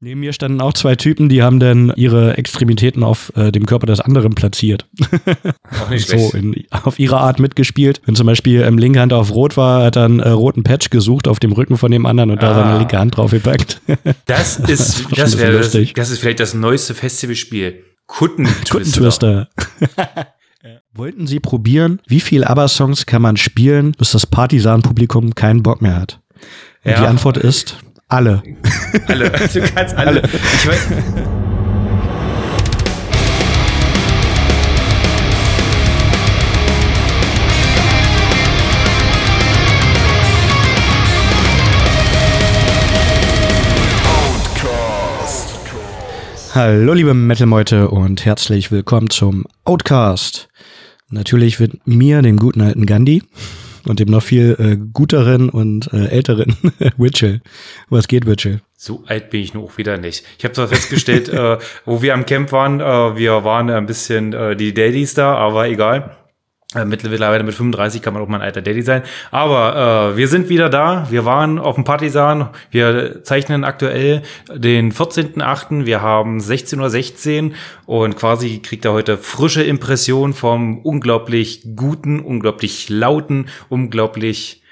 Neben mir standen auch zwei Typen, die haben dann ihre Extremitäten auf äh, dem Körper des anderen platziert. Auch nicht so in, auf ihre Art mitgespielt. Wenn zum Beispiel ähm, linke Hand auf Rot war, hat er einen äh, roten Patch gesucht auf dem Rücken von dem anderen und da Ah. seine linke Hand drauf gepackt. Das ist, das, bisschen wäre, das, das ist vielleicht das neueste Festivalspiel. Kuttentwister. Kuttentwister. Wollten Sie probieren, wie viel ABBA-Songs kann man spielen, bis das Partisan-Publikum keinen Bock mehr hat? Und Ja. die Antwort ist alle. Alle. Du kannst alle. Ich weiß, Hallo liebe Metal-Meute und herzlich willkommen zum Outcast. Natürlich mit mir, dem guten alten Gandhi und dem noch viel äh, guteren und äh, älteren Witchell. Was geht, Witchell? so alt bin ich nur auch wieder nicht. Ich habe zwar festgestellt, äh, wo wir am Camp waren, äh, wir waren ein bisschen äh, die Daddys da, aber egal. Äh, Mittlerweile mit 35 kann man auch mal ein alter Daddy sein. Aber äh, wir sind wieder da. Wir waren auf dem Partisan. Wir zeichnen aktuell den 14.8. Wir haben 16.16 Uhr und quasi kriegt er heute frische Impression vom unglaublich guten, unglaublich lauten, unglaublich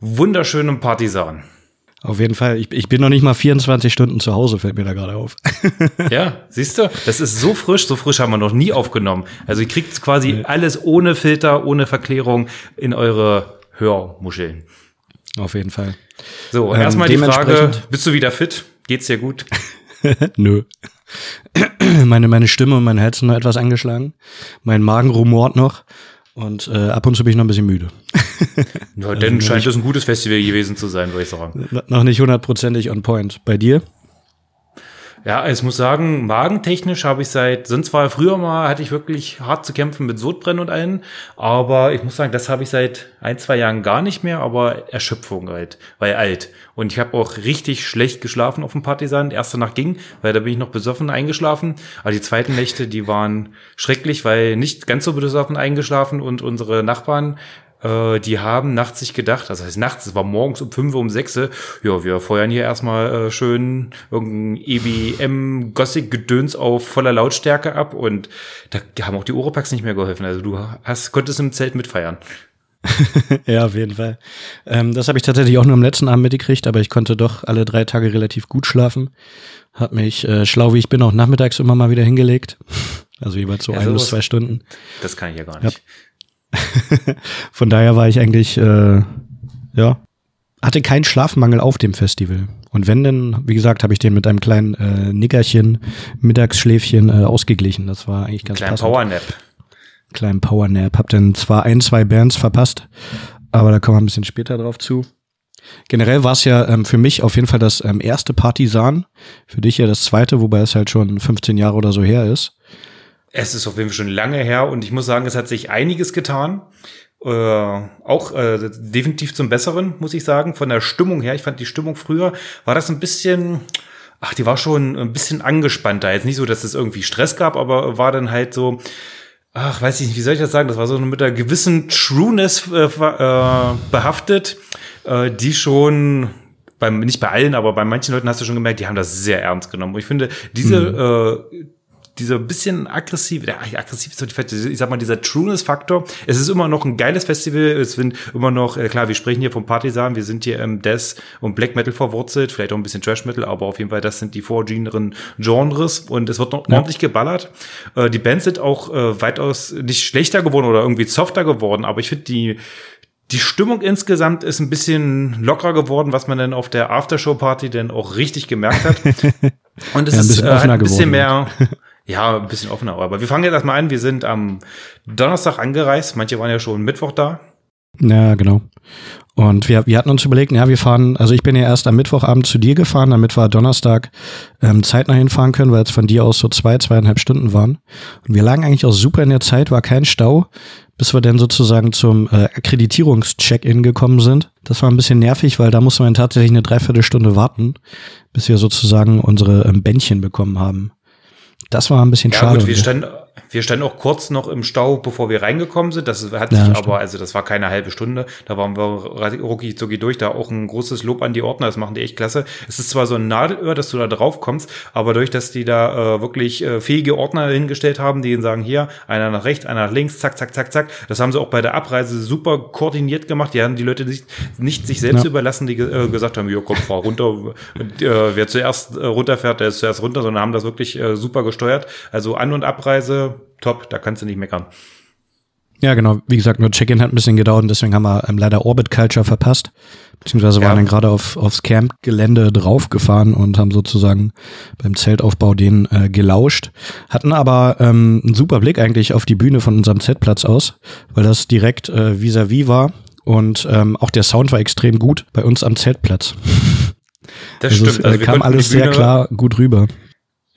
wunderschönen Partisan. Auf jeden Fall. Ich, ich bin noch nicht mal 24 Stunden zu Hause, fällt mir da gerade auf. Ja, siehst du, das ist so frisch, so frisch haben wir noch nie aufgenommen. Also ihr kriegt quasi alles ohne Filter, ohne Verklärung in eure Hörmuscheln. auf jeden Fall. So, und Ähm, erstmal die Frage, bist du wieder fit? Geht's dir gut? Nö. Meine, meine Stimme und mein Herz sind noch etwas angeschlagen. Mein Magen rumort noch. Und äh, ab und zu bin ich noch ein bisschen müde. Ja, dann scheint es ein gutes Festival gewesen zu sein, würde ich sagen. noch nicht hundertprozentig on point. Bei dir? Ja, ich muss sagen, magentechnisch habe ich seit, sonst war früher mal, hatte ich wirklich hart zu kämpfen mit Sodbrennen und allen, aber ich muss sagen, das habe ich seit ein, zwei Jahren gar nicht mehr, aber Erschöpfung halt, weil alt. Und ich habe auch richtig schlecht geschlafen auf dem Partisan. Erste Nacht ging, weil da bin ich noch besoffen eingeschlafen, aber die zweiten Nächte, die waren schrecklich, weil nicht ganz so besoffen eingeschlafen und unsere Nachbarn, äh, die haben nachts sich gedacht, das heißt nachts, es war morgens um 5 Uhr, um 6 Uhr, ja, wir feuern hier erstmal äh, schön irgendein EBM-Gothic-Gedöns auf voller Lautstärke ab und da haben auch die Oropax nicht mehr geholfen. Also du hast, konntest im Zelt mitfeiern. ja, auf jeden Fall. Ähm, das habe ich tatsächlich auch nur am letzten Abend mitgekriegt, aber ich konnte doch alle drei Tage relativ gut schlafen. Hab mich, äh, schlau wie ich bin, auch nachmittags immer mal wieder hingelegt. Also jeweils so Ja, ein bis zwei Stunden. Das kann ich ja gar nicht. Von daher war ich eigentlich, äh, ja, hatte keinen Schlafmangel auf dem Festival. Und wenn denn, wie gesagt, habe ich den mit einem kleinen äh, Nickerchen, Mittagsschläfchen äh, ausgeglichen. Das war eigentlich ganz Kleinen passend. Powernap. Kleinen Powernap. Hab dann zwar ein, zwei Bands verpasst, aber da kommen wir ein bisschen später drauf zu. Generell war es ja ähm, für mich auf jeden Fall das ähm, erste Partisan. Für dich ja das zweite, wobei es halt schon 15 Jahre oder so her ist. Es ist auf jeden Fall schon lange her und ich muss sagen, es hat sich einiges getan. Äh, auch äh, definitiv zum Besseren, muss ich sagen. Von der Stimmung her, ich fand die Stimmung früher, war das ein bisschen, ach, die war schon ein bisschen angespannter. Jetzt nicht so, dass es irgendwie Stress gab, aber war dann halt so, ach, weiß ich nicht, wie soll ich das sagen? Das war so mit einer gewissen Trueness äh, äh, behaftet, äh, die schon beim, nicht bei allen, aber bei manchen Leuten hast du schon gemerkt, die haben das sehr ernst genommen. Und ich finde, diese, äh, dieser bisschen aggressiv, ja, aggressiv ist falsche- ich sag mal, dieser Trueness-Faktor. Es ist immer noch ein geiles Festival. Es sind immer noch, äh, klar, wir sprechen hier vom Partisan, wir sind hier im Death und Black Metal verwurzelt, vielleicht auch ein bisschen Trash Metal, aber auf jeden Fall, das sind die vorgeneren Genres und es wird noch ordentlich geballert. Äh, die Bands sind auch äh, weitaus nicht schlechter geworden oder irgendwie softer geworden, aber ich finde die, die Stimmung insgesamt ist ein bisschen lockerer geworden, was man dann auf der Aftershow-Party dann auch richtig gemerkt hat. Und es Ja, ist äh, ein bisschen mehr, ja, ein bisschen offener. Aber wir fangen jetzt erstmal an. Wir sind am Donnerstag angereist. Manche waren ja schon Mittwoch da. Ja, genau. Und wir, wir hatten uns überlegt, ja, wir fahren, also ich bin ja erst am Mittwochabend zu dir gefahren, damit wir Donnerstag ähm, zeitnah hinfahren können, weil es von dir aus so zwei, zweieinhalb Stunden waren. Und wir lagen eigentlich auch super in der Zeit, war kein Stau, bis wir dann sozusagen zum äh, Akkreditierungs-Check-In gekommen sind. Das war ein bisschen nervig, weil da musste man tatsächlich eine Dreiviertelstunde warten, bis wir sozusagen unsere ähm, Bändchen bekommen haben. Das war ein bisschen Ja schade. gut, wir standen, Wir standen auch kurz noch im Stau, bevor wir reingekommen sind. Das hat sich ja, aber, also das war keine halbe Stunde. Da waren wir rucki zucki durch. Da auch ein großes Lob an die Ordner. Das machen die echt klasse. Es ist zwar so ein Nadelöhr, dass du da drauf kommst, aber durch, dass die da äh, wirklich äh, fähige Ordner hingestellt haben, die sagen hier, einer nach rechts, einer nach links, zack, zack, zack, zack. Das haben sie auch bei der Abreise super koordiniert gemacht. Die haben die Leute nicht, nicht sich selbst ja. überlassen, die äh, gesagt haben, ja, komm, fahr runter. Und, äh, wer zuerst äh, runterfährt, der ist zuerst runter, sondern haben das wirklich äh, super gesteuert. Also An- und Abreise top, da kannst du nicht meckern. Ja, genau. Wie gesagt, nur Check-in hat ein bisschen gedauert und deswegen haben wir ähm, leider Orbit Culture verpasst. Beziehungsweise waren dann gerade auf, aufs Camp-Gelände draufgefahren und haben sozusagen beim Zeltaufbau den äh, gelauscht. Hatten aber ähm, einen super Blick eigentlich auf die Bühne von unserem Zeltplatz aus, weil das direkt äh, vis-à-vis -vis war und ähm, auch der Sound war extrem gut bei uns am Zeltplatz. Das also stimmt. Es, äh, also kam alles sehr klar gut rüber.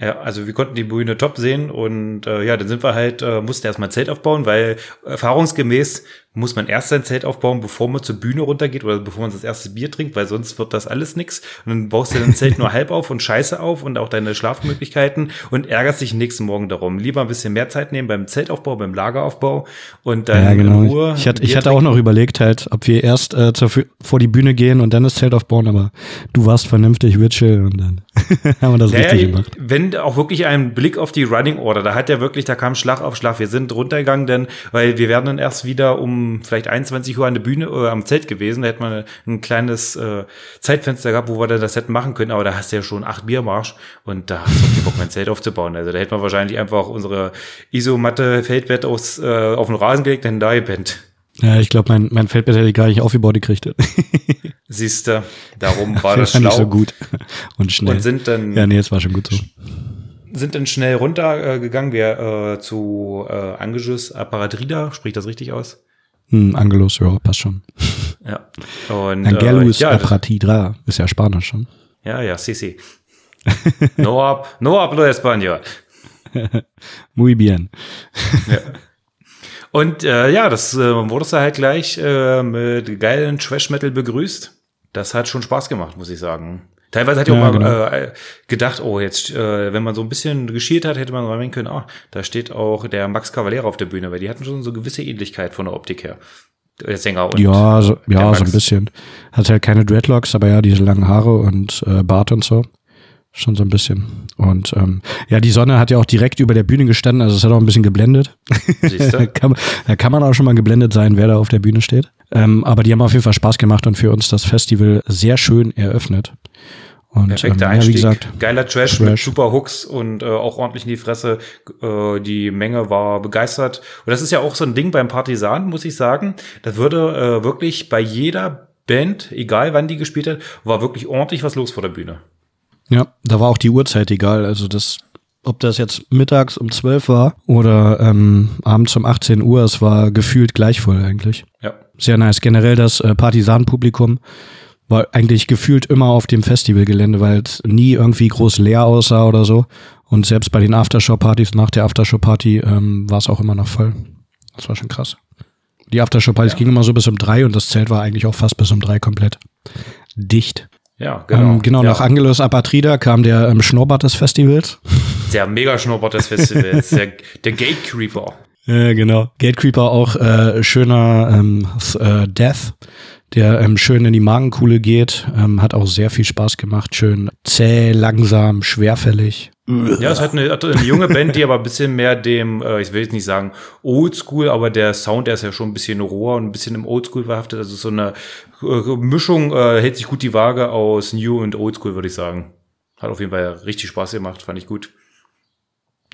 Ja, also wir konnten die Bühne top sehen und äh, ja, dann sind wir halt, äh, mussten erstmal Zelt aufbauen, weil erfahrungsgemäß muss man erst sein Zelt aufbauen, bevor man zur Bühne runtergeht oder bevor man das erste Bier trinkt, weil sonst wird das alles nix. Und dann baust du dein Zelt nur halb auf und scheiße auf und auch deine Schlafmöglichkeiten und ärgerst dich nächsten Morgen darum. Lieber ein bisschen mehr Zeit nehmen beim Zeltaufbau, beim Lageraufbau und dann ja, genau. in Ruhe. Ich hatte, ich hatte auch noch überlegt halt, ob wir erst äh, zur, vor die Bühne gehen und dann das Zelt aufbauen, aber du warst vernünftig, Witchel und dann haben wir das naja, richtig gemacht. Wenn auch wirklich ein Blick auf die Running Order, da hat ja wirklich, da kam Schlag auf Schlag. Wir sind runtergegangen, denn, weil wir werden dann erst wieder um vielleicht 21 Uhr an der Bühne oder am Zelt gewesen. Da hätte man ein kleines äh, Zeitfenster gehabt, wo wir dann das hätten machen können. Aber da hast du ja schon acht Biermarsch und da hast du auch Bock, mein Zelt aufzubauen. Also da hätte man wahrscheinlich einfach unsere Isomatte Feldbett aus, äh, auf den Rasen gelegt, dann da gepennt. Ja, ich glaube, mein, mein Feldbett hätte ich gar nicht aufgebaut gekriegt. Siehst du, darum war das schlau. nicht so gut und schnell. Und sind dann. Ja, nee, es war schon gut so sind dann schnell runtergegangen, wir äh, zu äh, Angelus Apparatrida, spricht das richtig aus? Hm, Angelus, ja, passt schon. Ja. Und, Angelus äh, ja, Apparatrida, ist ja Spanisch schon. Ja, ja, sí, sí. No, hab, no hablo español. Muy bien. ja. Und äh, ja, das äh, wurde halt gleich äh, mit geilen Trash-Metal begrüßt. Das hat schon Spaß gemacht, muss ich sagen. Teilweise hatte ich ja, auch mal genau. äh, gedacht, oh, jetzt, äh, wenn man so ein bisschen geschielt hat, hätte man mal können, ah, da steht auch der Max Cavalera auf der Bühne, weil die hatten schon so gewisse Ähnlichkeit von der Optik her. Der Sänger und Ja, so, ja, so ein bisschen. Hat halt keine Dreadlocks, aber ja, diese langen Haare und äh, Bart und so. Schon so ein bisschen. Und ähm, ja, die Sonne hat ja auch direkt über der Bühne gestanden, also es hat auch ein bisschen geblendet. Siehst du? kann, da kann man auch schon mal geblendet sein, wer da auf der Bühne steht. Ähm, aber die haben auf jeden Fall Spaß gemacht und für uns das Festival sehr schön eröffnet. Und, Perfekter ähm, Einstieg. Ja, wie gesagt, Geiler Trash, Trash, mit super Hooks und äh, auch ordentlich in die Fresse. Äh, die Menge war begeistert. Und das ist ja auch so ein Ding beim Partisan, muss ich sagen. Das würde äh, wirklich bei jeder Band, egal wann die gespielt hat, war wirklich ordentlich was los vor der Bühne. Ja, da war auch die Uhrzeit egal. Also das, ob das jetzt mittags um 12 war oder ähm, abends um 18 Uhr, es war gefühlt gleich voll eigentlich. Ja. Sehr nice. Generell das äh, Partisan-Publikum war eigentlich gefühlt immer auf dem Festivalgelände, weil es nie irgendwie groß leer aussah oder so. Und selbst bei den Aftershow-Partys, nach der Aftershow-Party, ähm, war es auch immer noch voll. Das war schon krass. Die Aftershow-Partys ja. gingen immer so bis um drei und das Zelt war eigentlich auch fast bis um drei komplett dicht. Ja, genau. Ähm, genau, ja. nach Angelus Apatrida kam der ähm, Schnurrbart des Festivals. Der Mega-Schnurrbart des Festivals, der, der Gatecreeper. Ja, genau. Gatecreeper auch äh, schöner ähm, äh, Death der ähm, schön in die Magenkuhle geht. Ähm, hat auch sehr viel Spaß gemacht. Schön zäh, langsam, schwerfällig. Ja, es hat eine, eine junge Band, die aber ein bisschen mehr dem, äh, ich will jetzt nicht sagen Oldschool, aber der Sound, der ist ja schon ein bisschen roher und ein bisschen im Oldschool verhaftet. Also so eine äh, Mischung äh, hält sich gut die Waage aus New und Oldschool, würde ich sagen. Hat auf jeden Fall richtig Spaß gemacht, fand ich gut.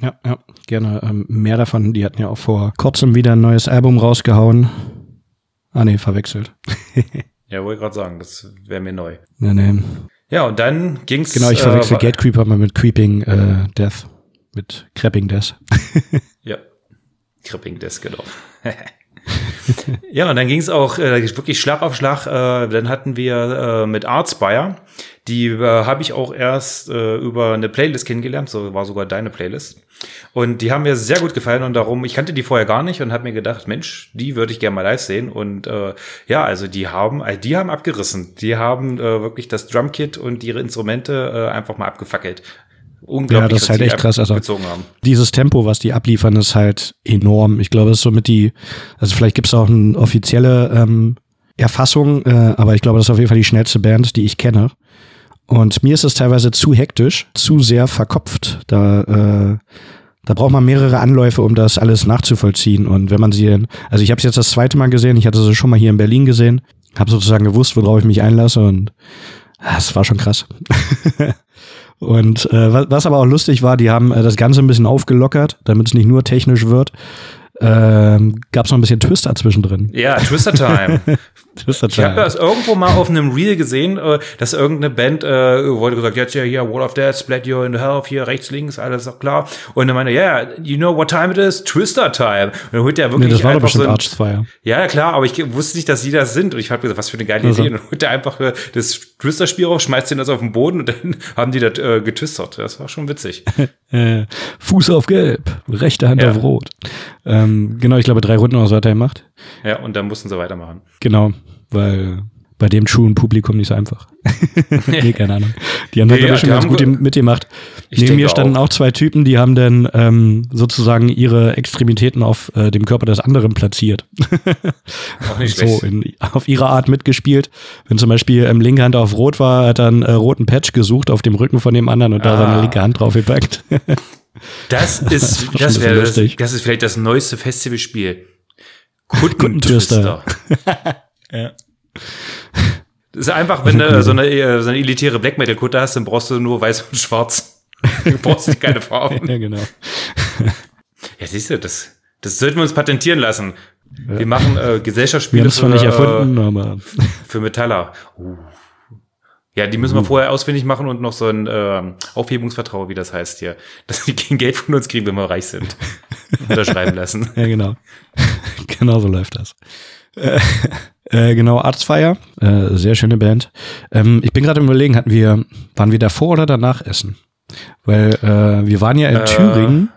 Ja, ja, gerne ähm, mehr davon. Die hatten ja auch vor kurzem wieder ein neues Album rausgehauen. Ah, nee, verwechselt. ja, wollte gerade sagen, das wäre mir neu. Nee, nee. Ja, und dann ging's. Genau, ich verwechsel äh, Gatecreeper mal mit Creeping äh, Death. Mit Creeping Death. ja. Creeping Death, genau. ja, und dann ging es auch äh, wirklich Schlag auf Schlag. Äh, dann hatten wir äh, mit Artspire, die äh, habe ich auch erst äh, über eine Playlist kennengelernt, so war sogar deine Playlist. Und die haben mir sehr gut gefallen und darum, ich kannte die vorher gar nicht und habe mir gedacht, Mensch, die würde ich gerne mal live sehen. Und äh, ja, also die haben, äh, die haben abgerissen. Die haben äh, wirklich das Drumkit und ihre Instrumente äh, einfach mal abgefackelt. Unglaublich, Ja, das ist halt echt krass, also- gezogen haben. Dieses Tempo, was die abliefern, ist halt enorm. Ich glaube, es ist somit die, also vielleicht gibt es auch eine offizielle ähm, Erfassung, äh, aber ich glaube, das ist auf jeden Fall die schnellste Band, die ich kenne. Und mir ist es teilweise zu hektisch, zu sehr verkopft. Da, äh, da braucht man mehrere Anläufe, um das alles nachzuvollziehen. Und wenn man sie, dann- also ich habe es jetzt das zweite Mal gesehen, ich hatte sie schon mal hier in Berlin gesehen, habe sozusagen gewusst, worauf ich mich einlasse und ah, es war schon krass. und äh, was, aber auch lustig war, die haben äh, das Ganze ein bisschen aufgelockert, damit es nicht nur technisch wird. Ähm, Gab es noch ein bisschen Twister zwischendrin. Ja, Twister Time. Twister Ich habe das irgendwo mal auf einem Reel gesehen, äh, dass irgendeine Band äh, wollte gesagt, jetzt ja hier Wall of Death, Splat You in the Hell, hier rechts, links, alles auch klar. Und dann meinte, ja, you know what time it is? Twister Time. Und dann holt er Nee, wirklich das war doch einfach so bestimmt ein, Arch 2. Ja, ja, klar, aber ich wusste nicht, dass sie das sind. Und ich habe gesagt, was für eine geile Also. Idee. Und dann holt er einfach äh, das Twister-Spiel auf, schmeißt den das auf den Boden und dann haben die das äh, getwistert. Das war schon witzig. Äh, Fuß auf Gelb, rechte Hand Ja. auf Rot. Ähm, genau, ich glaube, drei Runden oder so hat er gemacht. Ja, und dann mussten sie weitermachen. Genau, weil bei dem truen Publikum nicht so einfach. nee, keine Ahnung. Die haben das Nee, nee, ja, schon ganz gut ge- mitgemacht. Neben mir standen auch. auch. zwei Typen, die haben dann ähm, sozusagen ihre Extremitäten auf äh, dem Körper des anderen platziert. Auch nicht so in, auf ihre Art mitgespielt. Wenn zum Beispiel ähm, linke Hand auf Rot war, hat er einen äh, roten Patch gesucht auf dem Rücken von dem anderen und da Ah. seine linke Hand draufgepackt. Das ist, das bisschen wäre, das, das ist vielleicht das neueste Festivalspiel. Kuttentwister. Kuttentwister. Ja. Das ist einfach, wenn du so eine, äh, so eine elitäre Black Metal Kutte hast, dann brauchst du nur weiß und schwarz. Du brauchst keine Farben. ja, genau. Ja, siehst du, das, das sollten wir uns patentieren lassen. Wir machen äh, Wir Gesellschaftsspiele haben es zwar nicht äh, erfunden, aber für Metaller. Uh. Ja, die müssen wir vorher ausfindig machen und noch so ein ähm, Aufhebungsvertrauen, wie das heißt hier, dass die kein Geld von uns kriegen, wenn wir reich sind. Unterschreiben lassen. Ja, genau. genau so läuft das. Äh, genau, Arztfeier, äh, sehr schöne Band. Ähm, ich bin gerade im Überlegen, hatten wir, waren wir davor oder danach essen? Weil äh, wir waren ja in Äh, Thüringen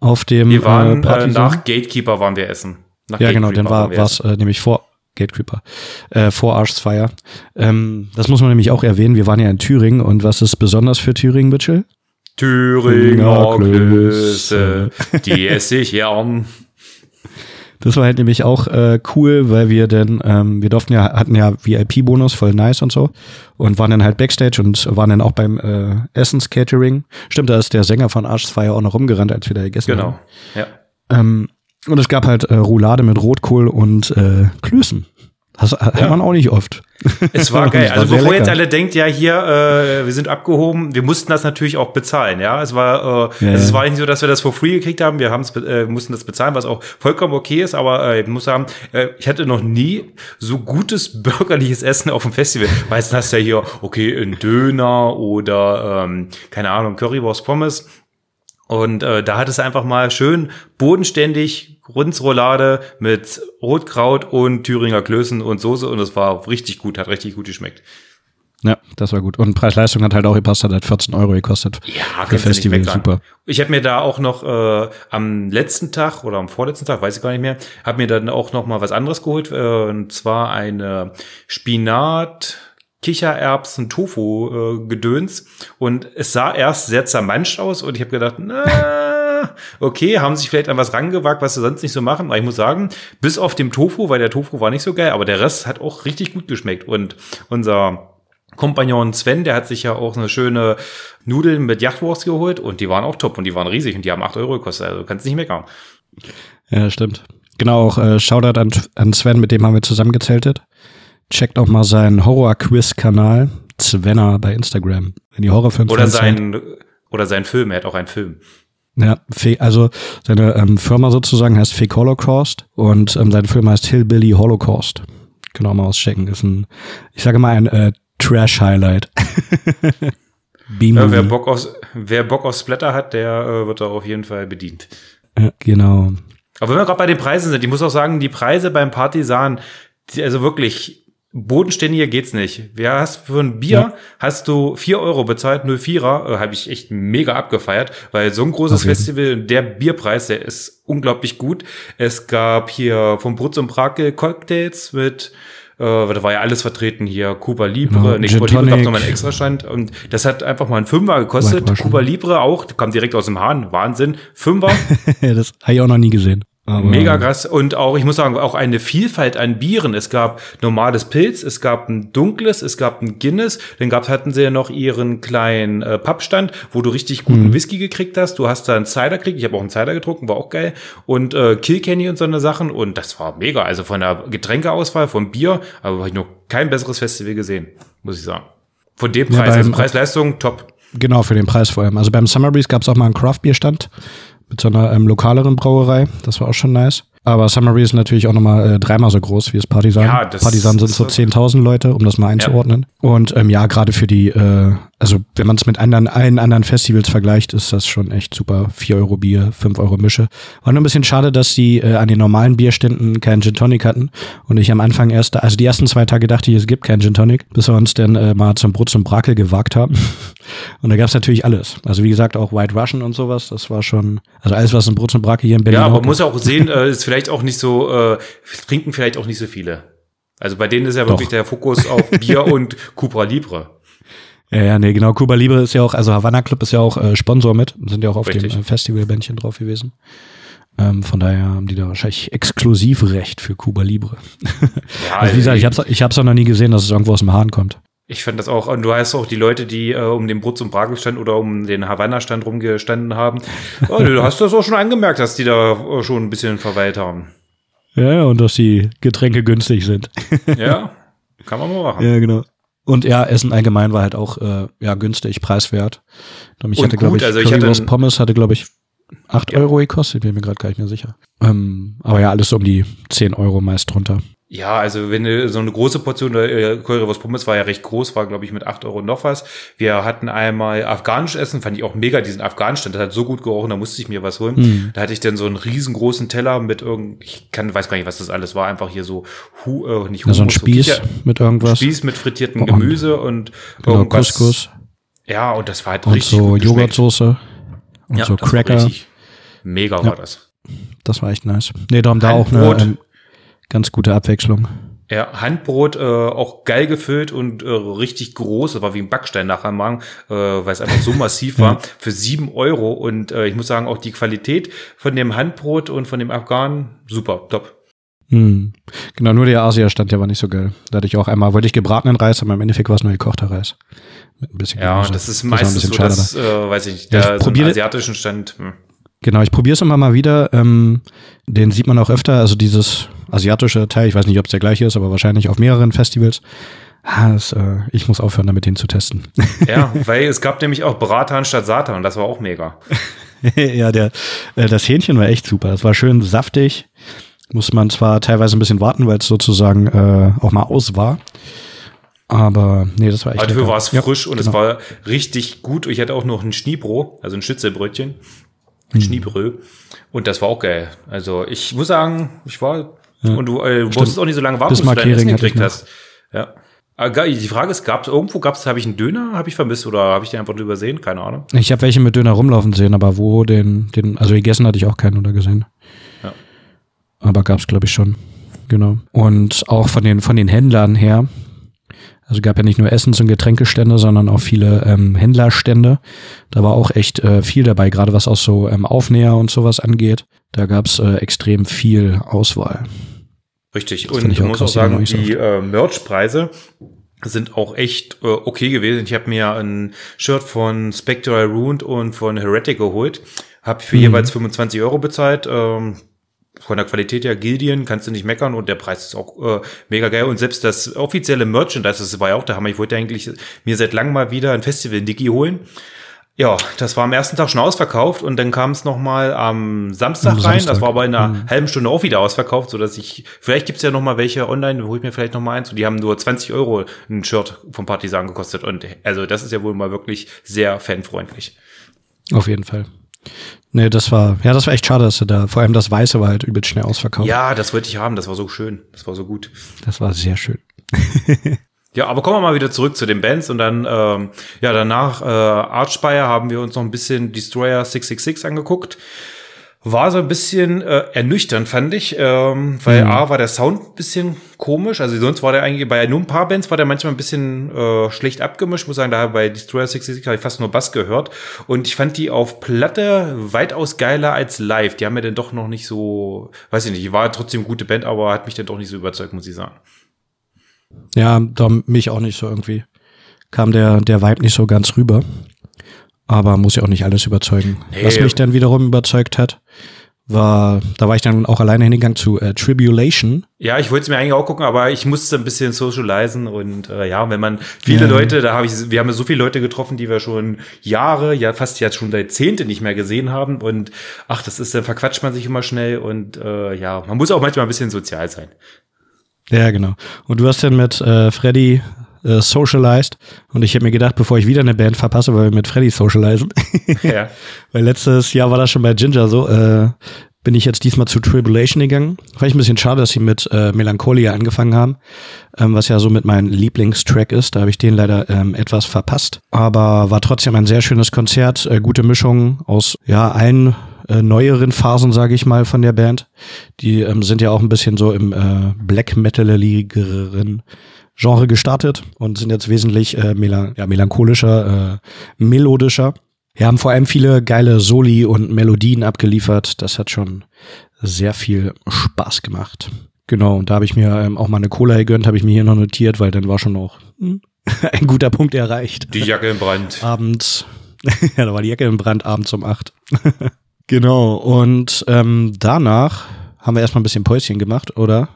auf dem Wir waren äh, nach Gatekeeper waren wir essen. Nach ja, genau, Gatekeeper dann war äh, nämlich vor Gatekeeper, äh, vor Arztfeier. Ähm, das muss man nämlich auch erwähnen. Wir waren ja in Thüringen und was ist besonders für Thüringen, Mitchell? Thüringer Klöße. Klöße, die esse ich gern. Das war halt nämlich auch äh, cool, weil wir dann, ähm, wir durften ja, hatten ja VIP-Bonus, voll nice und so. Und waren dann halt Backstage und waren dann auch beim äh, Essens-Catering. Stimmt, da ist der Sänger von Arschfire auch noch rumgerannt, als wir da gegessen Genau. haben. Ja. Ähm, und es gab halt äh, Roulade mit Rotkohl und äh, Klößen. Das hat Ja. man auch nicht oft. Es war geil. war Also sehr bevor jetzt lecker. alle denkt, ja hier, äh, wir sind abgehoben, wir mussten das natürlich auch bezahlen, ja. Es war, äh, Ja, also es war nicht so, dass wir das for free gekriegt haben, wir haben es, äh, mussten das bezahlen, was auch vollkommen okay ist, aber äh, ich muss sagen, äh, ich hatte noch nie so gutes bürgerliches Essen auf dem Festival. Meistens hast du ja hier, okay, ein Döner oder, ähm, keine Ahnung, Currywurst Pommes. Und äh, da hat es einfach mal schön bodenständig Rundsroulade mit Rotkraut und Thüringer Klößen und Soße und es war richtig gut, hat richtig gut geschmeckt. Ja, das war gut. Und Preis-Leistung hat halt auch gepasst, hat halt 14 Euro gekostet. Ja, Für Festival, super. Ich habe mir da auch noch äh, am letzten Tag oder am vorletzten Tag, weiß ich gar nicht mehr, habe mir dann auch noch mal was anderes geholt äh, und zwar eine Spinat Kichererbsen Tofu äh, und es sah erst sehr zermanscht aus und ich habe gedacht, na, okay, haben sich vielleicht an was rangewagt, was sie sonst nicht so machen, aber ich muss sagen, bis auf dem Tofu, weil der Tofu war nicht so geil, aber der Rest hat auch richtig gut geschmeckt und unser Kompagnon Sven, der hat sich ja auch eine schöne Nudeln mit Jachtwurst geholt und die waren auch top und die waren riesig und die haben 8 Euro gekostet, also kannst nicht meckern. Ja, stimmt. Genau, auch äh, Shoutout an, an Sven, mit dem haben wir zusammengezeltet. Checkt auch mal seinen Horror-Quiz-Kanal, Svenner bei Instagram. Wenn die Horrorfilme Oder sein, oder sein Film, er hat auch einen Film. Ja, also seine ähm, Firma sozusagen heißt Fake Holocaust und ähm, sein Film heißt Hillbilly Holocaust. Genau mal auschecken. Ist ein, ich sage mal, ein äh, Trash-Highlight. Ja, wer, Bock auf, wer Bock auf Splatter hat, der äh, wird da auf jeden Fall bedient. Ja, genau. Aber wenn wir gerade bei den Preisen sind, ich muss auch sagen, die Preise beim Partisan, die, also wirklich bodenständiger geht's nicht. Wer hast für ein Bier Ja. hast du vier Euro bezahlt, 04er, äh, habe ich echt mega abgefeiert, weil so ein großes jeden. Festival, der Bierpreis, der ist unglaublich gut. Es gab hier vom Brutz und Brakel Cocktails mit Äh, da war ja alles vertreten hier. Cuba Libre, Genau, nee, Cuba Libre gab nochmal einen extra Stand. Und das hat einfach mal einen Fünfer gekostet. Cuba Libre auch, kam direkt aus dem Hahn. Wahnsinn. Fünfer. das habe ich auch noch nie gesehen. Aber, Mega krass. Und auch, ich muss sagen, auch eine Vielfalt an Bieren. Es gab normales Pilz, es gab ein dunkles, es gab ein Guinness. Dann gab, hatten sie ja noch ihren kleinen äh, Pappstand, wo du richtig guten Whisky gekriegt hast. Du hast da einen Cider gekriegt. Ich habe auch einen Cider getrunken, war auch geil. Und äh, Kilkenny und so eine Sachen. Und das war mega. Also von der Getränkeauswahl, vom Bier, aber habe ich noch kein besseres Festival gesehen, muss ich sagen. Von dem Ja, Preis, also beim- Preis-Leistung, top. Genau, für den Preis vor allem. Also beim Summer Breeze gab es auch mal einen Craft-Bier-Stand mit so einer ähm, lokaleren Brauerei. Das war auch schon nice. Aber Breeze ist natürlich auch nochmal äh, dreimal so groß wie das Partisan. Ja, das- Partisan sind so war- 10.000 Leute, um das mal einzuordnen. Und ähm, ja, gerade für die, äh, also wenn man es mit anderen, allen anderen Festivals vergleicht, ist das schon echt super. 4 Euro Bier, 5 Euro Mische. War nur ein bisschen schade, dass die äh, an den normalen Bierständen keinen Gin Tonic hatten. Und ich am Anfang erst, also die ersten zwei Tage dachte ich, es gibt keinen Gin Tonic, bis wir uns dann äh, mal zum Brot zum Brakel gewagt haben. Und da gab es natürlich alles. Also wie gesagt, auch White Russian und sowas. Das war schon, also alles, was ein Brot zum Brakel hier in Berlin Ja, aber man muss ja auch sehen, äh, ist vielleicht auch nicht so, äh, trinken vielleicht auch nicht so viele. Also bei denen ist ja Doch. wirklich der Fokus auf Bier und Cupra Libre. Ja, ja, nee, genau. Cuba Libre ist ja auch, also Havana Club ist ja auch äh, Sponsor mit, sind ja auch auf Richtig. dem äh, Festivalbändchen drauf gewesen. Ähm, von daher haben die da wahrscheinlich Exklusivrecht für Cuba Libre. Ja, Also wie gesagt, ich hab's, ich hab's auch noch nie gesehen, dass es irgendwo aus dem Hahn kommt. ich fand das auch, und du hast auch die Leute, die äh, um den Brutz- und Bragelstand oder um den Havanna-Stand rumgestanden haben. Oh, du hast das auch schon angemerkt, dass die da äh, schon ein bisschen verweilt haben. Ja, und dass die Getränke günstig sind. Ja, kann man mal machen. ja, genau. Und ja, Essen allgemein war halt auch äh, ja günstig, preiswert. Ich Und hatte, glaube ich, also ich hatte- Pommes hatte, glaube ich, 8 Ja. Euro gekostet, bin mir gerade gar nicht mehr sicher. Ähm, aber ja, alles um die 10 Euro meist drunter. Ja, also wenn du so eine große Portion äh, Currywurst Pommes war ja recht groß, war glaube ich mit 8 Euro noch was. Wir hatten einmal afghanisch Essen, fand ich auch mega, diesen afghanisch Stand, das hat so gut gerochen, da musste ich mir was holen. Mhm. Da hatte ich dann so einen riesengroßen Teller mit irgend, ich kann, weiß gar nicht, was das alles war, einfach hier so, hu, äh, nicht Ja, so ein Spieß Kicher- mit irgendwas. Spieß mit frittiertem Und- Gemüse und Genau, irgendwas. Couscous Ja, und das war halt und richtig so gut. Joghurtsoße und ja, so das war Cracker. Mega Ja. war das. Das war echt nice. Nee, da haben da auch eine ähm, ganz gute Abwechslung. Ja, Handbrot äh, auch geil gefüllt und äh, richtig groß. Das war wie ein Backstein nachher am Magen, äh, weil es einfach so massiv war. Für sieben Euro. Und äh, ich muss sagen, auch die Qualität von dem Handbrot und von dem Afghanen, super, top. Hm. Genau, nur der Asia-Stand, der war nicht so geil. Da hatte ich auch einmal, wollte ich gebratenen Reis, aber im Endeffekt war es nur gekochter Reis. Mit ein bisschen Ja, Gemüse. das ist meistens bisschen so, dass, äh, weiß ich nicht, Ja, ich der so probiere- asiatischen Stand. Hm. Genau, ich probiere es immer mal wieder. Ähm, den sieht man auch öfter. Also dieses asiatische Teil, ich weiß nicht, ob es der gleiche ist, aber wahrscheinlich auf mehreren Festivals. Ah, das, äh, ich muss aufhören, damit den zu testen. Ja, weil es gab nämlich auch Bratan statt Satan und das war auch mega. ja, der, äh, das Hähnchen war echt super. Es war schön saftig. Muss man zwar teilweise ein bisschen warten, weil es sozusagen äh, auch mal aus war. Aber nee, das war echt Aber dafür war es Ja, frisch und es genau. war richtig gut. Ich hatte auch noch ein Schniebro, also ein Schnitzelbrötchen. Hm. Ein Schniebrö. Und das war auch geil. Also ich muss sagen, ich war, und du, äh, musstest auch nicht so lange warten, bis du dein Essen gekriegt hast. Ja. Geil, die Frage ist, gab es irgendwo, gab es, habe ich einen Döner, habe ich vermisst oder habe ich den einfach übersehen? Keine Ahnung. Ich habe welche mit Döner rumlaufen sehen, aber wo den, den, also gegessen hatte ich auch keinen oder gesehen. Ja. Aber gab's glaube ich schon. Genau. Und auch von den, von den Händlern her, also gab ja nicht nur Essens- und Getränkestände, sondern auch viele ähm, Händlerstände. Da war auch echt äh, viel dabei, gerade was auch so ähm, Aufnäher und sowas angeht. Da gab's äh, extrem viel Auswahl. Richtig. Das und ich muss auch sagen, die die äh, Merch-Preise sind auch echt äh, okay gewesen. Ich habe mir ein Shirt von Spectral Ruined und von Heretic geholt. Habe für Mhm. jeweils 25 Euro bezahlt. Ähm, von der Qualität her Gildien kannst du nicht meckern und der Preis ist auch äh, mega geil. Und selbst das offizielle Merchandise, das war ja auch der Hammer. Ich wollte eigentlich mir seit langem mal wieder ein Festival-Dicky holen. Ja, das war am ersten Tag schon ausverkauft und dann kam es nochmal am Samstag Am rein. Das Samstag. war aber in einer Mhm. halben Stunde auch wieder ausverkauft, so dass ich, vielleicht gibt's ja nochmal welche online, wo ich mir vielleicht nochmal eins und die haben nur 20 Euro ein Shirt vom Partisan gekostet und also das ist ja wohl mal wirklich sehr fanfreundlich. Auf jeden Fall. Nee, das war, ja, das war echt schade, dass du da, vor allem das Weiße war halt übelst schnell ausverkauft. Ja, das wollte ich haben, das war so schön, das war so gut. Das war sehr schön. Ja, aber kommen wir mal wieder zurück zu den Bands und dann, ähm, ja, danach äh, Archspire haben wir uns noch ein bisschen Destroyer 666 angeguckt. War so ein bisschen äh, ernüchternd, fand ich, ähm, weil Mhm. A war der Sound ein bisschen komisch, also sonst war der eigentlich, bei nur ein paar Bands war der manchmal ein bisschen äh, schlecht abgemischt, Ich muss sagen, da bei Destroyer 66 habe ich fast nur Bass gehört und ich fand die auf Platte weitaus geiler als live, die haben mir dann doch noch nicht so, weiß ich nicht, war trotzdem eine gute Band, aber hat mich dann doch nicht so überzeugt, muss ich sagen. Ja, da mich auch nicht so irgendwie. Kam der, der Vibe nicht so ganz rüber. Aber muss ja auch nicht alles überzeugen. Nee. Was mich dann wiederum überzeugt hat, war, da war ich dann auch alleine hingegangen zu äh, Tribulation. Ja, ich wollte es mir eigentlich auch gucken, aber ich musste ein bisschen socialisen und äh, ja, wenn man viele Ja. Leute, da habe ich, wir haben ja so viele Leute getroffen, die wir schon Jahre, ja fast jetzt schon Jahrzehnte nicht mehr gesehen haben und ach, das ist, dann verquatscht man sich immer schnell und äh, ja, man muss auch manchmal ein bisschen sozial sein. Ja, genau. Und du hast dann mit äh, Freddy äh, socialized und ich habe mir gedacht, bevor ich wieder eine Band verpasse, weil wir mit Freddy socialisen, ja. weil letztes Jahr war das schon bei Ginger so, äh, bin ich jetzt diesmal zu Tribulation gegangen. Fand ich ein bisschen schade, dass sie mit äh, Melancholia angefangen haben, ähm, was ja so mit meinem Lieblingstrack ist. Da habe ich den leider ähm, etwas verpasst. Aber war trotzdem ein sehr schönes Konzert, äh, gute Mischung aus ja allen äh, neueren Phasen, sage ich mal, von der Band. Die ähm, sind ja auch ein bisschen so im äh, Black Metaligeren Genre gestartet und sind jetzt wesentlich äh, melan ja, melancholischer, äh, melodischer. Wir haben vor allem viele geile Soli und Melodien abgeliefert. Das hat schon sehr viel Spaß gemacht. Genau, und da habe ich mir ähm, auch mal eine Cola gegönnt, habe ich mir hier noch notiert, weil dann war schon noch hm, ein guter Punkt erreicht. Die Jacke im Brand. Abends, ja, da war die Jacke im Brand abends um acht. genau, und ähm, danach haben wir erstmal ein bisschen Päuschen gemacht, oder?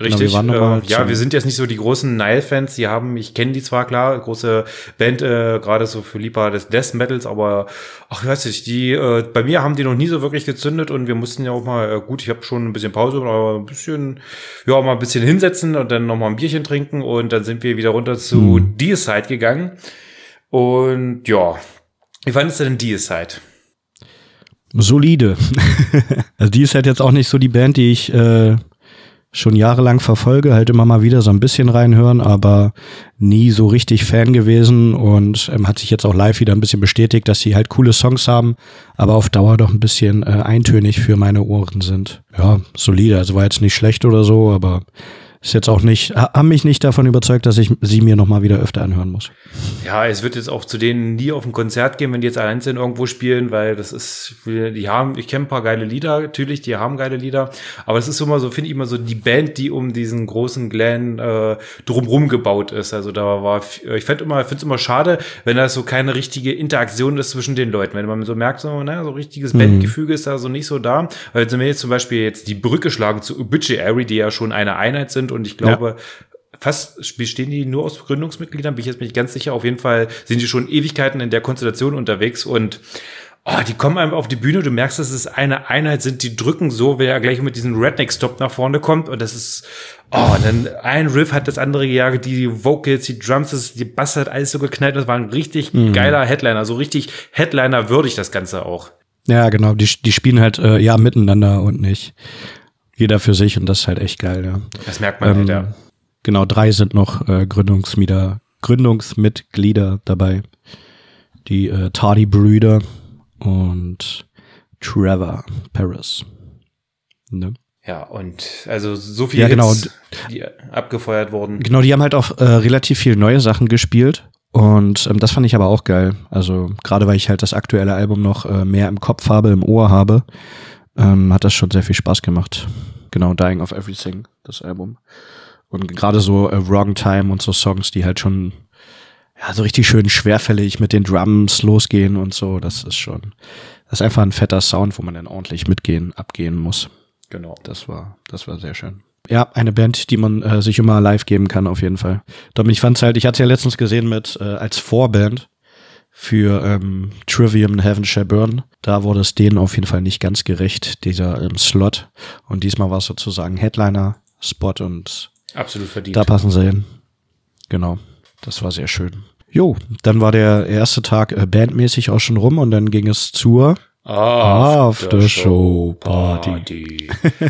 Richtig. wir waren noch mal äh, ja, wir sind jetzt nicht so die großen Nile-Fans. Die haben, ich kenne die zwar klar, große Band, äh, gerade so für Liebhaber des Death Metals, aber ach, ich weiß nicht, die, äh, bei mir haben die noch nie so wirklich gezündet und wir mussten ja auch mal, äh, gut, ich habe schon ein bisschen Pause, aber ein bisschen, ja, mal ein bisschen hinsetzen und dann noch mal ein Bierchen trinken und dann sind wir wieder runter zu Hm. Deicide gegangen. Und ja, wie fandest du denn Deicide? Solide. also die ist halt jetzt auch nicht so die Band, die ich äh, schon jahrelang verfolge, halt immer mal wieder so ein bisschen reinhören, aber nie so richtig Fan gewesen und ähm, hat sich jetzt auch live wieder ein bisschen bestätigt, dass sie halt coole Songs haben, aber auf Dauer doch ein bisschen äh, eintönig für meine Ohren sind. Ja, solide, also war jetzt nicht schlecht oder so, aber ist jetzt auch nicht, ha- haben mich nicht davon überzeugt, dass ich sie mir noch mal wieder öfter anhören muss. Ja, es wird jetzt auch zu denen nie auf ein Konzert gehen, wenn die jetzt allein sind irgendwo spielen, weil das ist, die haben, ich kenne ein paar geile Lieder, natürlich, die haben geile Lieder, aber es ist immer so, finde ich immer so die Band, die um diesen großen Glenn äh, drumrum gebaut ist. Also da war, ich finde immer, finde es immer schade, wenn da so keine richtige Interaktion ist zwischen den Leuten, wenn man so merkt, so, na, so richtiges Bandgefüge ist da so nicht so da. Weil wenn wir jetzt zum Beispiel jetzt die Brücke schlagen zu Obituary, die ja schon eine Einheit sind und ich glaube, fast bestehen die nur aus Gründungsmitgliedern, bin ich jetzt nicht ganz sicher. Auf jeden Fall sind die schon Ewigkeiten in der Konstellation unterwegs und oh, die kommen einfach auf die Bühne, du merkst, dass es eine Einheit sind, die drücken so, wer gleich mit diesem Redneck-Stop nach vorne kommt. Und das ist, oh, dann ein Riff hat das andere gejagt, die Vocals, die Drums, das, die Bass hat alles so geknallt, das war ein richtig geiler Headliner, so richtig Headliner würdig das Ganze auch. Ja, genau, die, die spielen halt äh, ja miteinander und nicht jeder für sich und das ist halt echt geil, ja. Das merkt man Ähm, halt, ja. Genau, drei sind noch äh, Gründungsmitglieder, Gründungsmitglieder dabei. Die äh, Tardy-Brüder und Trevor Paris. Ne? Ja, und also so viel Ja, genau. Hits, die abgefeuert wurden. Genau, die haben halt auch äh, relativ viel neue Sachen gespielt. Und ähm, das fand ich aber auch geil. Also gerade weil ich halt das aktuelle Album noch äh, mehr im Kopf habe, im Ohr habe, ähm, hat das schon sehr viel Spaß gemacht. Genau, Dying of Everything, das Album. Und gerade so äh, Wrong Time und so Songs, die halt schon ja, so richtig schön schwerfällig mit den Drums losgehen und so, das ist schon, das ist einfach ein fetter Sound, wo man dann ordentlich mitgehen, abgehen muss. Genau. Das war, das war sehr schön. Ja, eine Band, die man äh, sich immer live geben kann, auf jeden Fall. Doch ich fand's halt, ich hatte ja letztens gesehen mit äh, als Vorband für ähm, Trivium Heaven Shall Burn. Da wurde es denen auf jeden Fall nicht ganz gerecht, dieser ähm, Slot. Und diesmal war es sozusagen Headliner-Spot und Absolut verdient. da passen sie hin. Genau, das war sehr schön. Jo, dann war der erste Tag äh, bandmäßig auch schon rum und dann ging es zur After-Show-Party.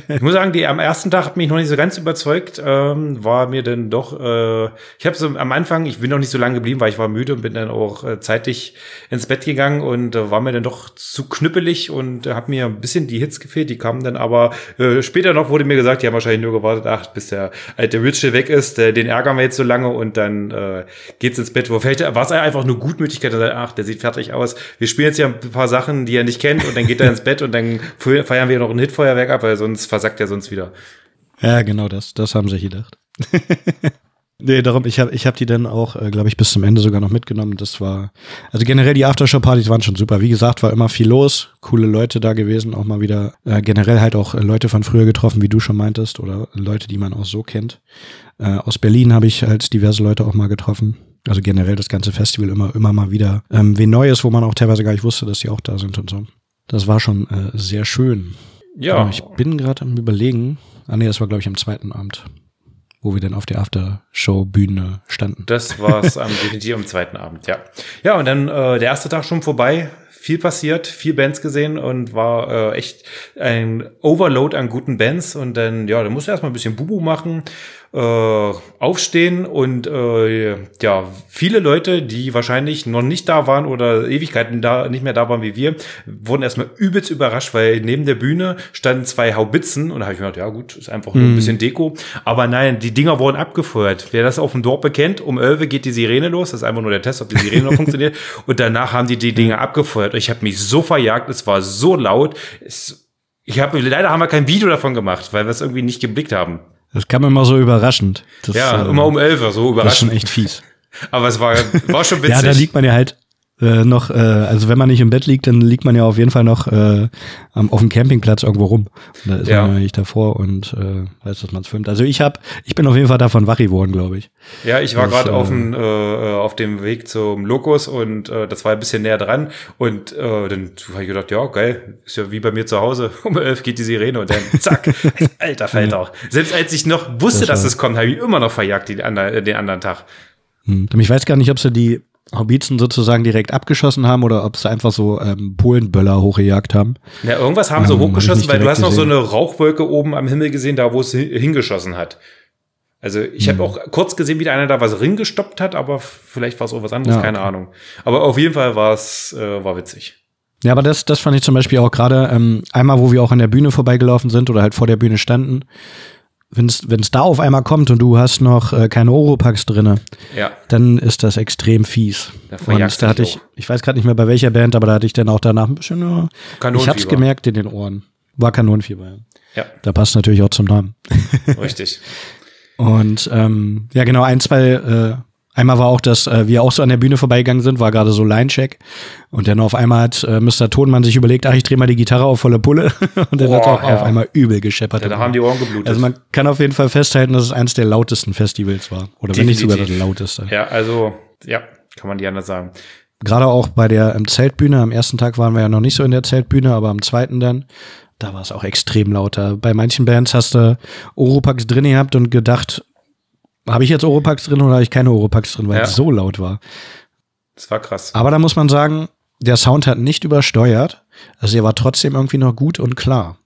ich muss sagen, die am ersten Tag hat mich noch nicht so ganz überzeugt. Ähm, war mir dann doch, äh, ich habe so am Anfang, ich bin noch nicht so lange geblieben, weil ich war müde und bin dann auch äh, zeitig ins Bett gegangen und äh, war mir dann doch zu knüppelig und äh, hat mir ein bisschen die Hits gefehlt. Die kamen dann aber äh, später noch, wurde mir gesagt, die haben wahrscheinlich nur gewartet, ach, bis der alte Richie weg ist, äh, den ärgern wir jetzt so lange und dann äh, geht's ins Bett. Wo vielleicht war es einfach nur Gutmütigkeit und sagt, ach, der sieht fertig aus. Wir spielen jetzt ja ein paar Sachen, die er nicht kennt und dann geht er ins Bett und dann feiern wir noch ein Hitfeuerwerk ab, weil sonst versackt er sonst wieder. Ja, genau das. Das haben sie gedacht. nee, darum, ich habe ich hab die dann auch, äh, glaube ich, bis zum Ende sogar noch mitgenommen. Das war, also generell die Aftershow-Partys waren schon super. Wie gesagt, war immer viel los, coole Leute da gewesen, auch mal wieder äh, generell halt auch äh, Leute von früher getroffen, wie du schon meintest, oder Leute, die man auch so kennt. Äh, aus Berlin habe ich halt diverse Leute auch mal getroffen. Also generell das ganze Festival immer, immer mal wieder ähm, wen Neues, wo man auch teilweise gar nicht wusste, dass die auch da sind und so. Das war schon äh, sehr schön. Ja. Genau, ich bin gerade am überlegen. Ah nee, das war glaube ich am zweiten Abend, wo wir dann auf der Aftershow-Bühne standen. Das war es am definitiv am zweiten Abend, ja. Ja, und dann äh, der erste Tag schon vorbei. Viel passiert, viel Bands gesehen und war äh, echt ein Overload an guten Bands. Und dann, ja, da musste erstmal ein bisschen Bubu machen äh, aufstehen und äh, ja, viele Leute, die wahrscheinlich noch nicht da waren oder Ewigkeiten da nicht mehr da waren wie wir, wurden erstmal übelst überrascht, weil neben der Bühne standen zwei Haubitzen und da habe ich mir gedacht, ja gut, ist einfach nur ein mhm. bisschen Deko. Aber nein, die Dinger wurden abgefeuert. Wer das auf dem Dorf bekennt, um 11 geht die Sirene los, das ist einfach nur der Test, ob die Sirene noch funktioniert. Und danach haben die die Dinger abgefeuert. Ich habe mich so verjagt, es war so laut. Es, ich habe leider haben wir kein Video davon gemacht, weil wir es irgendwie nicht geblickt haben. Das kam immer so überraschend. Das, ja, äh, immer um elf, so überraschend. Das ist schon echt fies. Aber es war, war schon witzig. ja, da liegt man ja halt äh, noch, äh, also wenn man nicht im Bett liegt, dann liegt man ja auf jeden Fall noch äh, auf dem Campingplatz irgendwo rum. Und da ist ja. man nicht davor und äh, weiß, dass man es filmt. Also ich habe, ich bin auf jeden Fall davon wach geworden, glaube ich. Ja, ich war gerade auf, dem, äh, äh, auf dem Weg zum Lokus und äh, das war ein bisschen näher dran und äh, dann habe ich gedacht, ja, geil, ist ja wie bei mir zu Hause. Um elf geht die Sirene und dann zack, alter Falter auch. Selbst als ich noch wusste, das dass es kommt, habe ich immer noch verjagt den, anderen, den anderen Tag. Hm. Ich weiß gar nicht, ob sie die Haubitzen sozusagen direkt abgeschossen haben oder ob sie einfach so ähm, Polenböller hochgejagt haben. Ja, irgendwas haben sie ähm, hochgeschossen, weil du hast noch so eine Rauchwolke oben am Himmel gesehen, da wo es hingeschossen hat. Also ich habe auch kurz gesehen, wie einer da was ringestoppt hat, aber vielleicht war es auch was anderes, ja, keine Ahnung. Aber auf jeden Fall war es äh, war witzig. Ja, aber das, das fand ich zum Beispiel auch gerade ähm, einmal, wo wir auch an der Bühne vorbeigelaufen sind oder halt vor der Bühne standen, wenn es da auf einmal kommt und du hast noch äh, keine Oropax drinne, ja. dann ist das extrem fies. Da und da hatte ich, ich weiß gerade nicht mehr bei welcher Band, aber da hatte ich dann auch danach ein bisschen, ja, ich hab's gemerkt in den Ohren. War Kanonenfieber. Ja. Da passt natürlich auch zum Namen. Richtig. und ähm, ja, genau, ein, zwei äh, Einmal war auch, dass äh, wir auch so an der Bühne vorbeigegangen sind, war gerade so Line-Check. Und dann auf einmal hat äh, Mr. Tonmann sich überlegt, ach, ich drehe mal die Gitarre auf volle Pulle. und dann Boah, hat er auch ja. auf einmal übel gescheppert. Ja, da haben die Ohren geblutet. Also man kann auf jeden Fall festhalten, dass es eines der lautesten Festivals war. Oder Definitiv. wenn nicht sogar das lauteste. Ja, also, ja, kann man die anders sagen. Gerade auch bei der ähm, Zeltbühne. Am ersten Tag waren wir ja noch nicht so in der Zeltbühne, aber am zweiten dann da war es auch extrem lauter. Bei manchen Bands hast du Oropax drin gehabt und gedacht, habe ich jetzt Oropax drin oder habe ich keine Oropax drin, weil ja. es so laut war. Das war krass. Aber da muss man sagen, der Sound hat nicht übersteuert. Also er war trotzdem irgendwie noch gut und klar.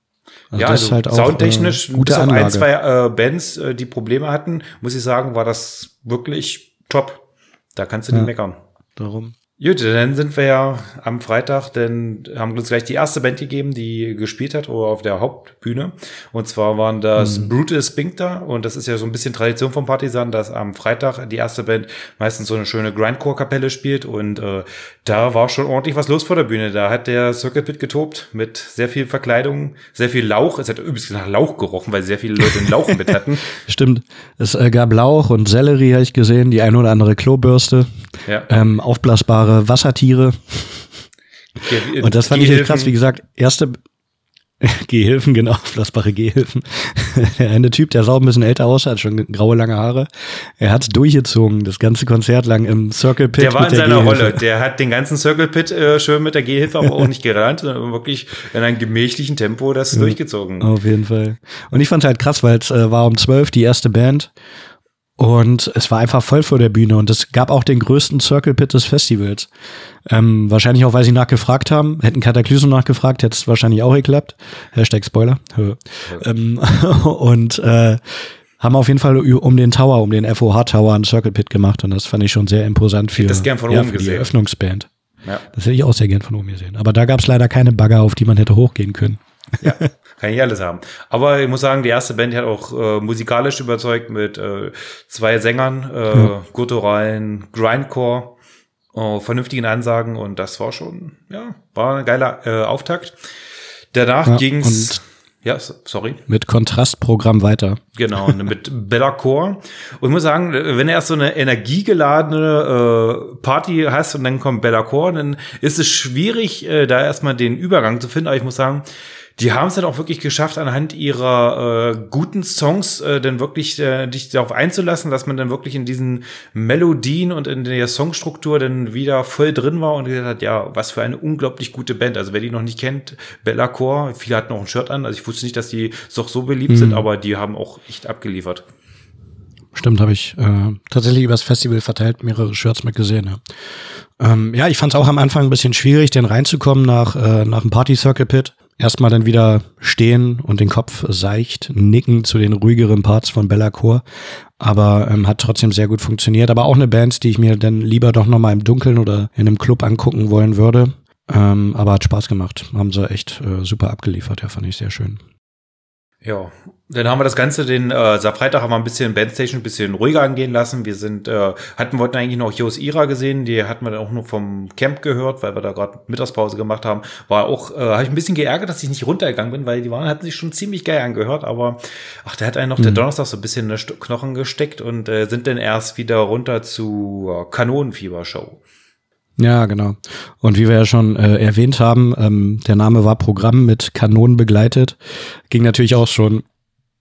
Also ja, also halt auch, soundtechnisch, äh, gute bis Anlage. ein, zwei äh, Bands, äh, die Probleme hatten, muss ich sagen, war das wirklich top. Da kannst du nicht meckern. Darum. Gut, dann sind wir ja am Freitag, denn haben uns gleich die erste Band gegeben, die gespielt hat oder auf der Hauptbühne. Und zwar waren das mhm. Brutus Spinkter und das ist ja so ein bisschen Tradition vom Partisan, dass am Freitag die erste Band meistens so eine schöne Grindcore-Kapelle spielt und äh, da war schon ordentlich was los vor der Bühne. Da hat der Circle Pit getobt mit sehr viel Verkleidung, sehr viel Lauch. Es hat übrigens nach Lauch gerochen, weil sehr viele Leute einen Lauch mit hatten. Stimmt. Es äh, gab Lauch und Sellerie, habe ich gesehen, die eine oder andere Klobürste, ja. ähm, aufblasbare Wassertiere. Ge und das fand Gehilfen. ich echt krass. Wie gesagt, erste Gehilfen, genau, aufblasbare Gehhilfen. der eine Typ, der sah ein bisschen älter aus, hat schon graue, lange Haare. Er hat durchgezogen, das ganze Konzert lang im Circle Pit. Der war in seiner Rolle. Der hat den ganzen Circle Pit äh, schön mit der Gehhilfe, aber auch nicht gerannt, sondern wirklich in einem gemächlichen Tempo das ja, durchgezogen. Auf jeden Fall. Und ich fand halt krass, weil es äh, war um zwölf die erste Band Und es war einfach voll vor der Bühne und es gab auch den größten Circle Pit des Festivals. Ähm, wahrscheinlich auch, weil sie nachgefragt haben. Hätten Kataklysm nachgefragt, hätte es wahrscheinlich auch geklappt. Hashtag Spoiler. Ja. Ähm, und äh, haben auf jeden Fall um den Tower, um den FOH Tower einen Circle Pit gemacht und das fand ich schon sehr imposant für, das gern von ja, oben für die gesehen. Eröffnungsband. Ja. Das hätte ich auch sehr gern von oben gesehen. Aber da gab es leider keine Bagger, auf die man hätte hochgehen können. Ja, kann ich alles haben. Aber ich muss sagen, die erste Band die hat auch äh, musikalisch überzeugt mit äh, zwei Sängern, äh, Ja. gutturalen Grindcore, äh, vernünftigen Ansagen und das war schon, ja, war ein geiler äh, Auftakt. Danach Ja, ging's, ja, sorry. Mit Kontrastprogramm weiter. Genau, mit Bella Core. Und ich muss sagen, wenn du erst so eine energiegeladene äh, Party hast und dann kommt Bella Core, dann ist es schwierig, äh, da erstmal den Übergang zu finden. Aber ich muss sagen, die haben es dann auch wirklich geschafft, anhand ihrer äh, guten Songs äh, dann wirklich äh, dich darauf einzulassen, dass man dann wirklich in diesen Melodien und in der Songstruktur dann wieder voll drin war und gesagt hat, ja, was für eine unglaublich gute Band. Also wer die noch nicht kennt, Bella Core, viele hatten auch ein Shirt an. Also ich wusste nicht, dass die doch so beliebt sind, aber die haben auch echt abgeliefert. Stimmt, habe ich äh, tatsächlich übers Festival verteilt mehrere Shirts mit gesehen. Ja, ähm, ja ich fand es auch am Anfang ein bisschen schwierig, denn reinzukommen nach, äh, nach dem Party Circle Pit. Erstmal dann wieder stehen und den Kopf seicht, nicken zu den ruhigeren Parts von Bella Core. Aber ähm, hat trotzdem sehr gut funktioniert. Aber auch eine Band, die ich mir dann lieber doch nochmal im Dunkeln oder in einem Club angucken wollen würde. Ähm, aber hat Spaß gemacht. Haben sie echt äh, super abgeliefert. Ja, fand ich sehr schön. Ja, dann haben wir das Ganze den äh, Freitag haben wir ein bisschen Bandstation ein bisschen ruhiger angehen lassen. Wir sind äh, hatten wollten eigentlich noch Jos Ira gesehen, die hatten wir dann auch nur vom Camp gehört, weil wir da gerade Mittagspause gemacht haben. War auch äh, habe ich ein bisschen geärgert, dass ich nicht runtergegangen bin, weil die waren hatten sich schon ziemlich geil angehört, aber ach, da hat einen noch der Donnerstag so ein bisschen in den Knochen gesteckt und äh, sind dann erst wieder runter zu äh, Kanonenfieber Show. Ja, genau. Und wie wir ja schon äh, erwähnt haben, ähm, der Name war Programm mit Kanonen begleitet. Ging natürlich auch schon,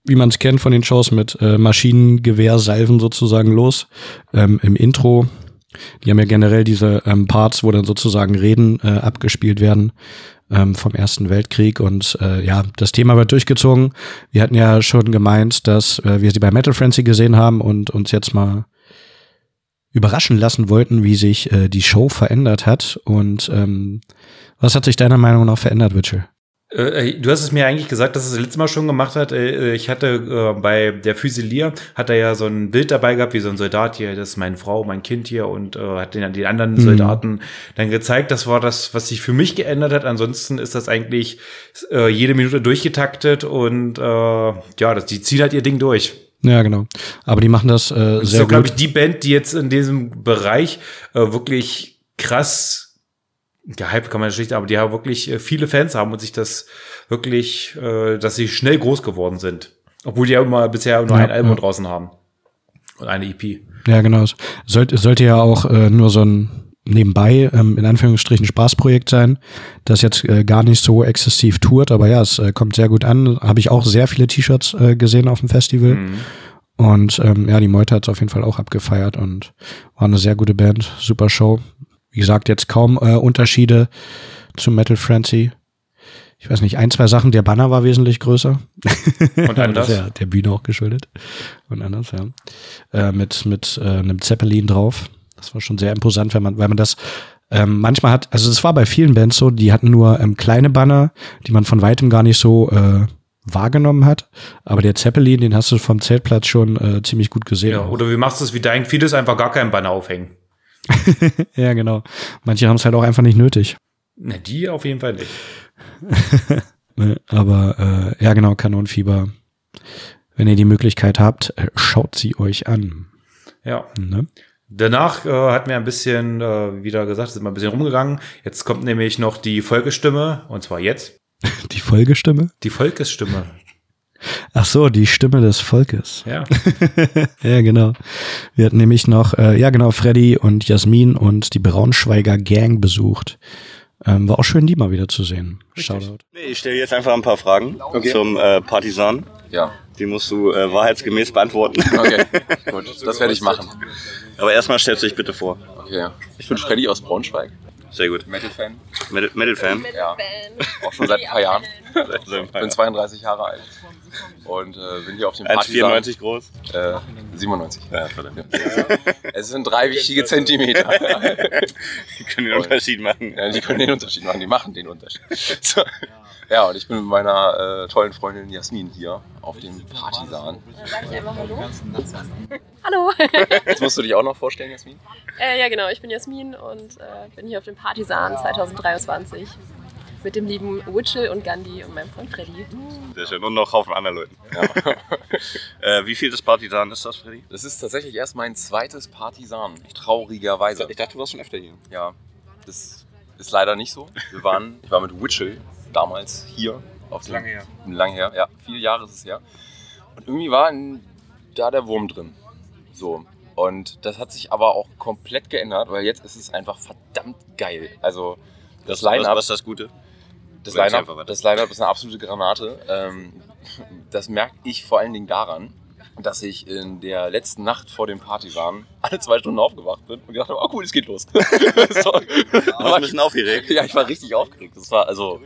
wie man es kennt von den Shows, mit äh, Maschinengewehrsalven sozusagen los. Ähm, Im Intro. Die haben ja generell diese ähm, Parts, wo dann sozusagen Reden äh, abgespielt werden ähm, vom Ersten Weltkrieg. Und äh, ja, das Thema wird durchgezogen. Wir hatten ja schon gemeint, dass äh, wir sie bei Metal Frenzy gesehen haben und uns jetzt mal überraschen lassen wollten, wie sich äh, die Show verändert hat. Und ähm, was hat sich deiner Meinung nach verändert, Witchell? Äh, du hast es mir eigentlich gesagt, dass es das letzte Mal schon gemacht hat. Äh, Ich hatte äh, bei der Füsilier hat er ja so ein Bild dabei gehabt, wie so ein Soldat hier, das ist meine Frau, mein Kind hier und äh, hat den den anderen Mhm. Soldaten dann gezeigt. Das war das, was sich für mich geändert hat. Ansonsten ist das eigentlich äh, jede Minute durchgetaktet und äh, ja, das, die zieht halt ihr Ding durch. Ja, genau. Aber die machen das äh, Das ist sehr so, glaube gut. ich, die Band, die jetzt in diesem Bereich äh, wirklich krass gehypt kann man schlicht, aber die ja wirklich äh, viele Fans haben und sich das wirklich, äh, dass sie schnell groß geworden sind. Obwohl die ja immer bisher nur Ja, ein Album ja. draußen haben. Und eine EP. Ja, genau. Sollte, sollte ja auch äh, nur so ein nebenbei, ähm, in Anführungsstrichen, Spaßprojekt sein, das jetzt äh, gar nicht so exzessiv tourt, aber ja, es äh, kommt sehr gut an. Habe ich auch sehr viele T-Shirts äh, gesehen auf dem Festival. Mhm. Und ähm, ja, die Meute hat es auf jeden Fall auch abgefeiert und war eine sehr gute Band, super Show. Wie gesagt, jetzt kaum äh, Unterschiede zu Metal Frenzy. Ich weiß nicht, ein, zwei Sachen, der Banner war wesentlich größer. Und anders. ja der Bühne auch geschuldet. Und anders, ja. Äh, mit mit äh, einem Zeppelin drauf. Das war schon sehr imposant, wenn man, weil man das ähm, manchmal hat, also es war bei vielen Bands so, die hatten nur ähm, kleine Banner, die man von weitem gar nicht so äh, wahrgenommen hat. Aber der Zeppelin, den hast du vom Zeltplatz schon äh, ziemlich gut gesehen. Ja, oder wie machst du es wie dein vieles einfach gar keinen Banner aufhängen? ja, genau. Manche haben es halt auch einfach nicht nötig. Na, die auf jeden Fall nicht. Ne? Aber äh, ja, genau, Kanonenfieber. Wenn ihr die Möglichkeit habt, äh, schaut sie euch an. Ja. Ne? Danach äh, hat mir ein bisschen, äh, wieder gesagt, sind wir ein bisschen rumgegangen. Jetzt kommt nämlich noch die Folgestimme, und zwar jetzt. Die Folgestimme? Die Volkesstimme. Ach so, die Stimme des Volkes. Ja. Ja, genau. Wir hatten nämlich noch, äh, ja genau, Freddy und Jasmin und die Braunschweiger Gang besucht. Ähm, war auch schön, die mal wieder zu sehen. Shoutout. Nee, ich stelle jetzt einfach ein paar Fragen zum äh, Partisan. Ja, Die musst du äh, wahrheitsgemäß beantworten. okay, gut, das werde ich machen. Aber erstmal stellst du dich bitte vor. Okay, ich bin Freddy aus Braunschweig, Sehr gut. Metal-Fan. Metal- Metal-Fan. Ja, auch schon seit ein paar Jahren. Ich bin 32 Jahre alt und äh, bin hier auf dem Partisan. 1,94 groß. Äh, 97. Ja, verdammt. Es sind drei wichtige Zentimeter. Die können den Unterschied machen. Ja, die können den Unterschied machen, die machen den Unterschied. So. Ja, und ich bin mit meiner äh, tollen Freundin Jasmin hier auf dem Partisan. Sag ich einmal Hallo. Hallo. Jetzt musst du dich auch noch vorstellen, Jasmin? äh, ja, genau. Ich bin Jasmin und äh, bin hier auf dem Partisan 2023 mit dem lieben Witchell und Gandhi und meinem Freund Freddy. Sehr schön. Und noch Haufen anderen Leuten. äh, wie viel des Partisan ist das, Freddy? Das ist tatsächlich erst mein zweites Partisan, traurigerweise. Ich dachte, du warst schon öfter hier. Ja, das ist leider nicht so. Wir waren, ich war mit Witchell damals hier. Auf dem, Lange her. Lang her, ja. Viele Jahre ist es her. Und irgendwie war in, da der Wurm drin. So. Und das hat sich aber auch komplett geändert, weil jetzt ist es einfach verdammt geil. Also das was, Line-Up was ist das Gute? das Line-Up das Line ist eine absolute Granate. Ähm, das merke ich vor allen Dingen daran, dass ich in der letzten Nacht vor dem Partisan alle zwei Stunden aufgewacht bin und gedacht habe, oh cool, es geht los. so. Du warst ein bisschen aufgeregt. Ja, ich war richtig aufgeregt. Das war also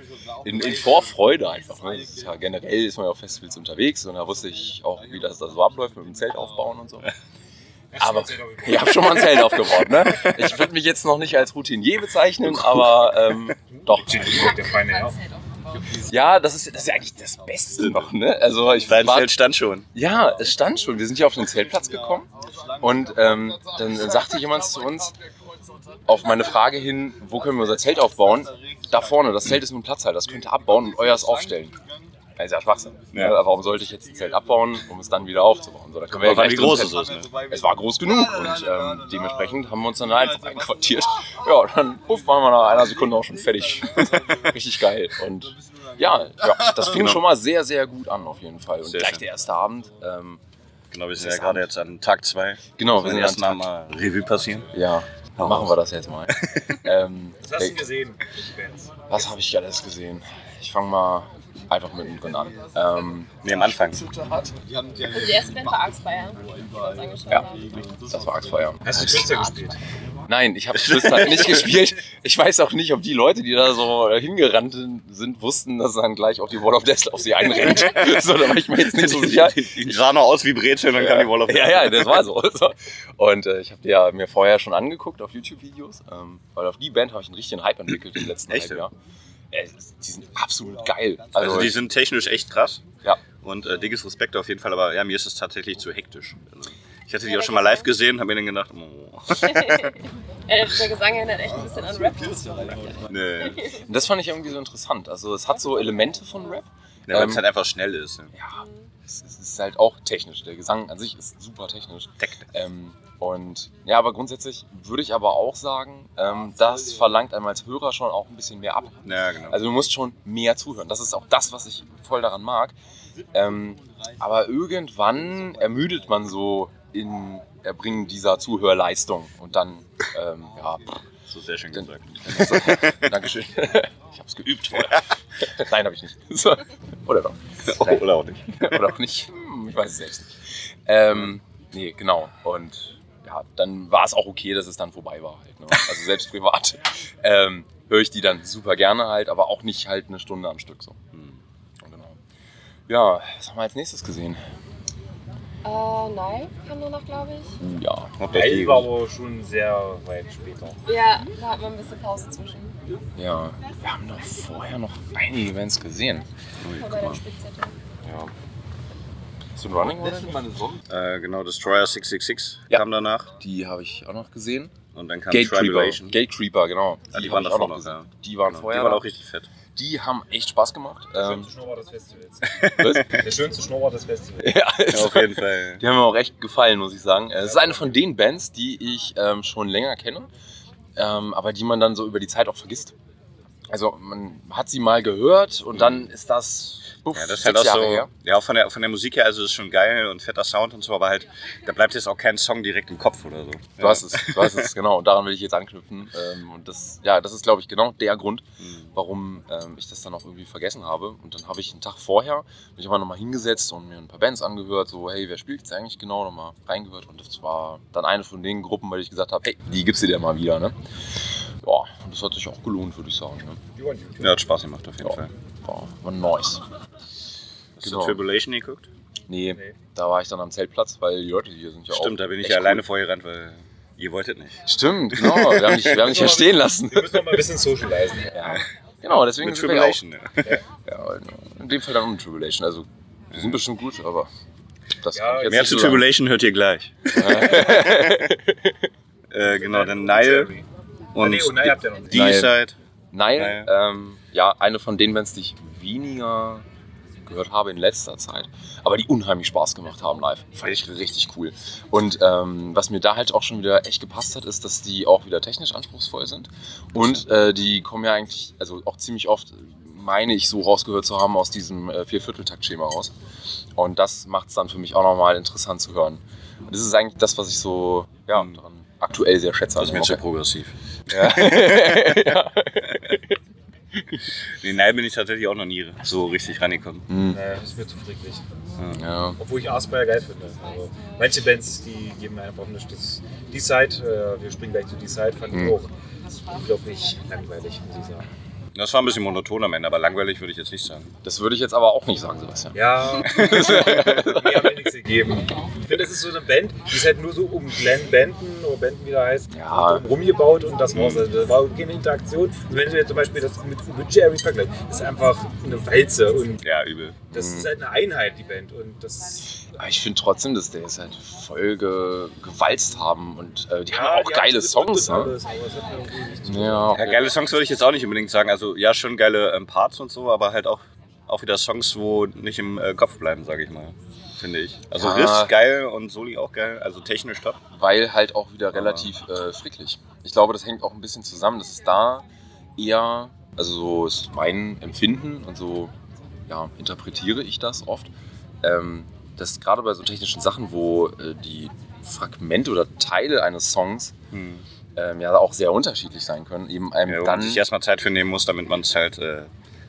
in, in Vorfreude einfach. Ne? Ist ja, generell ist man ja auf Festivals unterwegs und da wusste ich auch, wie das da so abläuft mit dem Zelt aufbauen und so. Aber ich habe schon mal ein Zelt aufgebaut. Ne? Ich würde mich jetzt noch nicht als Routinier bezeichnen, aber ähm, doch. Der feine Herr. Ja, das ist, das ist ja eigentlich das Beste noch. Ne? Also ich Dein war, Feld stand schon. ja, es stand schon. Wir sind hier auf den Zeltplatz gekommen und ähm, dann sagte jemand zu uns auf meine Frage hin, wo können wir unser Zelt aufbauen? Da vorne, das Zelt ist nur ein Platzhalter, das könnt ihr abbauen und euers aufstellen. Das ist ja Schwachsinn. Ja. Ja. Warum sollte ich jetzt ein Zelt abbauen, um es dann wieder aufzubauen? So, da können wir ja Aber wie groß ist es? Ne? Es war groß genug und ähm, dementsprechend haben wir uns dann da einfach einquartiert. Ja, dann puff, waren wir nach einer Sekunde auch schon fertig. Richtig geil. Und ja, ja das fing Genau. schon mal sehr, sehr gut an auf jeden Fall. Und Sehr gleich schön. der erste Abend. Ähm, Genau, wir sind ja gerade jetzt an Tag 2. genau, Wir sind erst mal Revue passieren. Ja, dann machen wir das jetzt mal. ähm, Was hast du der- gesehen? Was habe ich alles gesehen? Ich fange mal einfach mittendrin an. Ähm, Nee, am Anfang. Und die erste Band war angeschaut Ja. das war Axtfeuer. Hast du Twister gespielt? Nein, ich habe Twister nicht gespielt. Ich weiß auch nicht, ob die Leute, die da so hingerannt sind, wussten, dass dann gleich auch die Wall of Death auf sie einrennt. so, da war ich mir jetzt nicht so sicher. Die sah noch aus wie Brezel, dann kam die Wall of Ja, ja, das war so. so. Und äh, ich habe die ja mir vorher schon angeguckt auf YouTube-Videos, ähm, weil auf die Band habe ich einen richtigen Hype entwickelt im letzten Echt? Halbjahr. Äh, die sind absolut geil. Also die ich- sind technisch echt krass. ja, Und äh, dickes Respekt auf jeden Fall, aber ja, mir ist es tatsächlich zu hektisch. Also, ich hatte die auch schon mal live gesehen, habe mir dann gedacht, oh, Äh, der Gesang erinnert echt ein bisschen an Rap. nee. und das fand ich irgendwie so interessant. Also es hat so Elemente von Rap. Ja, weil Ähm, es halt einfach schnell ist. Ne? ja, es, ist halt auch technisch. Der Gesang an sich ist super technisch. Ähm, und ja, aber grundsätzlich würde ich aber auch sagen, ähm, das verlangt einem als Hörer schon auch ein bisschen mehr ab. Ja, genau. Also du musst schon mehr zuhören. Das ist auch das, was ich voll daran mag. Ähm, aber irgendwann ermüdet man so in Erbringen dieser Zuhörleistung. Und dann, ähm, ja, pff, so sehr schön dann, gesagt. dann, Dankeschön. Ich habe es geübt vorher. Nein, habe ich nicht. So. Oder doch. Oder auch nicht. Oder auch nicht. Hm, Ich weiß es selbst nicht. Ähm, nee, genau. Und ja, dann war es auch okay, dass es dann vorbei war. Halt, ne? Also selbst privat ähm, höre ich die dann super gerne halt, aber auch nicht halt eine Stunde am Stück so. Hm. Genau. Ja, was haben wir als nächstes gesehen? Äh, nein, kam danach, glaube ich. Ja, Nein, war aber schon sehr weit später. Ja, da hat man ein bisschen Pause zwischen. ja. Wir haben doch vorher noch einige Events gesehen. Bei der Spitzette. Ja. Hast du ein Running oder? Äh, genau, Destroyer 666 Ja. kam danach. Die habe ich auch noch gesehen. Und dann kam Gate Creeper. Tribulation. Gate Creeper, genau. Ja, die hab waren ich davor auch noch gesehen. ja. Die waren Genau, vorher. Die waren auch richtig fett. Die haben echt Spaß gemacht. Der Ähm, schönste Schnurrbart des Festivals. was? Der schönste Schnurrbart des Festivals. ja, Ja, auf jeden Fall. Die haben mir auch echt gefallen, muss ich sagen. Äh, Es ist eine von den Bands, die ich ähm, schon länger kenne, ähm, aber die man dann so über die Zeit auch vergisst. Also man hat sie mal gehört und dann ist das, buff, Ja, das ist halt auch Jahre so, her. ja, von der, von der Musik her, also ist schon geil und fetter Sound und so, aber halt, da bleibt jetzt auch kein Song direkt im Kopf oder so. Du hast es, du hast es, genau. Und daran will ich jetzt anknüpfen. Ähm, und das, ja, das ist, glaube ich, genau der Grund, Mhm. warum ähm, ich das dann auch irgendwie vergessen habe. Und dann habe ich einen Tag vorher mich aber nochmal hingesetzt und mir ein paar Bands angehört, so, hey, wer spielt jetzt eigentlich genau? Nochmal reingehört. Und das war dann eine von den Gruppen, weil ich gesagt habe, hey, die gibst du dir mal wieder, ne? Ja, das hat sich auch gelohnt, würde ich sagen. Ne? Ja, hat Spaß gemacht auf jeden Ja. Fall. War, war nice. Hast Genau. du Tribulation geguckt? Nee, da war ich dann am Zeltplatz, weil die Leute hier sind ja auch. Stimmt, da bin ich ja alleine cool. vorgerannt, weil ihr wolltet nicht. Stimmt, genau. Wir haben dich, wir haben dich ja stehen lassen. Wir müssen noch mal ein bisschen socialisen. Ja, genau, deswegen Mit sind wir ja auch- Tribulation, ja. Ja, in dem Fall dann ohne Tribulation. Also, die sind bestimmt gut, aber das Ja, jetzt Mehr zu. Tribulation hört ihr gleich. äh, genau, dann Nile und nee, und Nile habt ihr noch nicht. D-Side. Nein, Nein. ähm, ja, eine von den Bands, die ich weniger gehört habe in letzter Zeit, aber die unheimlich Spaß gemacht haben live. Fand ich richtig cool. Und ähm, was mir da halt auch schon wieder echt gepasst hat, ist, dass die auch wieder technisch anspruchsvoll sind. Und äh, die kommen ja eigentlich, also auch ziemlich oft, meine ich, so rausgehört zu haben aus diesem äh, Viervierteltakt-Schema raus. Und das macht es dann für mich auch nochmal interessant zu hören. Und das ist eigentlich das, was ich so ja, Mhm. daran aktuell sehr schätze. Das ist mir Also zu progressiv. ja. Den Nile bin ich tatsächlich auch noch nie so richtig reingekommen. Hm, Naja, das ist mir zu friedlich. ja. Obwohl ich Aspire geil finde. Also, manche Bands, die geben mir einfach nicht das. Die Side, äh, wir springen gleich zu die Side, fand ich Mhm. auch unglaublich langweilig, muss ich sagen. Das war ein bisschen monoton am Ende, aber langweilig würde ich jetzt nicht sagen. Das würde ich jetzt aber auch nicht sagen, Sebastian. Ja, mir mir nichts gegeben. Ich finde, das ist so eine Band, die ist halt nur so um Glenn Benton oder Benton, wie der heißt, Ja. rumgebaut und das war's. Also, da war keine Interaktion. Und wenn du jetzt zum Beispiel das mit Uwe Jerry vergleichst, das ist einfach eine Walze und Ja, übel. das Mhm. ist halt eine Einheit, die Band. Und das. Aber ich finde trotzdem, dass der es halt voll ge gewalzt haben und äh, die Ja, haben auch die geile haben Songs, ne? Ja, Ja, geile Songs würde ich jetzt auch nicht unbedingt sagen. Also ja, schon geile ähm, Parts und so, aber halt auch, auch wieder Songs, wo nicht im äh, Kopf bleiben, sage ich mal. Finde ich. Also Ja. Riss geil und Soli auch geil, also technisch top. weil halt auch wieder relativ äh, fricklich. Ich glaube, das hängt auch ein bisschen zusammen, dass es da eher, also so ist mein Empfinden und so ja, interpretiere ich das oft, ähm, dass gerade bei so technischen Sachen, wo äh, die Fragmente oder Teile eines Songs Hm. ähm, ja auch sehr unterschiedlich sein können, eben einem Ja, wo dann man sich erstmal Zeit für nehmen muss, damit man es halt äh,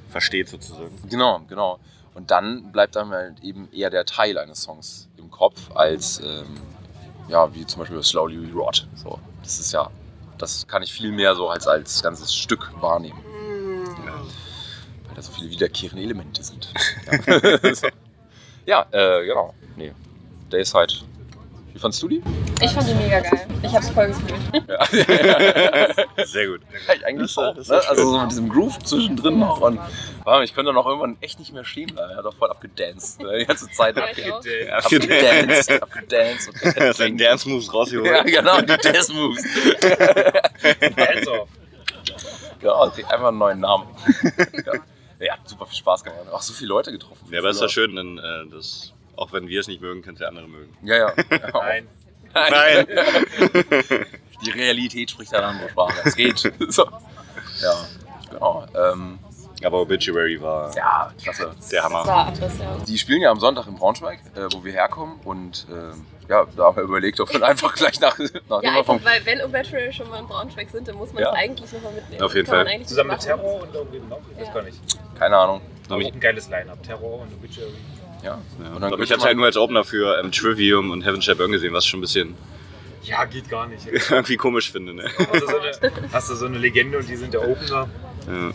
versteht sozusagen. Genau, genau. Und dann bleibt einem halt eben eher der Teil eines Songs im Kopf, als ähm, ja, wie zum Beispiel Slowly We Rot. So, das ist ja, das kann ich viel mehr so als, als ganzes Stück wahrnehmen. Weil da so viele wiederkehrende Elemente sind. Ja, so. Ja äh, genau. Nee. Dayside. Wie fandst du die? Ich fand die mega geil. Ich hab's voll gefühlt. Sehr gut. Ja, ich eigentlich auch. Ne? Also so mit diesem Groove zwischendrin noch. Und wow, ich könnte noch irgendwann echt nicht mehr stehen bleiben. Er hat doch voll abgedanced. Ne? Die ganze Zeit Ja, ich auch. abgedanced, abgedanced. Und Sein Dance Moves rausgeholt. ja, genau, die Dance Moves. Hands off. Genau, kriegt einfach einen neuen Namen. ja. Ja, hat super viel Spaß gemacht. Auch so viele Leute getroffen. Ja, aber ist das schön, denn äh, das, auch wenn wir es nicht mögen, können es ja andere mögen. Ja, ja. ja. Nein. Nein. Die Realität spricht eine andere Sprache. Es geht. so. Ja, genau. Ähm, Aber Obituary war ja, klasse. der Hammer. War Abriss, ja. Die spielen ja am Sonntag in Braunschweig, äh, wo wir herkommen. Und ähm, ja, da haben wir überlegt, ob wir einfach gleich nach, nachdem Ja, einfach, vom. weil wenn Obituary schon mal in Braunschweig sind, dann muss man es Ja. eigentlich nochmal mitnehmen. Auf jeden Das Fall. Zusammen mit. Terror und irgendwie noch? Ich weiß Ja. gar nicht. Keine Ahnung. Aber auch ein geiles Line-Up. Terror und Obituary. Ja. Ja. Und dann Aber ich hatte man- halt nur als Opener für ähm, Trivium und Heaven Shall Burn gesehen, was ich schon ein bisschen Ja, geht gar nicht. irgendwie komisch finde. Ne? Hast du, so eine, hast du so eine Legende und die sind der Opener? Ja. Mhm.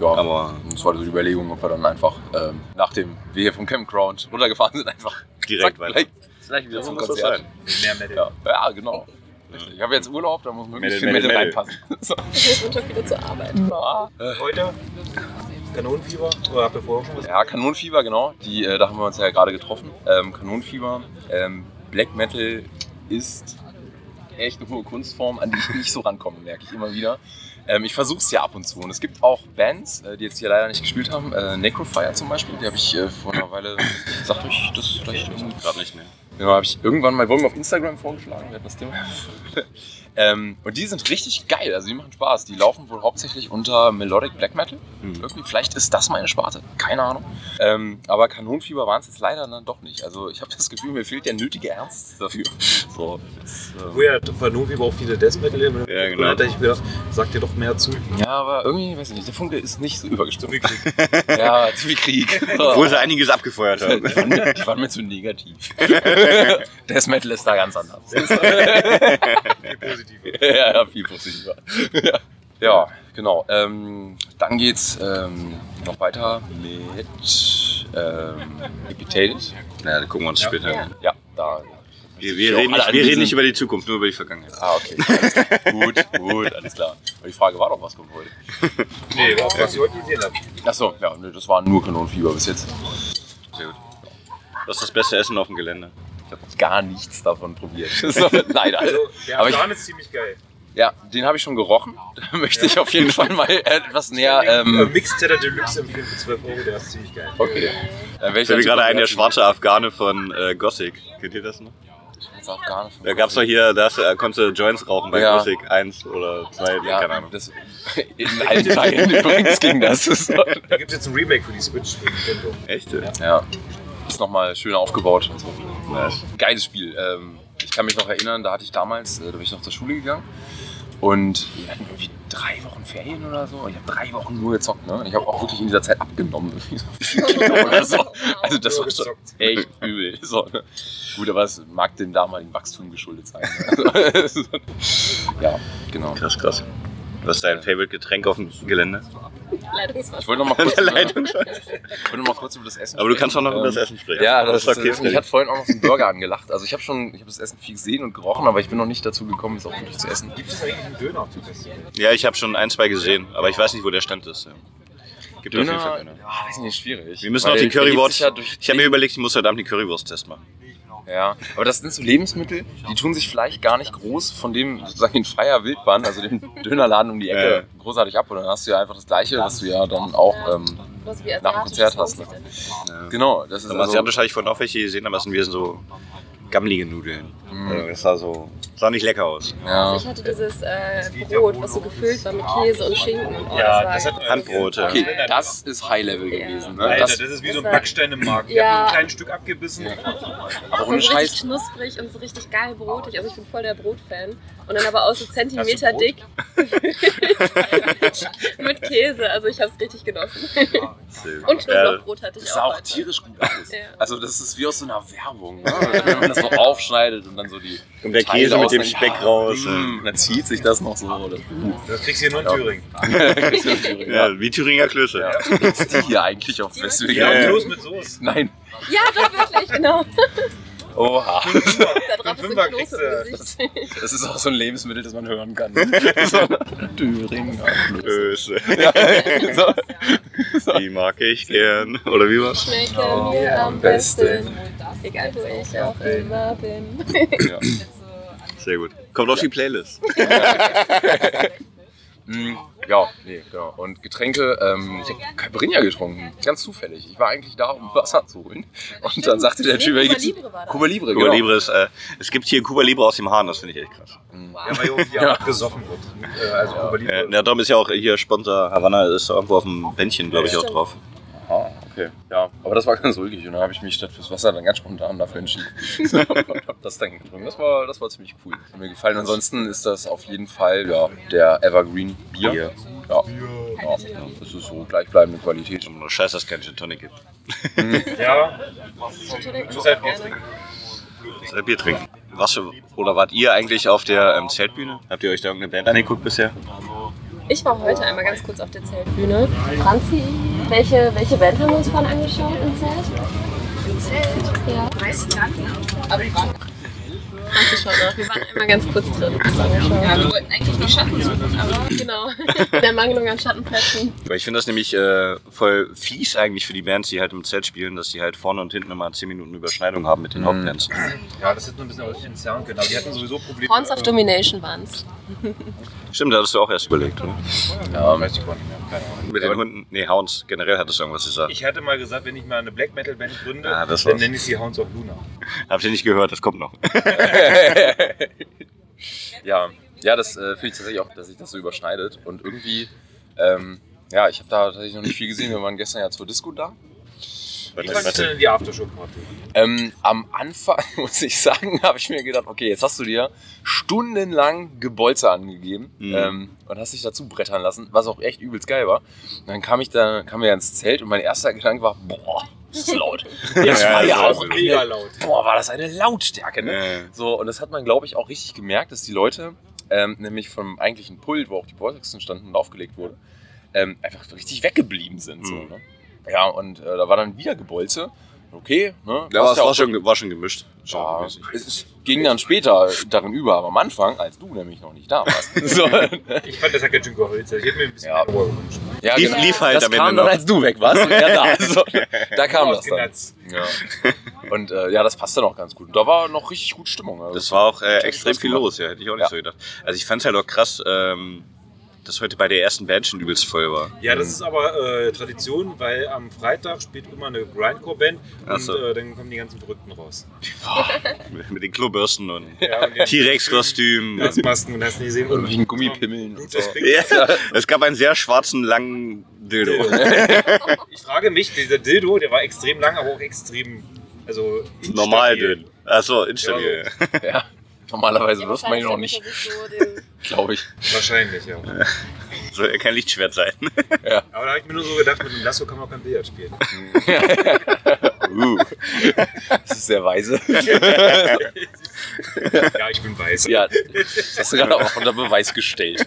Ja, Aber das war so die Überlegung, ob wir dann einfach, ähm, nachdem wir hier vom Campground runtergefahren sind, einfach direkt zack, weiter. gleich, gleich wieder So zum Konzert. sein. Mehr Metal. Ja, ja, genau. Richtig. Ich habe jetzt Urlaub, da muss möglichst viel Metal, reinpassen. so. Ich muss Montag wieder zur Arbeit. Heute Kanonenfieber? Oder habt ihr vorher schon was? Ja, Kanonenfieber, genau. Die, äh, da haben wir uns ja gerade getroffen. Ähm, Kanonenfieber, ähm, Black Metal ist echt eine hohe Kunstform, an die ich nicht so rankomme, merke ich immer wieder. Ähm, ich versuche es ja ab und zu. Und es gibt auch Bands, äh, die jetzt hier leider nicht gespielt haben. Äh, Necrofire zum Beispiel, die habe ich äh, vor einer Weile, sagt euch das vielleicht? Gerade nicht mehr. Genau, habe ich irgendwann mal, wurden wir auf Instagram vorgeschlagen, wir hatten das Thema. ähm, und die sind richtig geil, also die machen Spaß. Die laufen wohl hauptsächlich unter Melodic Black Metal. Hm. Irgendwie, vielleicht ist das meine Sparte, keine Ahnung. Ähm, aber Kanonenfieber waren es jetzt leider dann doch nicht. Also ich habe das Gefühl, mir fehlt der nötige Ernst dafür. So, das, ähm, Wo ja Kanonenfieber auch viele Death Metal immer. Ja, genau. Hätte ich gedacht, sagt dir doch mehr zu. ja, aber irgendwie, weiß ich nicht, der Funke ist nicht so Krieg. Ja, zu viel Krieg. Obwohl sie einiges abgefeuert haben. Die waren, mir, die waren mir zu negativ. Death Metal ist da ganz anders. Positiver. ja, ja, viel positiver. ja. ja, genau. Ähm, dann geht's ähm, noch weiter mit ähm, Epitated. Ja, dann gucken wir uns später Ja. an. Ja, da. Wir, wir, reden nicht, wir reden nicht über die Zukunft, nur über die Vergangenheit. Ah, okay. Gut, gut, alles klar. Aber die Frage war doch, was kommt heute? Nee, was, was ich heute gesehen habe. Achso, ja, nö, das war nur Kanonenfieber bis jetzt. Sehr gut. Das ist das beste Essen auf dem Gelände. Ich habe gar nichts davon probiert. So, leider. Also, der Aber ich, Plan ist ziemlich geil. ja, den habe ich schon gerochen. Da möchte ich auf jeden Fall mal etwas näher. äh, Ähm, Mixed Cheddar Deluxe empfehlen für 12 Euro, der ist ziemlich geil. okay. Dann Ich mir gerade ein, der schwarze Afghane von äh, Gothic. Kennt ihr das noch? Da gab es doch hier, da äh, konntest du Joints rauchen bei Ja. Gothic 1 oder 2, Ja, keine Ahnung. Das, in allen Teilen übrigens ging das. Da gibt es jetzt ein Remake für die Switch. Echt? ja, ist nochmal schön aufgebaut und so. Nice. Geiles Spiel. Ähm, ich kann mich noch erinnern, da hatte ich damals, äh, da bin ich noch zur Schule gegangen und wir hatten irgendwie drei Wochen Ferien oder so. Ich habe drei Wochen nur gezockt. Ne? Ich habe auch wirklich in dieser Zeit abgenommen. So. Also das war schon echt übel. So, ne? Gut, aber es mag dem damaligen Wachstum geschuldet sein. Ne? Also, ja, genau. Krass, krass. Was ist dein Favorite-Getränk auf dem Gelände? Leitungswasser. Ich wollte noch mal kurz, über, ich wollte noch mal kurz über das Essen Aber du kannst auch noch sprechen. über das Ähm, Essen sprechen. Ja, das, ist ist okay. Mich hat vorhin auch noch so ein Burger angelacht. Also ich habe schon, ich habe das Essen viel gesehen und gerochen, aber ich bin noch nicht dazu gekommen, es auch wirklich zu essen. Gibt es eigentlich einen Döner auf dem Festival? Ja, ich habe schon ein, zwei gesehen, aber ich weiß nicht, wo der Stand ist. Gibt auf jeden Fall Döner, Döner. ja, weiß nicht, schwierig. Wir müssen Weil auch die Currywurst. ich habe mir überlegt, ich muss heute Abend die Currywurst-Test machen. Ja, aber das sind so Lebensmittel, die tun sich vielleicht gar nicht groß von dem sozusagen in freier Wildbahn, also dem Dönerladen um die Ecke, Ja. großartig ab. Und dann hast du ja einfach das Gleiche, was du ja dann auch ähm, nach dem Konzert hast. Ne? Ja. Genau, das ist Am also, Asiatisch hatte ich vorhin auch welche gesehen, aber es sind wieder so gammelige Nudeln. Mhm. Also das sah so, sah nicht lecker aus. ja. Also ich hatte dieses äh, Brot, was so gefüllt war mit Käse und Schinken. Oh, Ja, das das war hat Handbrot, ja. Okay, das ist High Level gewesen. Ne? Alter, Das, das ist wie so ein das Backstein im Markt. Ich Ja. hab ein kleines Stück abgebissen. aber so ohne richtig Scheiß. knusprig und so richtig geil brotig. Also ich bin voll der Brotfan. Und dann aber auch so Zentimeter dick. mit Käse. Also ich habe es richtig genossen. Und Knoblauchbrot hatte ich Das auch. sah auch heute. tierisch gut aus. Ja. Also das ist wie aus so einer Werbung, ne? wenn man das so aufschneidet und dann so die Und der Teile Käse mit dem Speck raus. Mm, und dann zieht sich das noch so. Oder? Das kriegst du hier nur in Ja. Thüringen. Ja, wie Thüringer Klöße. Ja. Gibt's die hier eigentlich auf Festival? Ja, Ja, ja. Kloß mit Soße. Nein. Ja, doch wirklich, genau. Oha. Da drauf ist Fünfer kriegst du- Gesicht. Das ist auch so ein Lebensmittel, das man hören kann. so. Thüringer Klöße. Ja. So. Die mag ich gern. Oder wie war's? Schmecke mir am besten. Egal wo ich auch immer bin. Ja. Sehr gut. Kommt auf die Playlist. Mm, Ja, nee, genau. Und Getränke, ähm, ich habe Caipirinha getrunken, ganz zufällig. Ich war eigentlich da, um Wasser zu holen. Und dann sagte der Typ, hier gibt's. Cuba Libre, Cuba genau. Libre ist, äh, es gibt hier Cuba Libre aus dem Hahn, das finde ich echt krass. Ja, weil hier Ja. auch gesoffen wird. Äh, Also Cuba Libre. Ja, darum ist ja auch hier Sponsor Havanna, ist irgendwo auf dem Bändchen, glaube ich, auch drauf. Ah, okay. Ja, aber das war ganz ruhig und dann habe ich mich statt fürs Wasser dann ganz spontan dafür entschieden. und hab das dann getrunken. Das war, das war ziemlich cool. Hat mir gefallen. Ansonsten ist das auf jeden Fall ja, der Evergreen Bier. Bier. Ja. Ja, das ist so gleichbleibende Qualität. Nur scheiße, dass es keinen Gin Tonic gibt. Ja, Entschuldigung, muss halt Bier trinken. Soll Bier trinken. Was, oder wart ihr eigentlich auf der ähm, Zeltbühne? Habt ihr euch da irgendeine Band angeguckt bisher? Ich war heute einmal ganz kurz auf der Zeltbühne. Franzi, welche, welche Band haben wir uns vorhin angeschaut im Zelt? Im Zelt? Ja. Weiß ich gar nicht. Aber Franzi schaut nach. Wir waren einmal ganz kurz drin. Ja, wir wollten eigentlich die Schatten suchen, aber Genau. Der Mangelung an Schattenplätzen. Weil ich finde das nämlich äh, voll fies eigentlich für die Bands, die halt im Zelt spielen, dass die halt vorne und hinten immer 10 Minuten Überschneidung haben mit den Mhm. Hauptbands. Ja, das hätten wir ein bisschen entzerren können. Aber die hatten sowieso Probleme. Horns of Domination waren's. Stimmt, da hattest du auch erst überlegt, oder? Ja, Weiß ich gar nicht mehr. Keine Ahnung. Mit den Hunden, nee, Hounds, generell hattest du irgendwas gesagt. Ich hatte mal gesagt, wenn ich mal eine Black Metal Band gründe, Ah, dann nenne ich sie Hounds of Luna. Habt ihr nicht gehört, das kommt noch. ja, ja, das äh, finde ich tatsächlich auch, dass sich das so überschneidet. Und irgendwie, ähm, ja, ich habe da tatsächlich noch nicht viel gesehen. Wir waren gestern ja zur Disco da. Wie fandest du denn die Aftershow-Party? Ähm, am Anfang, muss ich sagen, habe ich mir gedacht, okay, jetzt hast du dir stundenlang Gebolze angegeben Mhm. ähm, und hast dich dazu brettern lassen, was auch echt übelst geil war. Und dann kam ich da, kam wir ins Zelt und mein erster Gedanke war, boah, das ist laut. Das Ja, war ja das auch Mega laut. boah, war das eine Lautstärke, ne? Äh, So, und das hat man, glaube ich, auch richtig gemerkt, dass die Leute ähm, nämlich vom eigentlichen Pult, wo auch die Boxen standen und aufgelegt wurde, ähm, einfach richtig weggeblieben sind. So, Mhm. ne? Ja, und äh, da war dann wieder Gebolze. Okay, ne? ja, aber es war schon, war schon gemischt. Ja, es ging dann später darin über, aber am Anfang, als du nämlich noch nicht da warst. so, Ich fand, das hat ganz schön geholzt. Ich hätte mir ein bisschen Ja. Ruhe gewünscht. ja, Lief- lief halt das am Ende kam dann, noch. als du weg warst und er da. So, da kam das dann. Ja. Und äh, ja, das passte noch ganz gut. Und da war noch richtig gut Stimmung. Also, Das war auch äh, extrem viel los, ja, hätte ich auch nicht Ja. so gedacht. Also ich fand es halt auch krass, ähm, dass heute bei der ersten Band schon übelst voll war. Ja, das ist aber äh, Tradition, weil am Freitag spielt immer eine Grindcore-Band und so. äh, dann kommen die ganzen Verrückten raus. Mit, mit den Klobürsten und Ja, und die T-Rex-Kostüm. Gasmasken und hast nicht gesehen. Und wegen Gummipimmeln und so. Ja, es gab einen sehr schwarzen, langen Dildo. Ich frage mich, dieser Dildo, der war extrem lang, aber auch extrem, also Normal dünn. Achso, instabil. Ja. Normalerweise Ja, wirft man ihn noch wahrscheinlich nicht, so glaube ich. Wahrscheinlich, ja. Soll ja kein Lichtschwert sein. Aber da habe ich mir nur so gedacht, mit dem Lasso kann man auch kein Billard spielen. Uh. Das ist sehr weise. Ja, ich bin weiß. Ja, das hast du gerade auch unter Beweis gestellt.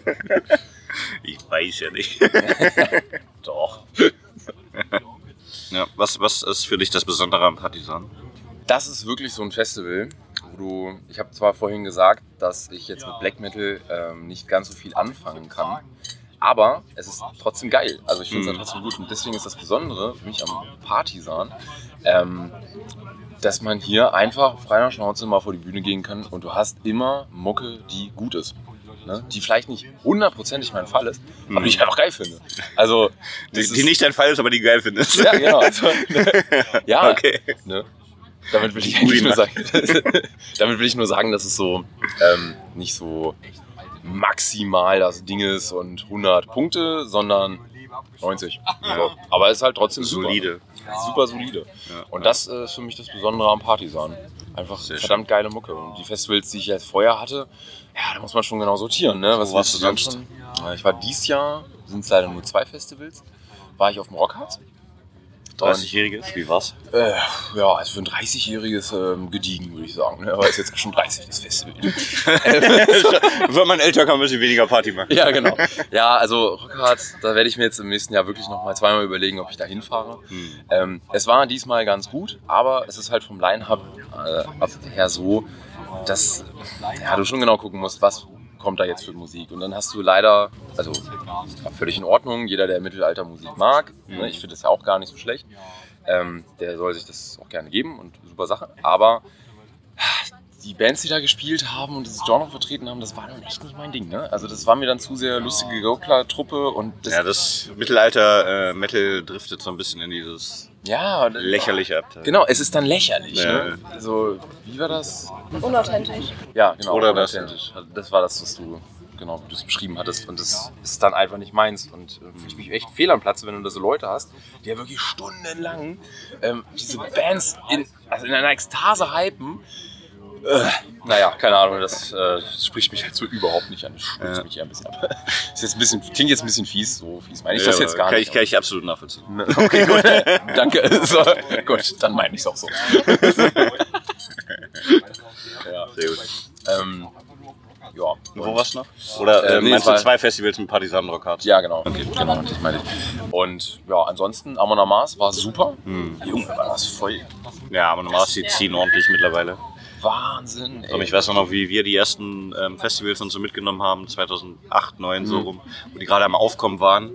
Ich weiß ja nicht. Doch. Ja, was, was ist für dich das Besondere am Partisan? Das ist wirklich so ein Festival, du. Ich habe zwar vorhin gesagt, dass ich jetzt mit Black Metal ähm, nicht ganz so viel anfangen kann, aber es ist trotzdem geil. Also ich finde es Mhm. trotzdem gut und deswegen ist das Besondere für mich am Partisan, ähm, dass man hier einfach frei nach Schnauze mal vor die Bühne gehen kann und du hast immer Mucke, die gut ist. Ne? Die vielleicht nicht hundertprozentig mein Fall ist, aber die ich einfach geil finde. Also, Die, die nicht dein Fall ist, aber die geil findest. Ja, genau. Also, ja, Okay. Ne? Damit will ich eigentlich nur sagen, damit will ich nur sagen, dass es so ähm, nicht so maximal das Ding ist und 100 Punkte, sondern 90. So. Aber es ist halt trotzdem super. Solide. Super solide. Ja. Und das äh, ist für mich das Besondere am Partisan. Einfach Sehr verdammt geile Mucke. Und die Festivals, die ich jetzt vorher hatte, ja, da muss man schon genau sortieren. Ne? Was warst du sonst? Ja, Ich war dieses Jahr, sind es leider nur zwei Festivals, war ich auf dem Rockharz. 30-Jähriges, wie war's? Äh, ja, also für ein 30-jähriges ähm, gediegen, würde ich sagen. Ne? Aber ist jetzt schon 30 das Festival. Wenn man älter kann, ein bisschen weniger Party machen. ja, genau. Ja, also Rockharz, da werde ich mir jetzt im nächsten Jahr wirklich noch mal zweimal überlegen, ob ich da hinfahre. Hm. Ähm, es war diesmal ganz gut, aber es ist halt vom Line-Up äh, her so, dass ja, du schon genau gucken musst, was kommt da jetzt für Musik. Und dann hast du leider, also völlig in Ordnung, jeder, der Mittelaltermusik mag, ne, ich finde das ja auch gar nicht so schlecht, ähm, der soll sich das auch gerne geben und super Sache. Aber die Bands, die da gespielt haben und dieses Genre vertreten haben, das war dann echt nicht mein Ding. Ne? Also das war mir dann zu sehr lustige Gaukler-Truppe und das, Ja, das Mittelalter-Metal driftet so ein bisschen in dieses ja, das- lächerliche ab. Genau, es ist dann lächerlich. Ja. Ne? Also, wie war das? Unauthentisch. Ja, genau. Oder das, unauthentisch. Das war das, was du genau wie du es beschrieben hattest. Und das ist dann einfach nicht meins. Und äh, fühle ich mich echt fehl am Platze, wenn du da so Leute hast, die ja wirklich stundenlang ähm, diese Bands in, also in einer Ekstase hypen. Äh, naja, keine Ahnung, das äh, spricht mich halt so überhaupt nicht an. Das stößt Ja. mich eher ein bisschen ab. Ist jetzt ein bisschen, klingt jetzt ein bisschen fies, so fies meine ich Ja, das jetzt gar kann nicht. Ich, kann ich absolut nachvollziehen. Ne, Okay, gut. Danke. So, gut, dann meine ich es auch so. ja. Sehr gut. Ähm, ja. Wo warst du noch? Oder Äh, äh, nee, meinst du zwei Festivals mit Partisan Rockharz? Ja, genau. genau, das meine ich. Und ja, ansonsten, Amon Amas war super. Hm. Junge, war das voll Ja, aber normal die ziehen ordentlich mittlerweile. Wahnsinn. Ey. Aber ich weiß auch noch, wie wir die ersten ähm, Festivals und so mitgenommen haben, 2008, 2009 so Mhm. rum, wo die gerade am Aufkommen waren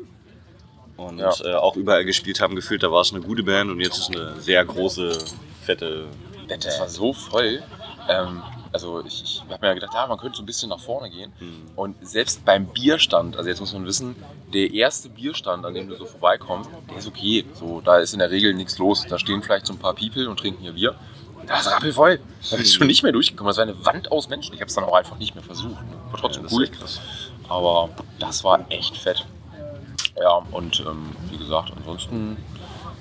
und Ja. äh, auch überall gespielt haben, gefühlt, da war es eine gute Band und jetzt ist eine sehr große, fette das war so voll. Ähm, also ich, ich habe mir gedacht, ja, man könnte so ein bisschen nach vorne gehen. Hm. Und selbst beim Bierstand, also jetzt muss man wissen, der erste Bierstand, an dem du so vorbeikommst, der ist okay. So, da ist in der Regel nichts los. Da stehen vielleicht so ein paar People und trinken hier Bier. Und Da ist rappelvoll. Da bin ich schon nicht mehr durchgekommen. Das war eine Wand aus Menschen. Ich habe es dann auch einfach nicht mehr versucht. War trotzdem Ja, cool. Aber das war echt fett. Ja, und ähm, wie gesagt, ansonsten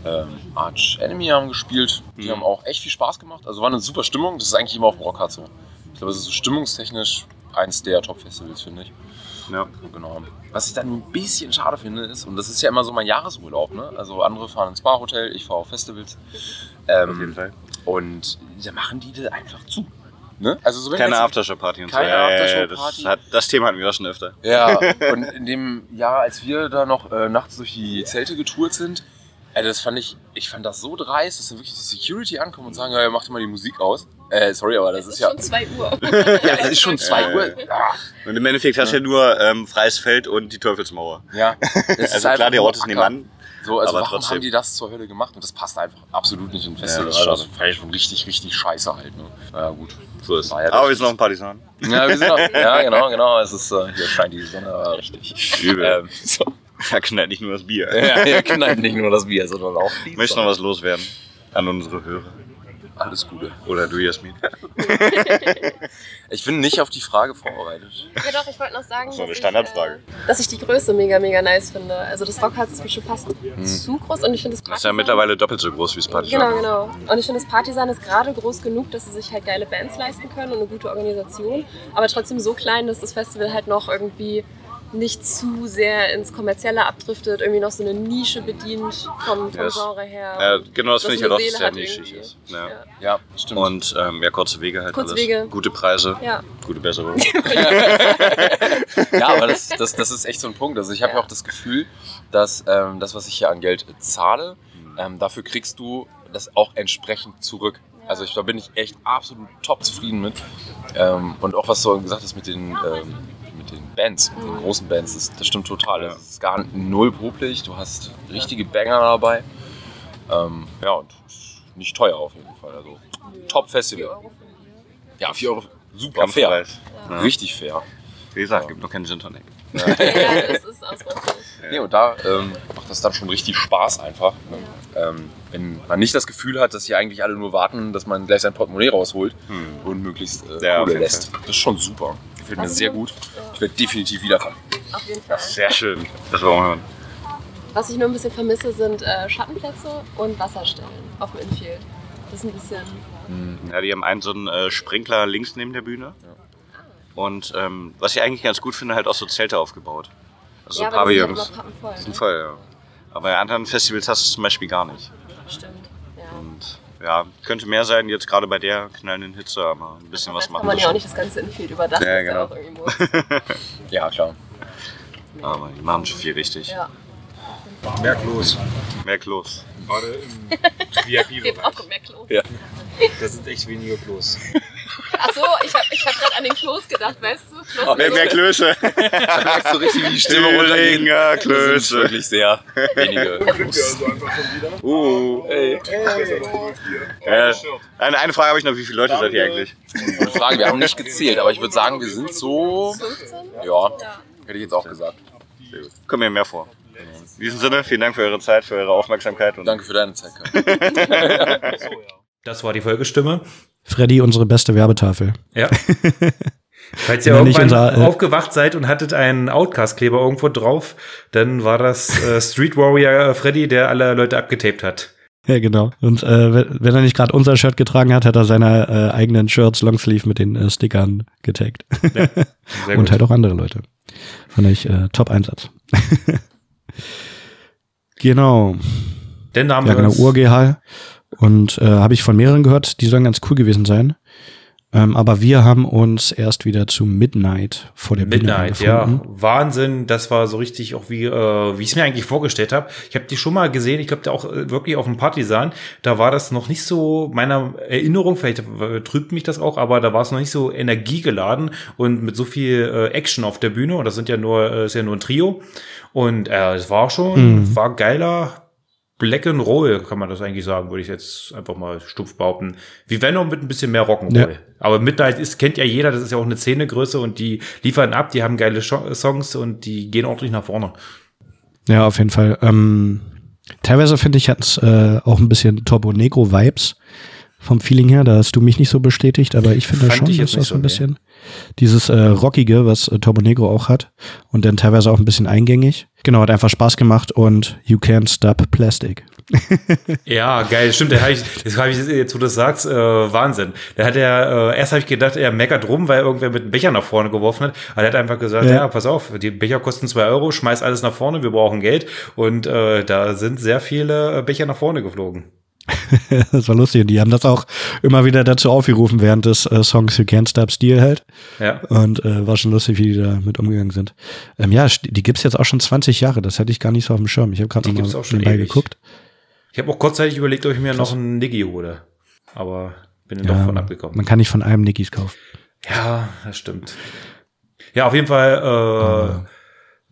ähm, Arch Enemy haben gespielt. Die Mhm. haben auch echt viel Spaß gemacht. Also war eine super Stimmung. Das ist eigentlich immer auf dem Rockhard so. Ich glaube, es ist so stimmungstechnisch eins der Top-Festivals, finde ich. Ja. Genau. Was ich dann ein bisschen schade finde, ist, und das ist ja immer so mein Jahresurlaub, ne? Also andere fahren ins Spa-Hotel, ich fahre auf Festivals. Ähm, Auf jeden Fall. Und da machen die das einfach zu. Ne? Also so Keine Aftershow-Party und Keine so. Ja, Aftershow-Party. Das, hat, das Thema hatten wir auch schon öfter. Ja, und in dem Jahr, als wir da noch äh, nachts durch die Zelte getourt sind, ey, das fand ich, ich fand das so dreist, dass dann wirklich die Security ankommt und sagen, ja, mach doch mal die Musik aus. Äh, sorry, aber das Es ist, ist ja, schon 2 Uhr. ja, es ist schon 2 Ja, Uhr. Ja, Und im Endeffekt hast du ja nur ähm, freies Feld und die Teufelsmauer. ja. Also klar, der Ort ist nebenan. So, also aber warum trotzdem. haben die das zur Hölle gemacht? Und das passt einfach absolut nicht in Ja, Festival. das ist also, das war schon richtig, richtig scheiße halt. Ne? Ja, gut. So ist ja Aber wir sind noch ein Partisan. Ja, wir sind noch, ja, genau, genau. Es ist, äh, hier scheint die Sonne aber richtig. Übel. Ähm, so. Da knallt nicht nur das Bier. Ja, ihr knallt nicht nur das Bier, sondern auch die Möchtest du noch was loswerden an unsere Hörer? Alles Gute. Oder du, Jasmin? Ich bin nicht auf die Frage vorbereitet. Ja doch, ich wollte noch sagen, Das ist eine dass Standardfrage. Ich, äh, dass ich die Größe mega, mega nice finde. Also das Rockharz ist mir schon fast zu groß und ich finde das Das ist ja Partisan- mittlerweile doppelt so groß wie das Partisan. Genau, genau. Und ich finde, das Partisan ist gerade groß genug, dass sie sich halt geile Bands leisten können und eine gute Organisation, aber trotzdem so klein, dass das Festival halt noch irgendwie nicht zu sehr ins Kommerzielle abdriftet, irgendwie noch so eine Nische bedient vom, vom Yes. Genre her. Ja, genau, das finde ich eine halt auch, Seele dass es sehr nischig ist. Ja. Ja. Ja, stimmt. Und ähm, ja, kurze Wege halt Kurze alles. Wege. Gute Preise, Ja. gute Besserung. ja, aber das, das, das ist echt so ein Punkt. Also ich habe ja auch das Gefühl, dass ähm, das, was ich hier an Geld zahle, ähm, dafür kriegst du das auch entsprechend zurück. Also ich, da bin ich echt absolut top zufrieden mit. Ähm, und auch was du gesagt hast mit den, ähm, den Bands, mit den großen Bands, das, das stimmt total. Das ist gar null popelig. Du hast richtige Banger dabei. Ähm, ja, und nicht teuer auf jeden Fall. Also top Festival. Ja, 4 Euro. Super fair. Kampfpreis. Ja. Richtig fair. Wie gesagt, gibt noch keinen Gin Tonic. ja, das ist ausbaufähig. Nee, und da ähm, macht das dann schon richtig Spaß einfach. Ne? Ähm, wenn man nicht das Gefühl hat, dass hier eigentlich alle nur warten, dass man gleich sein Portemonnaie rausholt und möglichst äh, Hm. Ja, lässt. Das ist schon super. Gefällt mir sehr gut. ja. Ich werde definitiv wiederkommen. Auf jeden Fall. Sehr schön. Das wollen wir hören. Was ich nur ein bisschen vermisse, sind äh, Schattenplätze und Wasserstellen auf dem Infield. Das ist ein bisschen. Ja, die haben einen so einen äh, Sprinkler links neben der Bühne. Und ähm, was ich eigentlich ganz gut finde, halt auch so Zelte aufgebaut. Also ja, sind Pavillons. sind Ne? voll, ja. Aber bei anderen Festivals hast du es zum Beispiel gar nicht. Stimmt. Ja. Könnte mehr sein, jetzt gerade bei der knallenden Hitze, aber ein bisschen was machen kann man wir ja auch nicht das ganze Infield überdachen. Ja, genau. Ja, klar. Aber die machen schon viel richtig. Ja. Mehr Klos. Mehr Klos. Gerade im Wir VIP-Bereich. brauchen mehr Klos. Ja. Da sind echt weniger Klos. Achso, ich habe ich hab gerade an den Klos gedacht, weißt du? Klos Mehr, mit mehr so- Klöße. Da merkst du richtig, wie die Stimme runtergeht. Thüringer Das sind Klöße. wirklich sehr wenige. Uh. Äh, eine, eine Frage habe ich noch, wie viele Leute seid ihr eigentlich? Gute Frage, wir haben nicht gezählt, aber ich würde sagen, wir sind so. 15? Ja, Ja. hätte ich jetzt auch gesagt. Sehr gut. Kommt mir mehr vor. In diesem Sinne, vielen Dank für eure Zeit, für eure Aufmerksamkeit. Und Danke für deine Zeit, Kai. Das war die Folgestimme. Freddy, unsere beste Werbetafel. Ja. Falls ihr irgendwann unser, äh, aufgewacht seid und hattet einen Outcast-Kleber irgendwo drauf, dann war das äh, Street Warrior Freddy, der alle Leute abgetaped hat. Ja, genau. Und äh, wenn er nicht gerade unser Shirt getragen hat, hat er seine äh, eigenen Shirts Longsleeve mit den äh, Stickern getaggt. Sehr Und halt auch andere Leute. Fand ich äh, Top-Einsatz. genau. Denn da haben Ja, wir genau, URGH. Und äh, habe ich von mehreren gehört, die sollen ganz cool gewesen sein. Ähm, aber wir haben uns erst wieder zu Midnight vor der Bühne Midnight, ja. eingefunden. Wahnsinn. Das war so richtig auch wie, äh, wie ich es mir eigentlich vorgestellt habe. Ich habe die schon mal gesehen, ich glaube, auch äh, wirklich auf dem Partisan. Da war das noch nicht so meiner Erinnerung, vielleicht trübt mich das auch, aber da war es noch nicht so energiegeladen und mit so viel äh, Action auf der Bühne. Und das sind ja nur, äh, ist ja nur ein Trio. Und äh, es war schon, Mhm. war geiler. Black and Roll, kann man das eigentlich sagen, würde ich jetzt einfach mal stumpf behaupten. Wie Venom mit ein bisschen mehr Rock'n'Roll. Ja. Aber Midnight ist, kennt ja jeder, das ist ja auch eine Szenegröße und die liefern ab, die haben geile Songs und die gehen ordentlich nach vorne. Ja, auf jeden Fall. Ähm, teilweise finde ich, hat es äh, auch ein bisschen Turbo Negro Vibes vom Feeling her. Da hast du mich nicht so bestätigt, aber ich finde Fand schon, dass das so ein bisschen dieses äh, Rockige, was äh, Turbo Negro auch hat und dann teilweise auch ein bisschen eingängig. Genau, hat einfach Spaß gemacht und You Can't Stop Plastic. Ja, geil, stimmt. Da hab ich, das habe ich jetzt, wo du das sagst, äh, Wahnsinn. Da hat er, äh, erst habe ich gedacht, er meckert rum, weil irgendwer mit einem Becher nach vorne geworfen hat. Aber er hat einfach gesagt, ja. Ja. pass auf, die Becher kosten zwei Euro, schmeiß alles nach vorne, wir brauchen Geld. Und äh, da sind sehr viele äh, Becher nach vorne geflogen. das war lustig. Und die haben das auch immer wieder dazu aufgerufen während des äh, Songs You Can't Stop Steel halt. Ja. Und äh, war schon lustig, wie die da mit umgegangen sind. Ähm, ja, die gibt's jetzt auch schon 20 Jahre. Das hätte ich gar nicht so auf dem Schirm. Ich habe gerade Die noch gibt's mal auch schon nebenbei ewig. geguckt. Ich habe auch kurzzeitig überlegt, ob ich mir noch einen Niggi hole. Aber bin dann doch Ja, von abgekommen. man kann nicht von einem Nickys kaufen. Ja, das stimmt. Ja, auf jeden Fall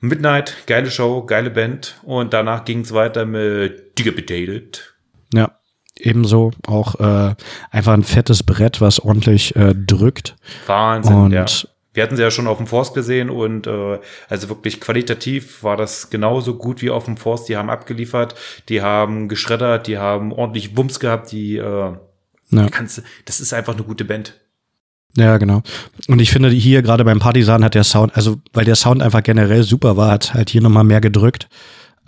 äh, Midnight, geile Show, geile Band. Und danach ging es weiter mit Decapitated. Ja, ebenso auch äh, einfach ein fettes Brett, was ordentlich äh, drückt. Wahnsinn, Und ja. Wir hatten sie ja schon auf dem Forst gesehen und äh, also wirklich qualitativ war das genauso gut wie auf dem Forst. Die haben abgeliefert, die haben geschreddert, die haben ordentlich Wumms gehabt, die äh, Ja. kannst, das ist einfach eine gute Band. Ja, genau. Und ich finde hier gerade beim Partisan hat der Sound, also weil der Sound einfach generell super war, hat halt hier nochmal mehr gedrückt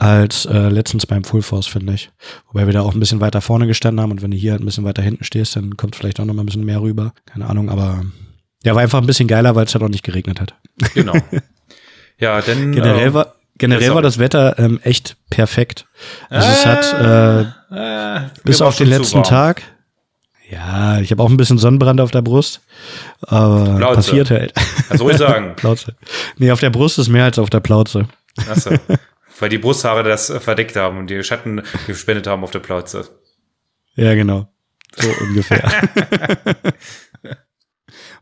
als äh, letztens beim Full Force, finde ich. Wobei wir da auch ein bisschen weiter vorne gestanden haben und wenn du hier halt ein bisschen weiter hinten stehst, dann kommt vielleicht auch nochmal ein bisschen mehr rüber. Keine Ahnung, aber ja, war einfach ein bisschen geiler, weil es halt auch nicht geregnet hat. Genau. ja, denn Generell äh, war generell sorry. war das Wetter ähm, echt perfekt. Also es hat äh, äh, bis auf den letzten. Tag. Ja, ich habe auch ein bisschen Sonnenbrand auf der Brust. Aber Plauze. passiert halt. Kannst ruhig sagen. Plauze. Nee, auf der Brust ist mehr als auf der Plauze. Achso. Weil die Brusthaare das äh, verdeckt haben und die Schatten gespendet haben auf der Plauze. Ja, genau. So ungefähr.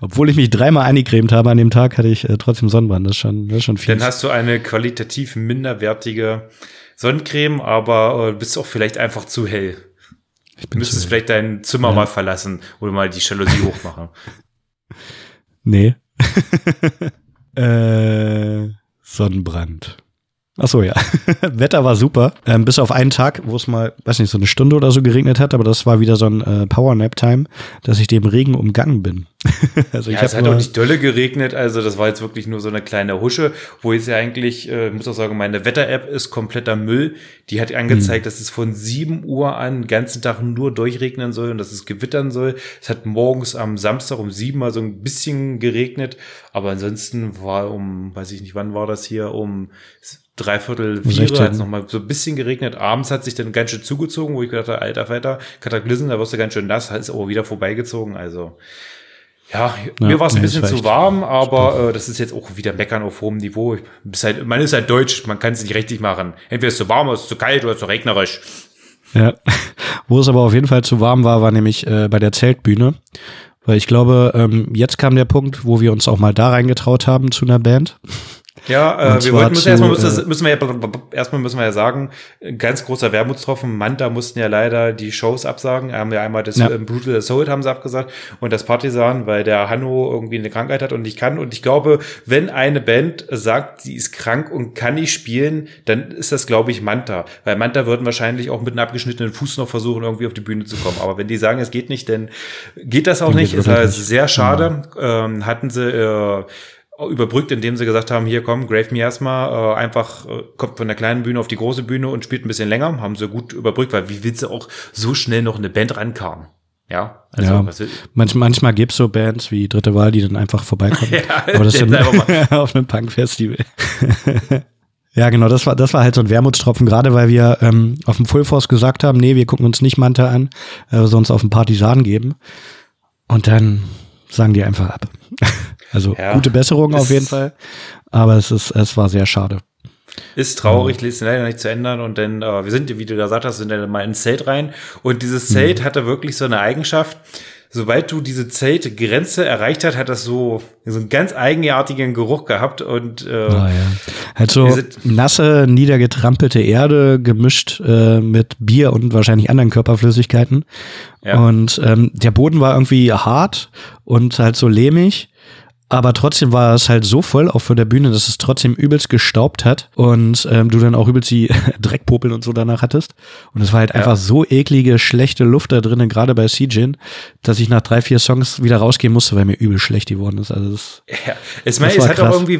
Obwohl ich mich dreimal eingecremt habe an dem Tag, hatte ich äh, trotzdem Sonnenbrand. Das ist schon, das ist schon viel. Dann hast du eine qualitativ minderwertige Sonnencreme, aber äh, bist auch vielleicht einfach zu hell. ich Du müsstest vielleicht dein Zimmer Ja. mal verlassen oder mal die Jalousie hochmachen. Nee. äh, Sonnenbrand. Ach so, ja. Wetter war super. Ähm, bis auf einen Tag, wo es mal, weiß nicht, so eine Stunde oder so geregnet hat, aber das war wieder so ein äh, Power-Nap-Time, dass ich dem Regen umgangen bin. also ich Ja, es hat auch nicht dolle geregnet, also das war jetzt wirklich nur so eine kleine Husche, wo jetzt ja eigentlich, äh, ich muss auch sagen, meine Wetter-App ist kompletter Müll. Die hat angezeigt, dass es von 7 Uhr an den ganzen Tag nur durchregnen soll und dass es gewittern soll. Es hat morgens am Samstag um 7 mal so ein bisschen geregnet, aber ansonsten war um, weiß ich nicht, wann war das hier, um dreiviertel vier 16. hat es nochmal so ein bisschen geregnet. Abends hat sich dann ganz schön zugezogen, wo ich gedacht habe, alter Falter, Kataklysm, da wirst du ganz schön nass, ist aber wieder vorbeigezogen, also ja, Ja, mir war es ein bisschen zu warm, aber äh, das ist jetzt auch wieder meckern auf hohem Niveau. Ich, halt, man ist halt deutsch, man kann es nicht richtig machen. Entweder ist es zu warm, oder es ist zu kalt oder es ist zu regnerisch. Ja. Wo es aber auf jeden Fall zu warm war, war nämlich äh, bei der Zeltbühne. Weil ich glaube, ähm, jetzt kam der Punkt, wo wir uns auch mal da reingetraut haben zu einer Band. Ja, äh, wir wollten müssen erstmal müssen, äh, müssen wir ja erstmal müssen wir ja sagen, ein ganz großer Wermutstropfen. Manta mussten ja leider die Shows absagen. Haben ja einmal das Ja. äh, Brutal Assault haben sie abgesagt und das Partisan, weil der Hanno irgendwie eine Krankheit hat und nicht kann. Und ich glaube, wenn eine Band sagt, sie ist krank und kann nicht spielen, dann ist das, glaube ich, Manta. Weil Manta würden wahrscheinlich auch mit einem abgeschnittenen Fuß noch versuchen, irgendwie auf die Bühne zu kommen. Aber wenn die sagen, es geht nicht, dann geht das auch Dann nicht. Ist halt sehr schade. Ähm, hatten sie äh, überbrückt, indem sie gesagt haben, hier komm, Grave Miasma, äh, einfach äh, kommt von der kleinen Bühne auf die große Bühne und spielt ein bisschen länger. Haben sie gut überbrückt, weil wie willst du auch so schnell noch eine Band rankarren? Ja, also Ja. was Manch, manchmal gibt's so Bands wie Dritte Wahl, die dann einfach vorbeikommen. Ja, Aber das ist auf einem Punk-Festival. ja, genau, das war, das war halt so ein Wermutstropfen, gerade weil wir ähm, auf dem Full Force gesagt haben, nee, wir gucken uns nicht Manta an, äh, sonst auf dem Partisan geben. Und dann sagen die einfach ab. also Ja, gute Besserung auf jeden Fall. Aber es ist, es war sehr schade. ist traurig, ist leider nicht zu ändern. Und dann, äh, wir sind, wie du da gesagt hast, sind dann mal ins Zelt rein. Und dieses Zelt hatte wirklich so eine Eigenschaft. Sobald du diese Zeltgrenze erreicht hast, hat das so, so einen ganz eigenartigen Geruch gehabt. Und äh, Ah, ja. Halt so nasse, niedergetrampelte Erde gemischt äh, mit Bier und wahrscheinlich anderen Körperflüssigkeiten. Ja. Und ähm, der Boden war irgendwie hart und halt so lehmig. Aber trotzdem war es halt so voll auch vor der Bühne, dass es trotzdem übelst gestaubt hat und ähm, du dann auch übelst die Dreckpopeln und so danach hattest. Und es war halt einfach so eklige, schlechte Luft da drinnen, gerade bei Sijin, dass ich nach drei, vier Songs wieder rausgehen musste, weil mir übel schlecht geworden ist. Also das, Ja, meine, Das es hat auch krass. irgendwie,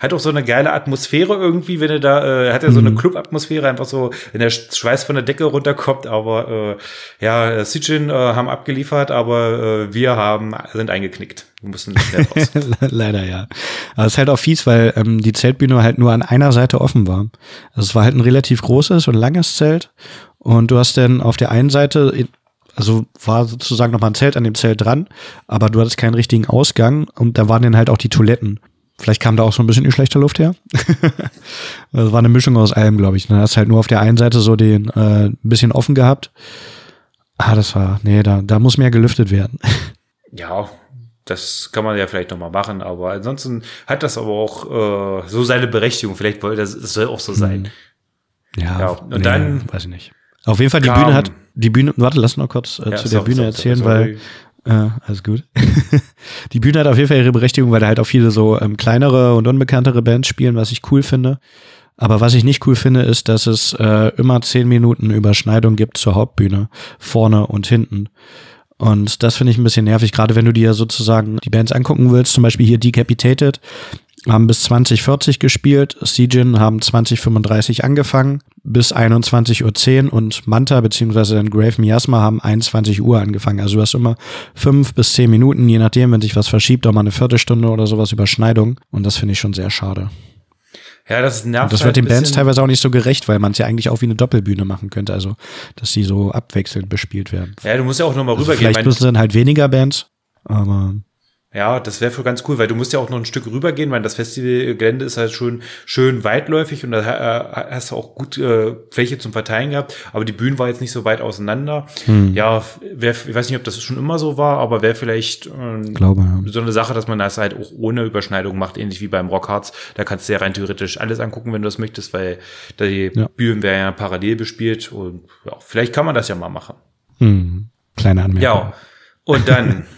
hat auch so eine geile Atmosphäre irgendwie, wenn er da, äh, hat er so eine Mhm. Club-Atmosphäre, einfach so, wenn der Schweiß von der Decke runterkommt, aber äh, ja, Sitchin äh, haben abgeliefert, aber äh, wir haben, sind eingeknickt. Wir mussten raus. Leider ja. Aber es ist halt auch fies, weil ähm, die Zeltbühne halt nur an einer Seite offen war. Also es war halt ein relativ großes und langes Zelt und du hast dann auf der einen Seite, also war sozusagen noch mal ein Zelt an dem Zelt dran, aber du hattest keinen richtigen Ausgang und da waren dann halt auch die Toiletten. Vielleicht kam da auch so ein bisschen die schlechte Luft her. das war eine Mischung aus allem, glaube ich. Dann hast halt nur auf der einen Seite so den äh, ein bisschen offen gehabt. Ah, das war, nee, da, da muss mehr gelüftet werden. ja, das kann man ja vielleicht noch mal machen, aber ansonsten hat das aber auch äh, so seine Berechtigung. Vielleicht wollte das, es soll auch so sein. Ja, Ja, und dann weiß ich nicht. Auf jeden Fall die kam- Bühne hat die Bühne. Warte, lass noch kurz äh, Ja, zu der sorry, Bühne erzählen, sorry, weil äh, alles gut. die Bühne hat auf jeden Fall ihre Berechtigung, weil da halt auch viele so ähm, kleinere und unbekanntere Bands spielen, was ich cool finde. Aber was ich nicht cool finde, ist, dass es äh, immer zehn Minuten Überschneidung gibt zur Hauptbühne, vorne und hinten. Und das finde ich ein bisschen nervig, gerade wenn du dir sozusagen die Bands angucken willst, zum Beispiel hier Decapitated, haben bis 2040 gespielt, Siegen haben 2035 angefangen, bis 21.10 Uhr und Manta beziehungsweise dann Grave Miasma haben 21 Uhr angefangen. Also du hast immer fünf bis zehn Minuten, je nachdem, wenn sich was verschiebt, auch mal eine Viertelstunde oder sowas Überschneidung. Und das finde ich schon sehr schade. Ja, das nervt Und das halt wird den Bands teilweise auch nicht so gerecht, weil man es ja eigentlich auch wie eine Doppelbühne machen könnte, also dass sie so abwechselnd bespielt werden. Ja, du musst ja auch noch mal Also rübergehen. vielleicht müssen dann halt weniger Bands, aber Ja, das wäre für ganz cool, weil du musst ja auch noch ein Stück rübergehen, weil das Festivalgelände ist halt schon schön weitläufig und da äh, hast du auch gut äh, Fläche zum Verteilen gehabt, aber die Bühne war jetzt nicht so weit auseinander. Hm. Ja, wär, ich weiß nicht, ob das schon immer so war, aber wäre vielleicht ähm, glaube ja. so eine Sache, dass man das halt auch ohne Überschneidung macht, ähnlich wie beim Rockharz. Da kannst du ja rein theoretisch alles angucken, wenn du das möchtest, weil die Ja. Bühnen werden ja parallel bespielt und ja, vielleicht kann man das ja mal machen. Hm. Kleine Anmerkung. Ja, und dann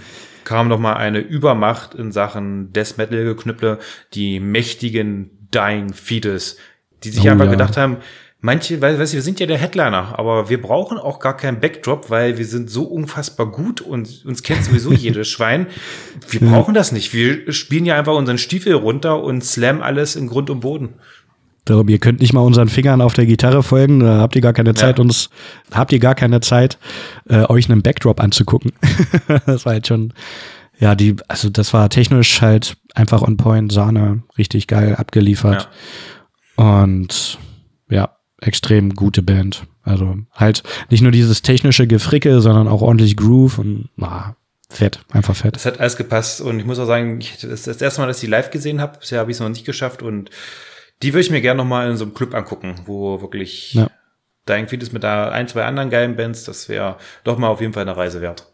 kam noch mal eine Übermacht in Sachen Death Metal Geknüpple, die mächtigen Dying Fetus, die sich Oh, einfach ja. gedacht haben, manche, weil, weißt du, wir sind ja der Headliner, aber wir brauchen auch gar keinen Backdrop, weil wir sind so unfassbar gut und uns kennt sowieso jedes Schwein. Wir brauchen das nicht. Wir spielen ja einfach unseren Stiefel runter und slam alles in Grund und Boden. Darum, ihr könnt nicht mal unseren Fingern auf der Gitarre folgen, da habt ihr gar keine Zeit, Ja. uns, habt ihr gar keine Zeit, äh, euch einen Backdrop anzugucken. das war halt schon, ja, die, also das war technisch halt einfach on point, Sahne, richtig geil abgeliefert. Und ja, extrem gute Band. Also halt nicht nur dieses technische Gefricke, sondern auch ordentlich Groove und ah, fett, einfach fett. Das hat alles gepasst und ich muss auch sagen, ich, das ist das erste Mal, dass ich die live gesehen habe. Bisher habe ich es noch nicht geschafft und die würde ich mir gerne noch mal in so einem Club angucken, wo wirklich Ja. Dying Fetus mit da ein, zwei anderen geilen Bands, das wäre doch mal auf jeden Fall eine Reise wert.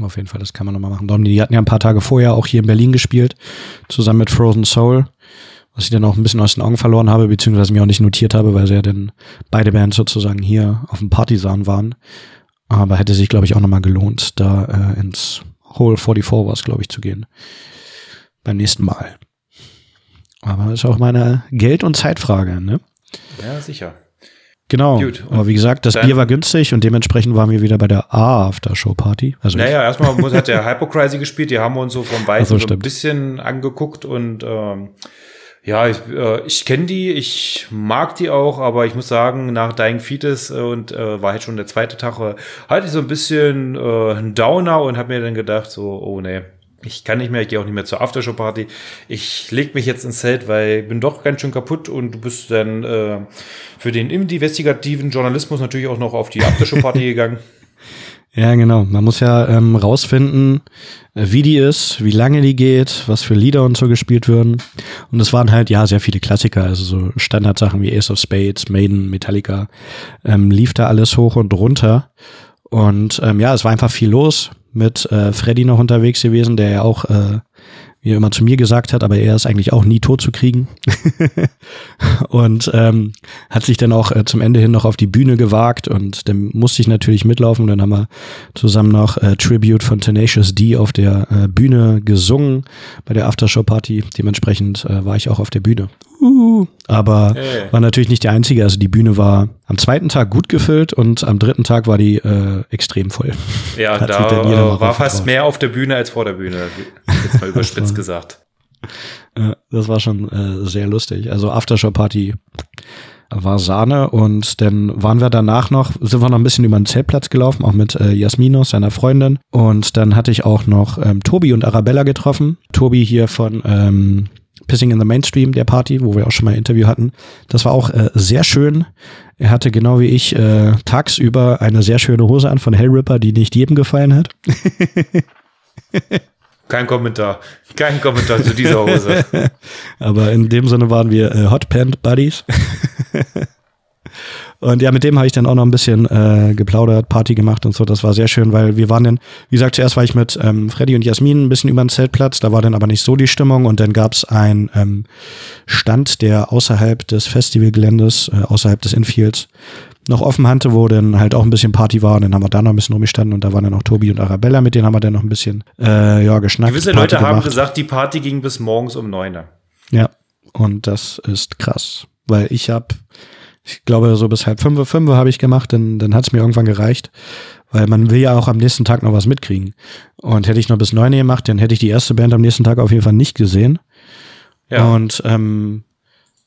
Auf jeden Fall, das kann man nochmal machen. Die hatten ja ein paar Tage vorher auch hier in Berlin gespielt, zusammen mit Frozen Soul, was ich dann auch ein bisschen aus den Augen verloren habe, beziehungsweise mir auch nicht notiert habe, weil sie ja dann beide Bands sozusagen hier auf dem Partisan waren. Aber hätte sich, glaube ich, auch nochmal gelohnt, da äh, ins Hole 44 war es, glaube ich, zu gehen. Beim nächsten Mal. Aber ist auch meine Geld- und Zeitfrage, ne? Ja, sicher. Genau. Gut, Aber wie gesagt, das Bier war günstig und dementsprechend waren wir wieder bei der A-After-Show-Party. Also Naja, erstmal hat der Hypocrisy gespielt, die haben wir uns so vom Ach so, Weißen so ein bisschen angeguckt und ähm, ja, ich, äh, ich kenne die, ich mag die auch, aber ich muss sagen, nach Dying Fetus äh, und äh, war halt schon der zweite Tag, äh, hatte ich so ein bisschen äh, einen Downer und habe mir dann gedacht, so, oh nee, ich kann nicht mehr, ich gehe auch nicht mehr zur Aftershow-Party. Ich leg mich jetzt ins Zelt, weil ich bin doch ganz schön kaputt und du bist dann äh, für den investigativen Journalismus natürlich auch noch auf die Aftershow-Party gegangen. Ja, genau. Man muss ja ähm, rausfinden, äh, wie die ist, wie lange die geht, was für Lieder und so gespielt würden. Und es waren halt, ja, sehr viele Klassiker, also so Standardsachen wie Ace of Spades, Maiden, Metallica, ähm, lief da alles hoch und runter. Und ähm, ja, es war einfach viel los mit äh, Freddy noch unterwegs gewesen, der ja auch, äh, wie er immer zu mir gesagt hat, aber er ist eigentlich auch nie tot zu kriegen. und ähm, hat sich dann auch äh, zum Ende hin noch auf die Bühne gewagt und dann musste ich natürlich mitlaufen. Und dann haben wir zusammen noch äh, Tribute von Tenacious D auf der äh, Bühne gesungen bei der Aftershow-Party. Dementsprechend äh, war ich auch auf der Bühne. Uh, aber Hey. war natürlich nicht der einzige. Also die Bühne war am zweiten Tag gut gefüllt und am dritten Tag war die äh, extrem voll. Ja, Hat da war fast mehr auf der Bühne als vor der Bühne. Jetzt mal überspitzt gesagt. Ja, das war schon äh, sehr lustig. Also Aftershow-Party war Sahne und dann waren wir danach noch, sind wir noch ein bisschen über den Zeltplatz gelaufen, auch mit äh, Jasminos, seiner Freundin. Und dann hatte ich auch noch ähm, Tobi und Arabella getroffen. Tobi hier von ähm, Pissing in the Mainstream, der Party, wo wir auch schon mal ein Interview hatten. Das war auch äh, sehr schön. Er hatte genau wie ich äh, tagsüber eine sehr schöne Hose an von Hellripper, die nicht jedem gefallen hat. Kein Kommentar. Kein Kommentar zu dieser Hose. Aber in dem Sinne waren wir äh, Hot Pant Buddies. Und ja, mit dem habe ich dann auch noch ein bisschen äh, geplaudert, Party gemacht und so. Das war sehr schön, weil wir waren dann, wie gesagt, zuerst war ich mit ähm, Freddy und Jasmin ein bisschen über den Zeltplatz. Da war dann aber nicht so die Stimmung. Und dann gab es einen ähm, Stand, der außerhalb des Festivalgeländes, äh, außerhalb des Infields, noch offen hatte, wo dann halt auch ein bisschen Party war. Und dann haben wir da noch ein bisschen rumgestanden. Und da waren dann auch Tobi und Arabella, mit denen haben wir dann noch ein bisschen äh, ja, geschnackt. Gewisse Party Leute haben gemacht. gesagt, die Party ging bis morgens um neun. Ja, und das ist krass, weil ich habe, ich glaube, so bis halb fünf, fünf habe ich gemacht, dann, dann hat es mir irgendwann gereicht, weil man will ja auch am nächsten Tag noch was mitkriegen. Und hätte ich noch bis neun gemacht, dann hätte ich die erste Band am nächsten Tag auf jeden Fall nicht gesehen. Ja. Und ähm,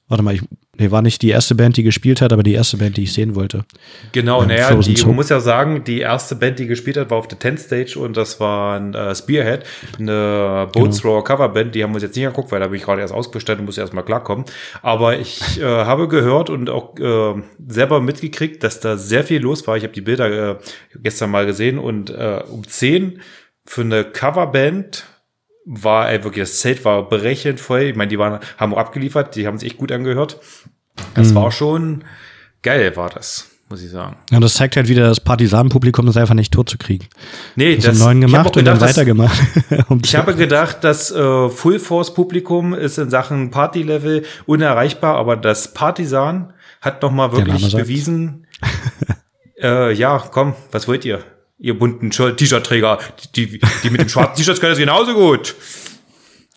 warte mal, ich, nee, war nicht die erste Band, die gespielt hat, aber die erste Band, die ich sehen wollte. Genau, Ähm, naja, die, man muss ja sagen, die erste Band, die gespielt hat, war auf der 10 Stage und das war ein äh, Spearhead, eine Genau. Thrower Coverband, die haben wir uns jetzt nicht angeguckt, weil da bin ich gerade erst ausgestellt und muss erst mal klarkommen. Aber ich äh, habe gehört und auch äh, selber mitgekriegt, dass da sehr viel los war. Ich habe die Bilder äh, gestern mal gesehen und äh, um 10 für eine Coverband war ey, wirklich, das Zelt war berechnet voll. Ich meine, die waren, haben auch abgeliefert, die haben sich echt gut angehört. Das Mhm. war schon geil, war das, muss ich sagen. Und das zeigt halt wieder, das Partisanenpublikum ist einfach nicht tot zu kriegen. Nee, Das haben neun ich hab gemacht auch und dann gedacht, weitergemacht. Um Ich habe gedacht, das äh, Full Force Publikum ist in Sachen Party-Level unerreichbar, aber das Partisan hat noch mal Der Name wirklich bewiesen. äh, ja, komm, was wollt ihr? Ihr bunten Shirt- T-Shirt-Träger, die, die, mit dem schwarzen T-Shirt können das genauso gut.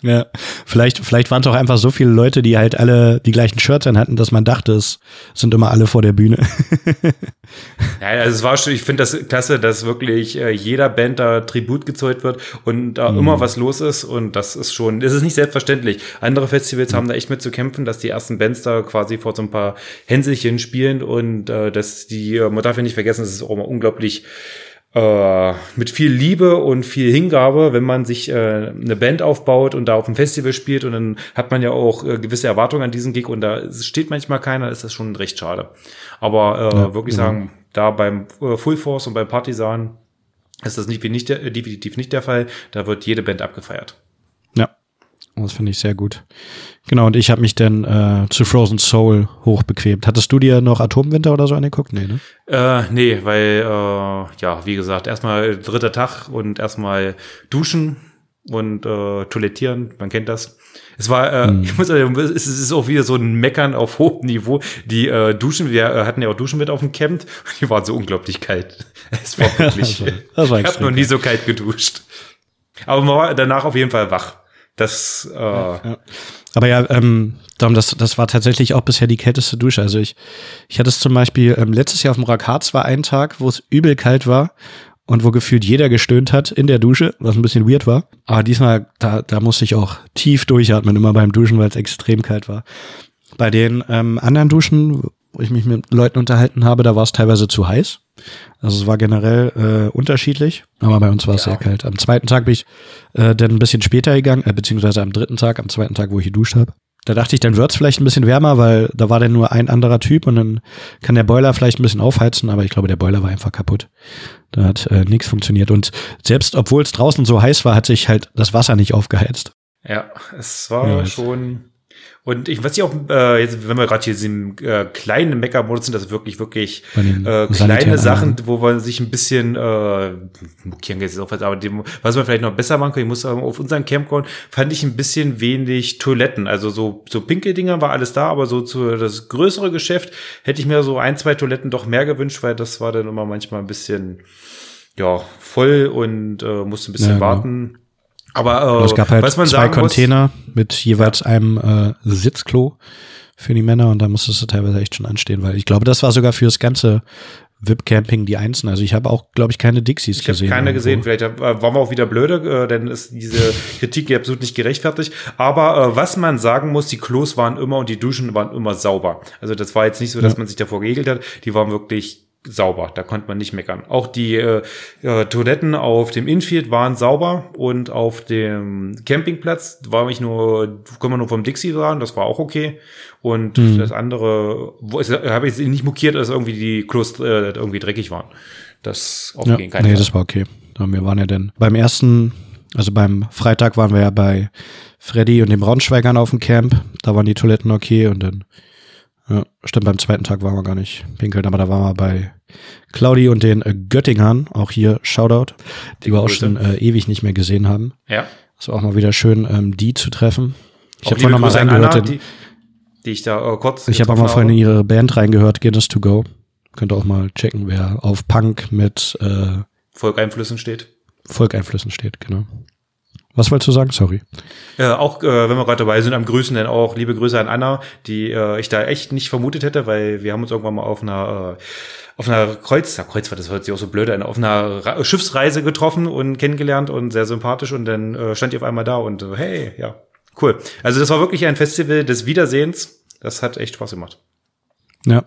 Ja, vielleicht, vielleicht waren es auch einfach so viele Leute, die halt alle die gleichen Shirts an hatten, dass man dachte, es sind immer alle vor der Bühne. Ja, also es war schon, ich finde das klasse, dass wirklich äh, jeder Band da Tribut gezollt wird und da immer was los ist und das ist schon, das ist nicht selbstverständlich. Andere Festivals haben da echt mit zu kämpfen, dass die ersten Bands da quasi vor so ein paar Hänselchen spielen und äh, dass die, äh, man darf ja nicht vergessen, es ist auch immer unglaublich äh, mit viel Liebe und viel Hingabe, wenn man sich äh, eine Band aufbaut und da auf dem Festival spielt und dann hat man ja auch äh, gewisse Erwartungen an diesen Gig und da steht manchmal keiner, ist das schon recht schade. Aber äh, Ja, wirklich genau. sagen, da beim äh, Full Force und beim Partisan ist das nicht, nicht der, definitiv nicht der Fall. Da wird jede Band abgefeiert. Das finde ich sehr gut. Genau, und ich habe mich dann äh, zu Frozen Soul hochbequemt. Hattest du dir noch Atomwinter oder so angeguckt? Nee, ne? Äh, nee, weil, äh, ja, wie gesagt, erstmal dritter Tag und erstmal duschen und äh, toilettieren, man kennt das. Es war, äh, ich muss sagen, es ist auch wieder so ein Meckern auf hohem Niveau. Die äh, Duschen, wir äh, hatten ja auch Duschen mit auf dem Camp, die waren so unglaublich kalt. Es war wirklich, Das war- das war ich habe noch nie so kalt geduscht. Aber man war danach auf jeden Fall wach. Das, äh, Aber ja, ähm, Dom, das, das war tatsächlich auch bisher die kälteste Dusche. Also ich, ich hatte es zum Beispiel ähm, letztes Jahr auf dem Harz war ein Tag, wo es übel kalt war und wo gefühlt jeder gestöhnt hat in der Dusche, was ein bisschen weird war. Aber diesmal, da, da musste ich auch tief durchatmen, immer beim Duschen, weil es extrem kalt war. Bei den ähm, anderen Duschen, wo ich mich mit Leuten unterhalten habe, da war es teilweise zu heiß. Also es war generell äh, unterschiedlich, aber bei uns war es sehr kalt. Am zweiten Tag bin ich äh, dann ein bisschen später gegangen, äh, beziehungsweise am dritten Tag, am zweiten Tag, wo ich geduscht habe. Da dachte ich, dann wird's vielleicht ein bisschen wärmer, weil da war dann nur ein anderer Typ und dann kann der Boiler vielleicht ein bisschen aufheizen, aber ich glaube, der Boiler war einfach kaputt. Da hat äh, nichts funktioniert. Und selbst obwohl es draußen so heiß war, hat sich halt das Wasser nicht aufgeheizt. Ja, es war Ja, es- schon. Und ich weiß nicht auch, äh, jetzt, wenn wir gerade hier in diesem äh, kleinen Mecker-Modus sind, das wirklich, wirklich äh, kleine Sachen, wo man sich ein bisschen, äh, mokieren jetzt auch was, aber dem, was man vielleicht noch besser machen kann, ich muss sagen, auf unseren Campground fand ich ein bisschen wenig Toiletten. Also so, so Pinkeldinger war alles da, aber so zu das größere Geschäft hätte ich mir so ein, zwei Toiletten doch mehr gewünscht, weil das war dann immer manchmal ein bisschen, ja, voll und äh, musste ein bisschen Ja, genau. warten. Aber äh, es gab halt was man zwei sagen muss- Container mit jeweils einem äh, Sitzklo für die Männer und da musstest du teilweise echt schon anstehen, weil ich glaube, das war sogar fürs ganze VIP-Camping die Einzelnen. Also ich habe auch, glaube ich, keine Dixies Ich habe gesehen. keine irgendwo. gesehen. Vielleicht äh, waren wir auch wieder blöde, äh, denn ist diese Kritik absolut nicht gerechtfertigt. Aber äh, was man sagen muss, die Klos waren immer und die Duschen waren immer sauber. Also das war jetzt nicht so, dass Ja. man sich davor geregelt hat. Die waren wirklich sauber. Da konnte man nicht meckern. Auch die äh, äh, Toiletten auf dem Infield waren sauber und auf dem Campingplatz war ich nur, können wir nur vom Dixie sagen, das war auch okay. Und Mhm. das andere, es habe ich nicht mokiert, dass irgendwie die Klos äh, irgendwie dreckig waren. Das auf Ja, keinen nee, Fall. das war okay. Wir waren ja dann beim ersten, also beim Freitag waren wir ja bei Freddy und den Braunschweigern auf dem Camp. Da waren die Toiletten okay und dann, ja, stimmt, beim zweiten Tag waren wir gar nicht pinkeln, aber da waren wir bei Claudi und den äh, Göttingern, auch hier Shoutout, die wir auch schon äh, ewig nicht mehr gesehen haben. Ja. Es war auch mal wieder schön, ähm, die zu treffen. Ich habe vorhin noch mal Grüße an reingehört. Anna, die, die ich da äh, kurz. ich habe auch mal vorhin in ihre Band reingehört, Guinness to Go. Könnt ihr auch mal checken, wer auf Punk mit äh, Volkeinflüssen steht. Volkeinflüssen steht, genau. Was wolltest du sagen? Sorry. Äh, auch äh, wenn wir gerade dabei sind am Grüßen, dann auch liebe Grüße an Anna, die äh, ich da echt nicht vermutet hätte, weil wir haben uns irgendwann mal auf einer äh, auf einer Kreuz, na, Kreuzfahrt, das hört sich auch so blöd an, auf einer Ra Schiffsreise getroffen und kennengelernt und sehr sympathisch und dann äh, stand die auf einmal da und äh, hey, ja, cool. Also das war wirklich ein Festival des Wiedersehens. Das hat echt Spaß gemacht. Ja.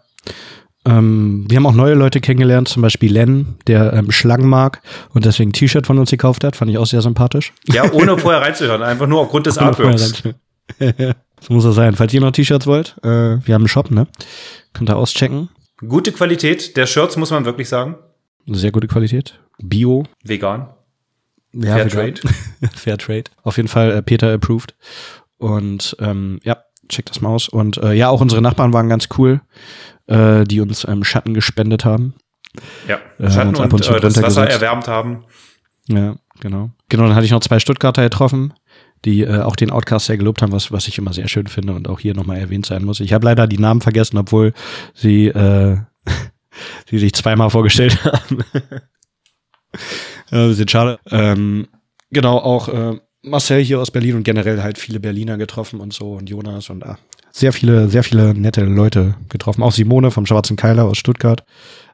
Ähm, wir haben auch neue Leute kennengelernt, zum Beispiel Len, der ähm, Schlangen mag und deswegen ein T-Shirt von uns gekauft hat. Fand ich auch sehr sympathisch. Ja, ohne vorher reinzuhören, einfach nur aufgrund des Artworks. so muss er sein. Falls ihr noch T-Shirts wollt, äh, wir haben einen Shop, ne? Könnt ihr auschecken. Gute Qualität der Shirts, muss man wirklich sagen. Sehr gute Qualität. Bio. Vegan. Ja, Fair vegan. Trade. Fair Trade. Auf jeden Fall äh, Peter approved. Und ähm, ja, checkt das mal aus. Und äh, ja, auch unsere Nachbarn waren ganz cool, äh, die uns ähm, Schatten gespendet haben. Ja, Äh, Schatten uns ab und, und zu äh, das Wasser erwärmt haben. Ja, genau. Genau, dann hatte ich noch zwei Stuttgarter getroffen, die äh, auch den Outcast sehr gelobt haben, was, was ich immer sehr schön finde und auch hier nochmal erwähnt sein muss. Ich habe leider die Namen vergessen, obwohl sie, äh, sie sich zweimal vorgestellt haben. ja, ein bisschen schade. Ähm, genau, auch äh, Marcel hier aus Berlin und generell halt viele Berliner getroffen und so und Jonas und ah, sehr viele, sehr viele nette Leute getroffen. Auch Simone vom Schwarzen Keiler aus Stuttgart.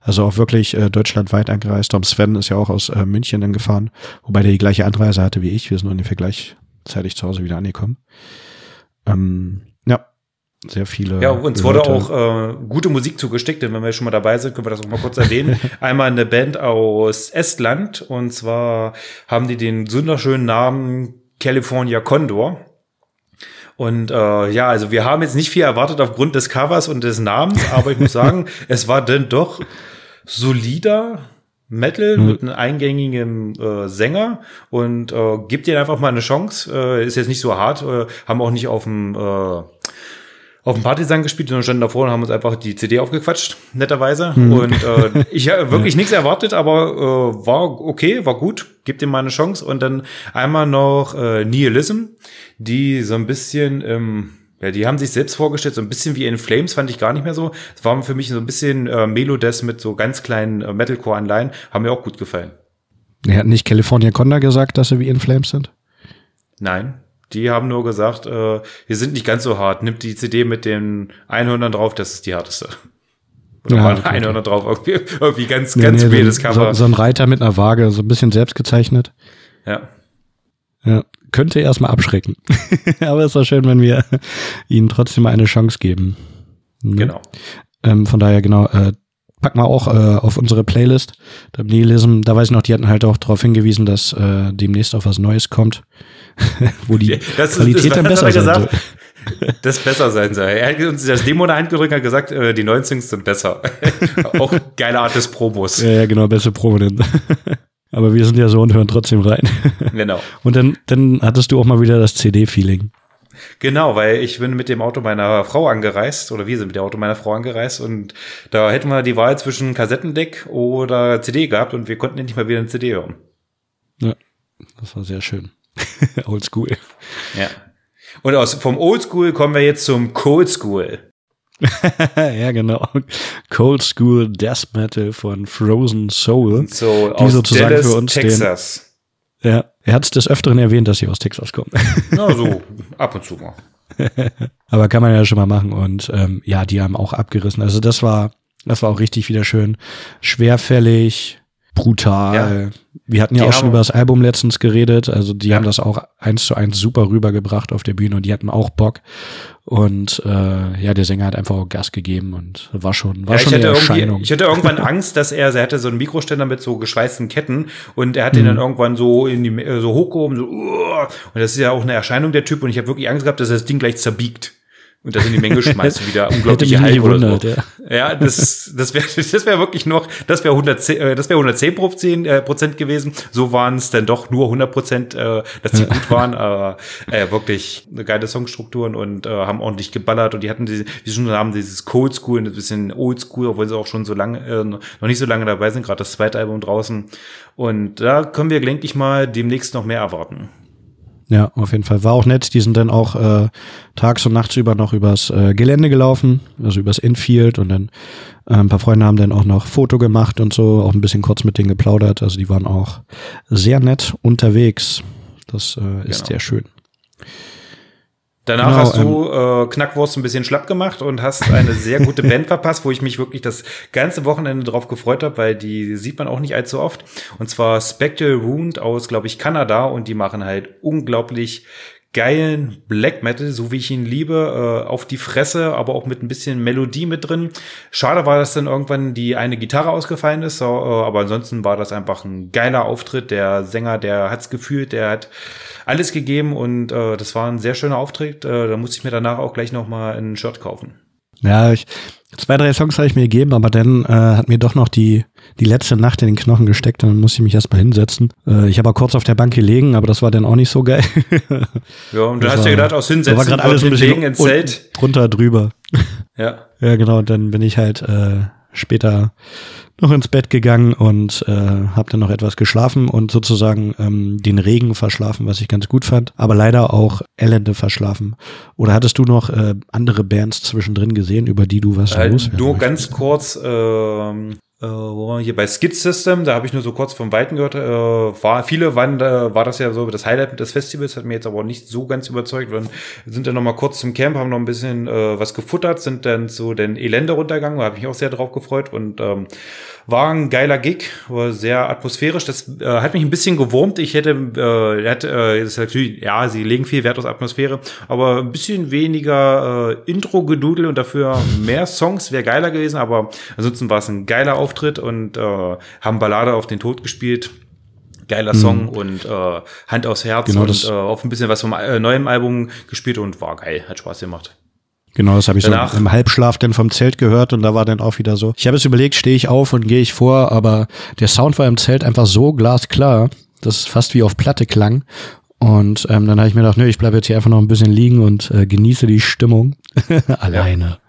Also auch wirklich äh, deutschlandweit angereist. Tom Sven ist ja auch aus äh, München dann gefahren, wobei der die gleiche Anreise hatte wie ich. Wir sind ungefähr gleichzeitig zu Hause wieder angekommen. Ähm, sehr viele. Ja, uns wurde Leute. auch äh, gute Musik zugesteckt, denn wenn wir schon mal dabei sind, können wir das auch mal kurz erwähnen. Einmal eine Band aus Estland und zwar haben die den wunderschönen Namen California Condor. Und äh, ja, also wir haben jetzt nicht viel erwartet aufgrund des Covers und des Namens, aber ich muss sagen, es war dann doch solider Metal Mhm. mit einem eingängigen äh, Sänger und äh, gibt dir einfach mal eine Chance. Äh, ist jetzt nicht so hart, äh, haben auch nicht auf dem äh, auf dem Partisan gespielt, sondern standen davor und haben uns einfach die CD aufgequatscht, netterweise. Und äh, ich habe wirklich nichts erwartet, aber äh, war okay, war gut, gebt ihm mal eine Chance. Und dann einmal noch äh, Nihilism, die so ein bisschen, ähm, ja, die haben sich selbst vorgestellt, so ein bisschen wie in Flames, fand ich gar nicht mehr so. Es war für mich so ein bisschen äh, Melodes mit so ganz kleinen äh, Metalcore-Anleihen, haben mir auch gut gefallen. Er hat nicht California Conda gesagt, dass sie wie In Flames sind? Nein. Die haben nur gesagt, äh, wir sind nicht ganz so hart. Nimmt die CD mit den Einhörnern drauf, das ist die härteste. Oder Ja, waren Einhörner drauf. Irgendwie, irgendwie ganz, Nee, ganz nee, weirdes so, Cover. so, so ein Reiter mit einer Waage, so ein bisschen selbst gezeichnet. ja. Ja, könnte erstmal abschrecken. Aber es war schön, wenn wir ihnen trotzdem mal eine Chance geben. Ne? Genau. Ähm, von daher, genau, äh, packen wir auch äh, auf unsere Playlist. Da, Nihilism, da weiß ich noch, die hatten halt auch darauf hingewiesen, dass äh, demnächst auch was Neues kommt, wo die Das Qualität das- dann besser er sein soll. Das besser sein soll. Er hat uns das Demo in der Hand gedrückt und hat gesagt, äh, die neuen Songs sind besser. Auch geile Art des Promos. Ja, ja, genau, beste Promo denn. Aber wir sind ja so und hören trotzdem rein. Genau. Und dann, dann hattest du auch mal wieder das CD-Feeling. Genau, weil ich bin mit dem Auto meiner Frau angereist, oder wir sind mit dem Auto meiner Frau angereist und da hätten wir die Wahl zwischen Kassettendeck oder CD gehabt und wir konnten endlich mal wieder eine CD hören. Ja, das war sehr schön. Oldschool. Ja. Und aus, vom Oldschool kommen wir jetzt zum Cold School. ja, genau. Cold School Death Metal von Frozen Soul. So Die aus sozusagen Dallas, für uns den- Texas. Ja, er hat es des Öfteren erwähnt, dass sie aus Texas kommen. Na so, ab und zu mal. Aber kann man ja schon mal machen. Und ähm, ja, die haben auch abgerissen. Also das war Das war auch richtig wieder schön. Schwerfällig, brutal. Wir hatten ja Die auch schon über das Album letztens geredet. Also die Ja. haben das auch eins zu eins super rübergebracht auf der Bühne und die hatten auch Bock. Und äh, ja, der Sänger hat einfach auch Gas gegeben und war schon, war Ja, schon ich, eine Erscheinung. ich hatte irgendwann Angst, dass er, er hatte so einen Mikroständer mit so geschweißten Ketten und er hat Mhm. den dann irgendwann so in die äh, so hochgehoben, so und das ist ja auch eine Erscheinung der Typ und ich habe wirklich Angst gehabt, dass er das Ding gleich zerbiegt und das in die Menge schmeißt und wieder unglaubliche nicht Hype oder so. ja. Ja, das, das wäre das wäre wirklich noch, das wäre 110, äh, das wäre 110 Prozent, äh, Prozent gewesen. So waren es dann doch nur 100 Prozent, äh, dass die gut waren. Aber äh, wirklich eine geile Songstrukturen und äh, haben ordentlich geballert und die hatten diese, wie schon haben dieses Cold School, ein bisschen Old School, obwohl sie auch schon so lange, äh, noch nicht so lange dabei sind, gerade das zweite Album draußen. Und da können wir gelegentlich mal demnächst noch mehr erwarten. Ja, auf jeden Fall. War auch nett. Die sind dann auch äh, tags und nachts über noch übers äh, Gelände gelaufen, also übers Infield und dann äh, ein paar Freunde haben dann auch noch Foto gemacht und so, auch ein bisschen kurz mit denen geplaudert. Also die waren auch sehr nett unterwegs. Das äh, ist Genau. sehr schön. Danach Genau, hast du äh, Knackwurst ein bisschen schlapp gemacht und hast eine sehr gute Band verpasst, wo ich mich wirklich das ganze Wochenende drauf gefreut habe, weil die sieht man auch nicht allzu oft. Und zwar Spectral Wound aus, glaube ich, Kanada und die machen halt unglaublich geilen Black Metal, so wie ich ihn liebe, äh, auf die Fresse, aber auch mit ein bisschen Melodie mit drin. Schade war, dass dann irgendwann die eine Gitarre ausgefallen ist, äh, aber ansonsten war das einfach ein geiler Auftritt. Der Sänger, der hat's gefühlt, der hat alles gegeben und äh, das war ein sehr schöner Auftritt. Äh, da musste ich mir danach auch gleich noch mal ein Shirt kaufen. Ja, ich, zwei, drei Songs habe ich mir gegeben, aber dann äh, hat mir doch noch die, die letzte Nacht in den Knochen gesteckt und dann musste ich mich erstmal hinsetzen. Äh, ich habe auch kurz auf der Bank gelegen, aber das war dann auch nicht so geil. Ja, und du Das hast dir gedacht, aus da war Hinsetzen, gerade alles ein bisschen ins Zelt. drunter drüber. Ja. Ja, genau. Dann bin ich halt äh, später noch ins Bett gegangen und äh, habe dann noch etwas geschlafen und sozusagen ähm, den Regen verschlafen, was ich ganz gut fand, aber leider auch Elende verschlafen. Oder hattest du noch äh, andere Bands zwischendrin gesehen, über die du was Äh, loswerden nur ganz kurz, ähm, äh, wo wir hier bei Skid System, da habe ich nur so kurz vom Weiten gehört, äh, war, viele waren, äh, war das ja so das Highlight des Festivals, hat mir jetzt aber nicht so ganz überzeugt. Wir sind dann noch mal kurz zum Camp, haben noch ein bisschen äh, was gefuttert, sind dann zu den Elende runtergegangen, da habe ich mich auch sehr drauf gefreut und ähm, war ein geiler Gig, war sehr atmosphärisch. Das äh, hat mich ein bisschen gewurmt. Ich hätte, äh, hat, äh, das ist natürlich, ja, sie legen viel Wert auf Atmosphäre, aber ein bisschen weniger äh, Intro-Gedudel und dafür mehr Songs wäre geiler gewesen. Aber ansonsten war es ein geiler Auftritt und äh, haben Ballade auf den Tod gespielt. Geiler Song und äh, Hand aufs Herz Genau, und äh, auf ein bisschen was vom äh, neuen Album gespielt und war geil, hat Spaß gemacht. Genau, das habe ich Danach- so im Halbschlaf dann vom Zelt gehört und da war dann auch wieder so. Ich habe es überlegt, stehe ich auf und gehe ich vor, aber der Sound war im Zelt einfach so glasklar, dass es fast wie auf Platte klang. Und ähm, dann habe ich mir gedacht, nö, ich bleibe jetzt hier einfach noch ein bisschen liegen und äh, genieße die Stimmung. Alleine.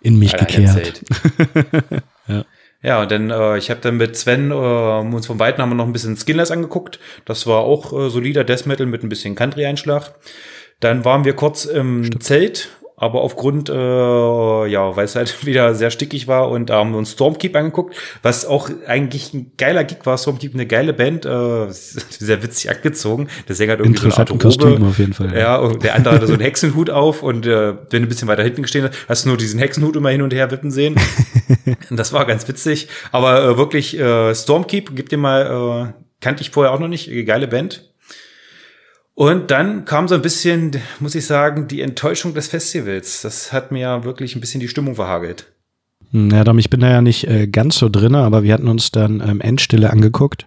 In mich Allein gekehrt. erzählt. ja. und dann, äh, ich habe dann mit Sven äh, uns vom Weiten haben wir noch ein bisschen Skinless angeguckt. Das war auch äh, solider Death Metal mit ein bisschen Country-Einschlag. Dann waren wir kurz im Zelt, aber aufgrund, äh, ja, weil es halt wieder sehr stickig war und da haben wir uns Stormkeep angeguckt, was auch eigentlich ein geiler Gig war. Stormkeep eine geile Band, äh, sehr witzig angezogen. Der Sänger hat irgendwie so eine Art. Kostüm auf jeden Fall. Ja, und der andere hatte so einen Hexenhut auf und äh, wenn du ein bisschen weiter hinten gestehen hast, hast du nur diesen Hexenhut immer hin und her wippen sehen. Das war ganz witzig. Aber äh, wirklich, äh, Stormkeep, gib dir mal, äh, kannte ich vorher auch noch nicht, geile Band. Und dann kam so ein bisschen, muss ich sagen, die Enttäuschung des Festivals. Das hat mir wirklich ein bisschen die Stimmung verhagelt. Ja, Dom, ich bin da ja nicht äh, ganz so drinne, aber wir hatten uns dann ähm, Endstille angeguckt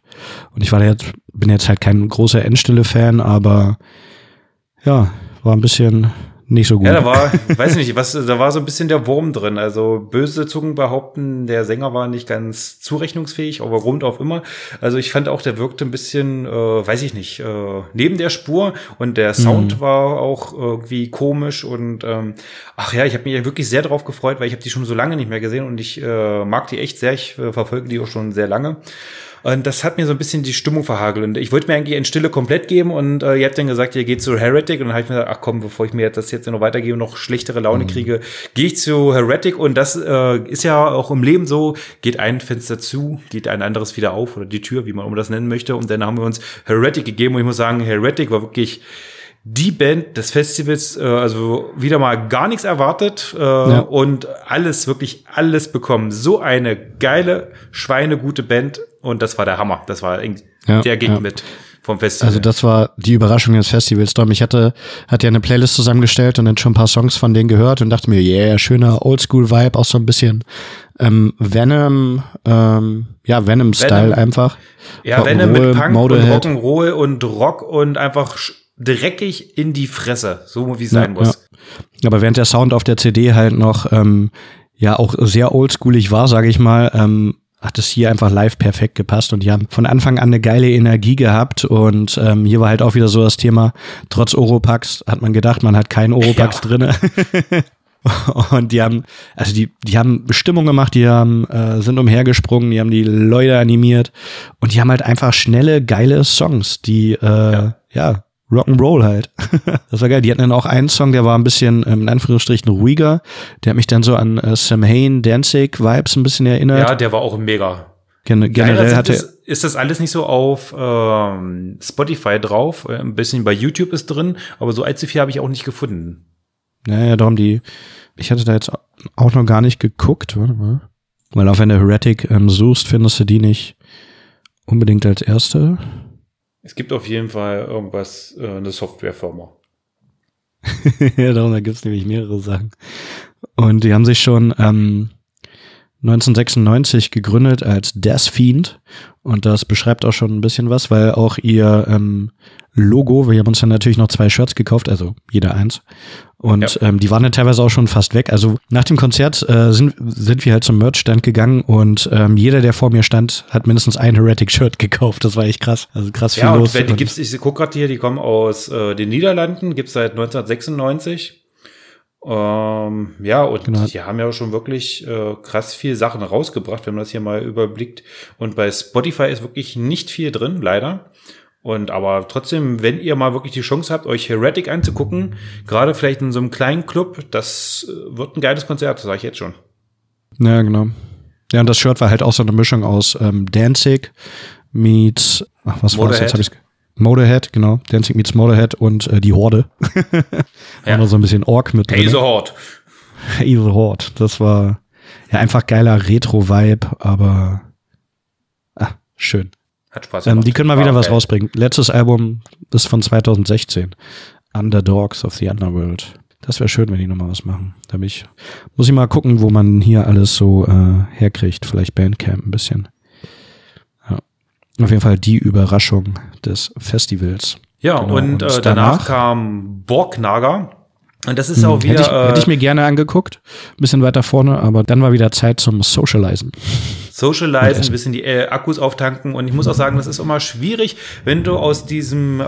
und ich war jetzt, bin jetzt halt kein großer Endstille-Fan, aber ja, war ein bisschen nicht so gut. Ja, da war, weiß nicht, was, da war so ein bisschen der Wurm drin. Also böse Zungen behaupten, der Sänger war nicht ganz zurechnungsfähig, aber rund auf immer. Also ich fand auch, der wirkte ein bisschen, äh, weiß ich nicht, äh, neben der Spur und der Sound war auch irgendwie komisch und ähm, ach ja, ich habe mich wirklich sehr drauf gefreut, weil ich habe die schon so lange nicht mehr gesehen und ich äh, mag die echt sehr. Ich äh, verfolge die auch schon sehr lange. Und das hat mir so ein bisschen die Stimmung verhagelt. Und ich wollte mir eigentlich in Stille komplett geben und äh, ihr habt dann gesagt, ihr geht zu Heretic. Und dann habe ich mir gedacht, ach komm, bevor ich mir das jetzt noch weitergebe und noch schlechtere Laune kriege, gehe ich zu Heretic. Und das äh, ist ja auch im Leben so, geht ein Fenster zu, geht ein anderes wieder auf oder die Tür, wie man immer das nennen möchte. Und dann haben wir uns Heretic gegeben und ich muss sagen, Heretic war wirklich die Band des Festivals, äh, also wieder mal gar nichts erwartet äh, Ja. und alles, wirklich alles bekommen. So eine geile, schweinegute Band und das war der Hammer. Das war irgendwie Ja, der Gig ja. mit vom Festival. Also das war die Überraschung des Festivals. Dom. Ich hatte, hatte ja eine Playlist zusammengestellt und dann schon ein paar Songs von denen gehört und dachte mir, yeah, schöner Oldschool-Vibe, auch so ein bisschen ähm, Venom, ähm, ja, Venom-Style Venom. einfach. ja, Venom mit Rock'n'Roll, Punk und Motorhead. Rock'n'Roll und Rock und einfach dreckig in die Fresse, so wie es Ja, sein muss. Aber während der Sound auf der CD halt noch ähm, ja auch sehr oldschoolig war, sage ich mal, ähm, hat es hier einfach live perfekt gepasst und die haben von Anfang an eine geile Energie gehabt und ähm, hier war halt auch wieder so das Thema, trotz Oropax hat man gedacht, man hat keinen Oropax Ja. drinne. Und die haben, also die, die haben Bestimmung gemacht, die haben, äh, sind umhergesprungen, die haben die Leute animiert und die haben halt einfach schnelle, geile Songs, die, äh, ja, Ja. Rock'n'Roll halt. das war geil. Die hatten dann auch einen Song, der war ein bisschen, ähm, in Anführungsstrichen, ruhiger. Der hat mich dann so an äh, Sam Hain, Danzig Vibes ein bisschen erinnert. Ja, der war auch mega. Gen generell sind hatte, es, ist das alles nicht so auf ähm, Spotify drauf. Äh, Ein bisschen bei YouTube ist drin, aber so allzu viel habe ich auch nicht gefunden. Naja, darum die, ich hatte da jetzt auch noch gar nicht geguckt, warte mal. Weil auch wenn du Heretic ähm, suchst, findest du die nicht unbedingt als erste. Es gibt auf jeden Fall irgendwas, äh, eine Softwarefirma. ja, darum, da gibt's nämlich mehrere Sachen. Und die haben sich schon ähm, 1996 gegründet als Death Fiend. Und das beschreibt auch schon ein bisschen was, weil auch ihr ähm, Logo, wir haben uns dann natürlich noch zwei Shirts gekauft, also jeder eins. Und Ja. ähm, die waren dann teilweise auch schon fast weg. Also nach dem Konzert äh, sind, sind wir halt zum Merchstand gegangen und ähm, jeder, der vor mir stand, hat mindestens ein Heretic-Shirt gekauft. Das war echt krass. Also krass viel Ja, los. und wenn die gibt's, ich gucke gerade hier, die kommen aus äh, den Niederlanden, gibt's seit 1996. Ähm, ja, und Genau. die haben ja schon wirklich äh, krass viel Sachen rausgebracht, wenn man das hier mal überblickt. Und bei Spotify ist wirklich nicht viel drin, leider. Und aber trotzdem, wenn ihr mal wirklich die Chance habt, euch Heretic anzugucken, gerade vielleicht in so einem kleinen Club, das äh, wird ein geiles Konzert, das sage ich jetzt schon. Ja, genau. Ja, und das Shirt war halt auch so eine Mischung aus ähm, Danzig meets, ach, was war das jetzt? Hab ich's Motorhead, genau. Danzig meets Motorhead und äh, die Horde. Ja. War noch so ein bisschen Ork mit Hey, drin. hart. Hey, the Horde. Das war ja einfach geiler Retro-Vibe, aber ah, schön. Hat Spaß Ähm, gemacht. die können mal War wieder was geil. rausbringen. Letztes Album ist von 2016. Underdogs of the Underworld. Das wäre schön, wenn die nochmal was machen. Da ich, muss ich mal gucken, wo man hier alles so äh, herkriegt. Vielleicht Bandcamp ein bisschen. Auf jeden Fall die Überraschung des Festivals. Ja, Genau, und, und äh, danach, danach? kam Borgnager. Und das ist Hm, auch wieder. hätte, ich, hätte ich äh, mir gerne angeguckt. Ein bisschen weiter vorne, aber dann war wieder Zeit zum Socializen. Socializen, ein bisschen die äh, Akkus auftanken. Und ich muss auch sagen, das ist immer schwierig, wenn du aus diesem äh,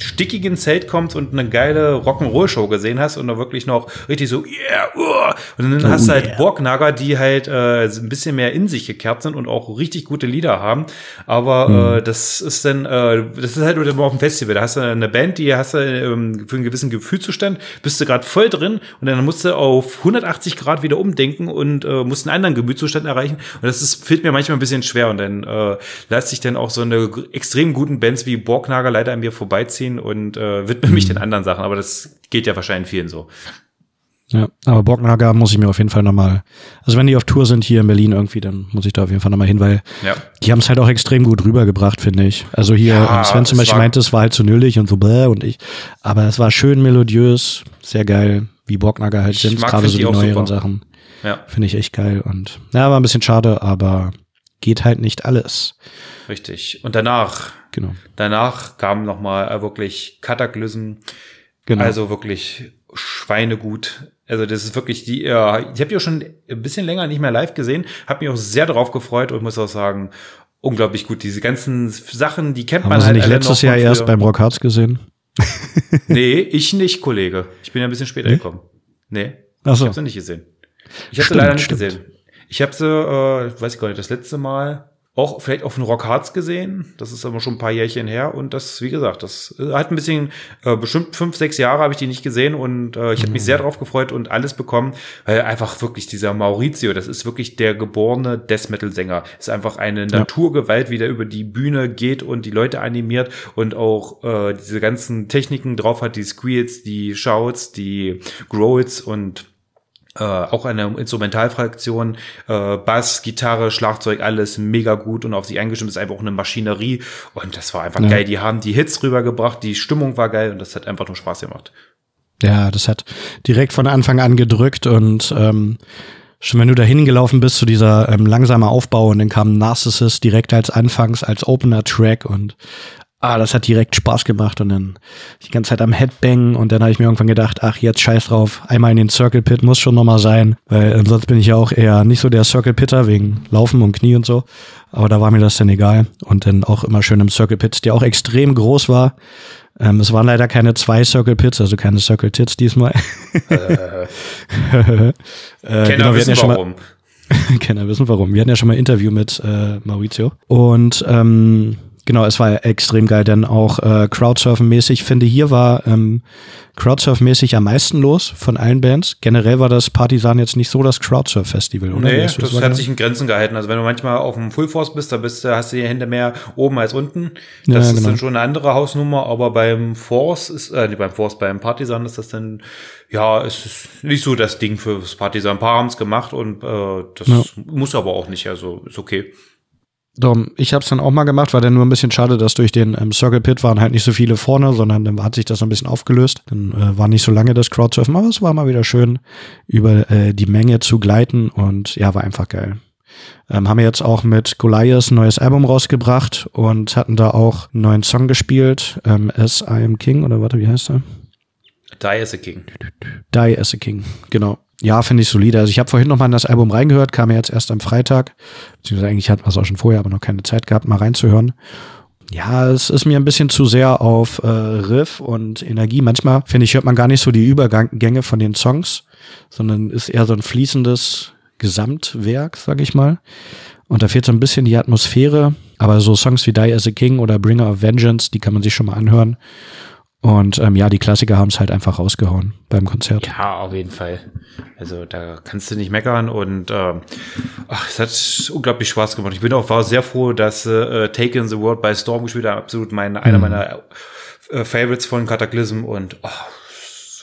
stickigen Zelt kommst und eine geile Rock'n'Roll-Show gesehen hast und da wirklich noch richtig so, yeah, uh, und dann hast du halt Borgnager, die halt äh, ein bisschen mehr in sich gekehrt sind und auch richtig gute Lieder haben. Aber äh, das ist dann, äh, das ist halt nur auf dem Festival. Da hast du eine Band, die hast du ähm, für einen gewissen Gefühlszustand, bist du gerade voll drin und dann musst du auf 180 Grad wieder umdenken und äh, musst einen anderen Gemütszustand erreichen. Und das ist, fällt mir manchmal ein bisschen schwer. Und dann äh, lässt sich dann auch so eine extrem guten Bands wie Borgnager leider an mir vorbeiziehen und äh, widme mich den anderen Sachen. Aber das geht ja wahrscheinlich vielen so. Ja, aber Borgnager muss ich mir auf jeden Fall nochmal, also wenn die auf Tour sind hier in Berlin irgendwie, dann muss ich da auf jeden Fall nochmal hin, weil Ja. die haben es halt auch extrem gut rübergebracht, finde ich. Also hier, Ja, ähm, Sven zum Beispiel meinte, es war halt zu nüllig und so bläh und ich, aber es war schön melodiös, sehr geil, wie Borgnager halt Ich sind, gerade so die neueren super. Sachen, Ja, finde ich echt geil und, ja, war ein bisschen schade, aber geht halt nicht alles. richtig. Und danach, Genau. danach kam noch mal äh, wirklich Kataklysm. Genau. Also wirklich Schweinegut. Also das ist wirklich die, äh, ich habe auch schon ein bisschen länger nicht mehr live gesehen, habe mich auch sehr darauf gefreut und muss auch sagen, unglaublich gut. Diese ganzen Sachen, die kennt haben man sie halt nicht letztes Jahr erst beim Rock Hearts gesehen? Nee, ich nicht, Kollege. Ich bin ja ein bisschen später Nee? gekommen. Nee, Ach ich so. habe sie nicht gesehen. Ich habe sie leider nicht stimmt. gesehen. Ich habe sie, äh, weiß ich gar nicht, das letzte Mal auch vielleicht auf den Rock Hearts gesehen. Das ist aber schon ein paar Jährchen her. Und das, wie gesagt, das äh, hat ein bisschen, äh, bestimmt fünf, sechs Jahre habe ich die nicht gesehen und äh, ich habe mich sehr drauf gefreut und alles bekommen, weil einfach wirklich dieser Maurizio, das ist wirklich der geborene Death Metal Sänger. Ist einfach eine Naturgewalt, wie der über die Bühne geht und die Leute animiert und auch äh, diese ganzen Techniken drauf hat, die Squeals, die Shouts, die Growls und äh, auch eine Instrumentalfraktion, äh, Bass, Gitarre, Schlagzeug, alles mega gut und auf sich eingestimmt ist einfach auch eine Maschinerie und das war einfach Ja. geil. Die haben die Hits rübergebracht, die Stimmung war geil und das hat einfach nur Spaß gemacht. Ja, das hat direkt von Anfang an gedrückt und ähm, schon wenn du da hingelaufen bist zu dieser ähm, langsame Aufbau und dann kam Narcissus direkt als Anfangs, als Opener-Track und ah, das hat direkt Spaß gemacht und dann die ganze Zeit am Headbang und dann habe ich mir irgendwann gedacht, ach, jetzt scheiß drauf, einmal in den Circle Pit muss schon nochmal sein, weil äh, sonst bin ich ja auch eher nicht so der Circle Pitter wegen Laufen und Knie und so, aber da war mir das dann egal und dann auch immer schön im Circle Pit, der auch extrem groß war. Ähm, es waren leider keine zwei Circle Pits, also keine Circle Tits diesmal. Äh, äh, Kenner genau, wissen ja mal, warum. Kenner wissen warum. Wir hatten ja schon mal ein Interview mit äh, Maurizio. Und ähm, genau, es war extrem geil, denn auch äh, Crowdsurfen-mäßig, finde hier war ähm, Crowdsurf-mäßig am meisten los von allen Bands. Generell war das Partisan jetzt nicht so das Crowdsurf-Festival, oder? Nee, das hat sich in Grenzen gehalten. Also wenn du manchmal auf dem Full Force bist, da bist du, hast du die Hände mehr oben als unten. Ja, Das ist genau. dann schon eine andere Hausnummer, aber beim Force ist, äh, nee, beim Force, beim Partisan ist das dann, ja, es ist nicht so das Ding fürs Partisan. Ein paar haben es gemacht und äh, das Ja. muss aber auch nicht, also ist okay. Dom, ich habe es dann auch mal gemacht, war dann nur ein bisschen schade, dass durch den ähm, Circle Pit waren halt nicht so viele vorne, sondern dann hat sich das so ein bisschen aufgelöst. Dann äh, war nicht so lange das Crowdsurfen, aber es war mal wieder schön, über äh, die Menge zu gleiten und ja, war einfach geil. Ähm, haben wir jetzt auch mit Goliath ein neues Album rausgebracht und hatten da auch einen neuen Song gespielt, ähm, As I Am King oder warte, wie heißt er? Die is a King. Die as a King, genau. Ja, finde ich solide. Also ich habe vorhin noch mal in das Album reingehört, kam ja jetzt erst am Freitag. Beziehungsweise eigentlich hatten wir es auch schon vorher, aber noch keine Zeit gehabt, mal reinzuhören. Ja, es ist mir ein bisschen zu sehr auf äh, Riff und Energie. Manchmal, finde ich, hört man gar nicht so die Übergänge von den Songs, sondern ist eher so ein fließendes Gesamtwerk, sag ich mal. Und da fehlt so ein bisschen die Atmosphäre. Aber so Songs wie Die as a King oder Bringer of Vengeance, die kann man sich schon mal anhören. Und ähm, ja, die Klassiker haben es halt einfach rausgehauen beim Konzert. Ja, auf jeden Fall. Also da kannst du nicht meckern und ähm, ach, es hat unglaublich Spaß gemacht. Ich bin auch war sehr froh, dass äh, Taken the World by Storm gespielt hat. Absolut mein, einer Mhm. meiner äh, Favorites von Cataclysm und oh,